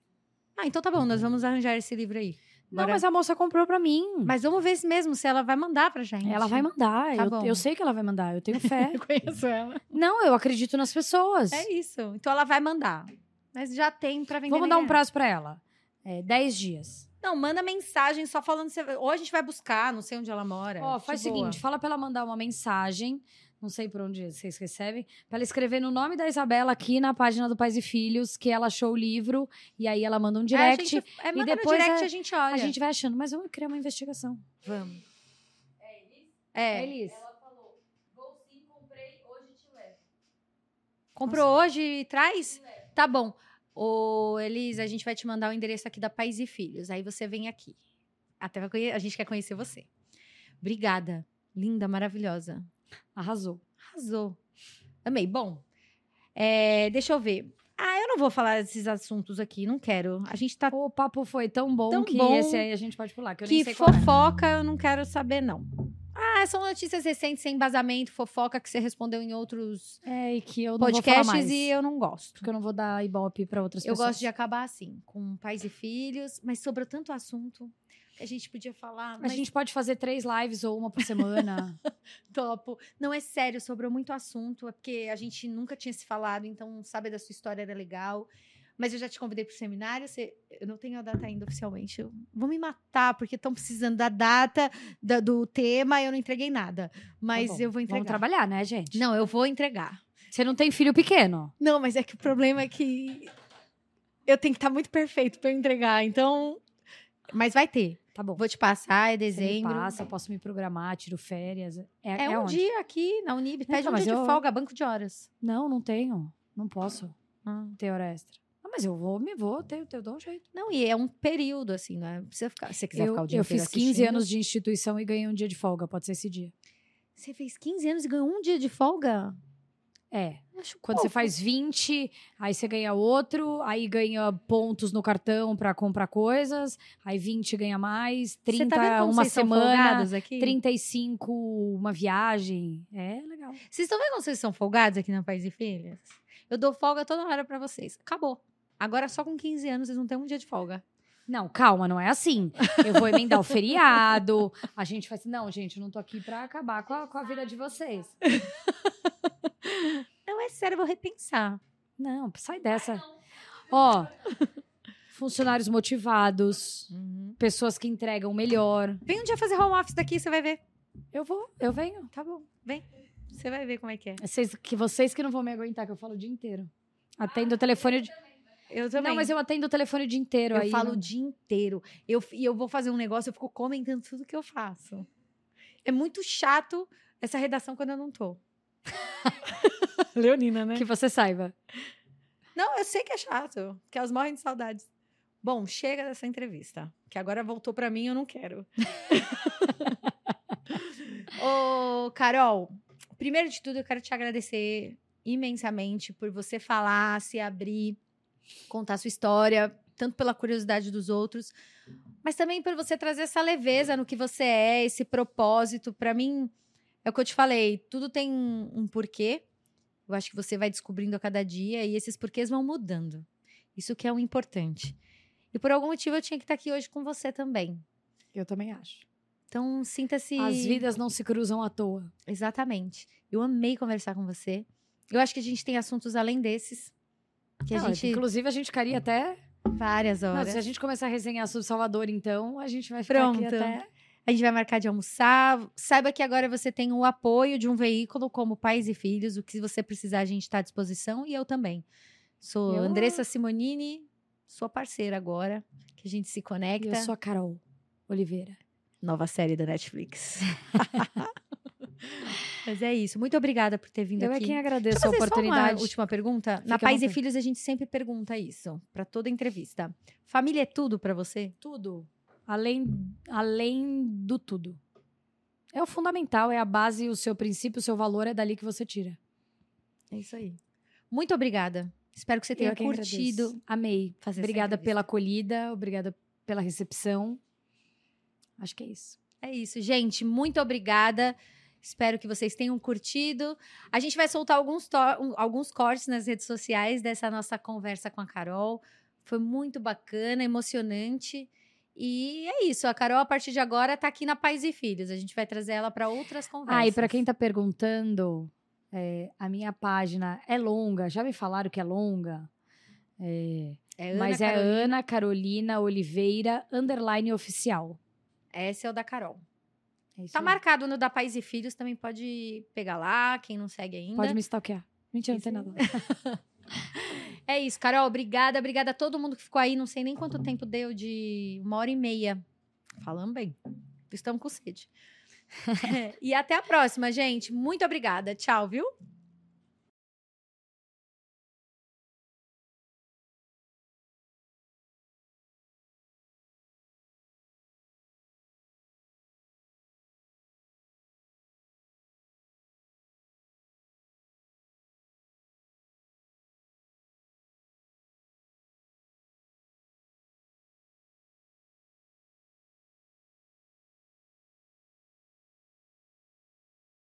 Ah, então tá bom, nós vamos arranjar esse livro aí. Não, mas a moça comprou pra mim. Mas vamos ver mesmo se ela vai mandar pra gente. Ela vai mandar. Tá eu, eu, sei que ela vai mandar. Eu tenho fé. [laughs] eu conheço ela. Não, eu acredito nas pessoas. É isso. Então ela vai mandar. Mas já tem pra vender. Vamos dar um prazo pra ela. É, dez dias. Não, manda mensagem só falando. Ou a gente vai buscar, não sei onde ela mora. Ó, faz o seguinte: fala pra ela mandar uma mensagem. Não sei por onde vocês recebem. Pra ela escrever no nome da Isabela aqui na página do Pais e Filhos que ela achou o livro. E aí ela manda um direct. É, gente, é, e depois direct a, a, gente olha. A gente vai achando. Mas vamos criar uma investigação. Vamos. É Elis? É. é Elis. Ela falou: vou sim, comprei, hoje te levo. Comprou Nossa. hoje e traz? Tá bom. Ô, Elis, a gente vai te mandar o endereço aqui da Pais e Filhos. Aí você vem aqui. Até a gente quer conhecer você. Obrigada. Linda, maravilhosa. Arrasou. Arrasou. Amei. Bom, é, deixa eu ver. Ah, eu não vou falar desses assuntos aqui, não quero. A gente tá. O papo foi tão bom tão que bom esse aí a gente pode pular. Que, que sei fofoca é. eu não quero saber, não. Ah, são notícias recentes, sem embasamento, fofoca que você respondeu em outros é, e que eu não podcasts e eu não gosto. Porque eu não vou dar ibope para outras eu pessoas. Eu gosto de acabar assim, com pais e filhos, mas sobrou tanto assunto que a gente podia falar. Mas... A gente pode fazer três lives ou uma por semana. [laughs] Topo. Não, é sério, sobrou muito assunto, é porque a gente nunca tinha se falado, então saber da sua história era legal. Mas eu já te convidei para o seminário, você, eu não tenho a data ainda oficialmente. Eu, vou me matar, porque estão precisando da data, da, do tema, eu não entreguei nada. Mas tá eu vou entregar. Vamos trabalhar, né, gente? Não, eu vou entregar. Você não tem filho pequeno? Não, mas é que o problema é que eu tenho que estar tá muito perfeito para eu entregar. Então, mas vai ter. Tá bom. Vou te passar, é dezembro. Você passa, eu posso me programar, tiro férias. É, é, é um onde? dia aqui na Unib. Pede então, um dia eu... de folga, banco de horas. Não, não tenho. Não posso ah. ter hora extra. Ah, mas eu vou, me vou, eu, eu dou um jeito. Não, e é um período, assim, não é? Precisa ficar. Se você quiser eu, ficar o dia Eu fiz 15 assistindo. anos de instituição e ganhei um dia de folga, pode ser esse dia. Você fez 15 anos e ganhou um dia de folga? É. Quando pouco. você faz 20, aí você ganha outro, aí ganha pontos no cartão para comprar coisas, aí 20 ganha mais, 30 tá uma semana, aqui? 35 uma viagem. É legal. Vocês estão vendo como vocês são folgados aqui na Pais e Filhas? Eu dou folga toda hora para vocês. Acabou. Agora só com 15 anos vocês não têm um dia de folga. Não, calma, não é assim. Eu vou emendar o feriado. A gente faz assim, não, gente, eu não tô aqui pra acabar com a, com a vida de vocês. Não, é sério, eu vou repensar. Não, sai dessa. Ó, funcionários motivados, uhum. pessoas que entregam melhor. Vem um dia fazer home office daqui, você vai ver. Eu vou, eu venho. Tá bom, vem. Você vai ver como é que é. Vocês, que vocês que não vão me aguentar, que eu falo o dia inteiro. Atendo o telefone. De... Eu também. Não, mas eu atendo o telefone o dia inteiro. Eu aí falo não... o dia inteiro. Eu, e eu vou fazer um negócio, eu fico comentando tudo que eu faço. É muito chato essa redação quando eu não tô. [laughs] Leonina, né? Que você saiba. Não, eu sei que é chato, que elas morrem de saudades. Bom, chega dessa entrevista, que agora voltou para mim, eu não quero. [laughs] Ô, Carol, primeiro de tudo eu quero te agradecer imensamente por você falar, se abrir, contar sua história, tanto pela curiosidade dos outros, mas também por você trazer essa leveza no que você é, esse propósito. Para mim, é o que eu te falei, tudo tem um porquê. Eu acho que você vai descobrindo a cada dia e esses porquês vão mudando. Isso que é o importante. E por algum motivo eu tinha que estar aqui hoje com você também. Eu também acho. Então, sinta-se. As vidas não se cruzam à toa. Exatamente. Eu amei conversar com você. Eu acho que a gente tem assuntos além desses. Que a gente... Inclusive, a gente ficaria até. Várias horas. Não, se a gente começar a resenhar sobre Salvador, então, a gente vai ficar Pronto. aqui até. A gente vai marcar de almoçar. Saiba que agora você tem o apoio de um veículo como Pais e Filhos. O que você precisar, a gente está à disposição. E eu também. Sou eu... Andressa Simonini, sua parceira agora, que a gente se conecta. Eu sou a Carol Oliveira. Nova série da Netflix. [laughs] Mas é isso. Muito obrigada por ter vindo Eu aqui. Eu é quem agradeço a oportunidade. Última pergunta. Fica Na Pais e Filhos a gente sempre pergunta isso, para toda entrevista. Família é tudo para você? Tudo. Além, além do tudo. É o fundamental, é a base, o seu princípio, o seu valor é dali que você tira. É isso aí. Muito obrigada. Espero que você tenha curtido. Agradeço. Amei. Fazer obrigada pela acolhida, obrigada pela recepção. Acho que é isso. É isso, gente. Muito obrigada. Espero que vocês tenham curtido. A gente vai soltar alguns, alguns cortes nas redes sociais dessa nossa conversa com a Carol. Foi muito bacana, emocionante. E é isso. A Carol, a partir de agora, está aqui na Pais e Filhos. A gente vai trazer ela para outras conversas. Ah, e para quem está perguntando, é, a minha página é longa. Já me falaram que é longa. É, é mas é Carolina. é Ana Carolina Oliveira, underline oficial. Esse é o da Carol. É tá aí. marcado no da Pais e Filhos, também pode pegar lá, quem não segue ainda. Pode me stalkear. Mentira, não tem nada. [laughs] é isso, Carol. Obrigada. Obrigada a todo mundo que ficou aí. Não sei nem quanto tempo deu de uma hora e meia. Falando bem. Estamos com sede. [laughs] e até a próxima, gente. Muito obrigada. Tchau, viu?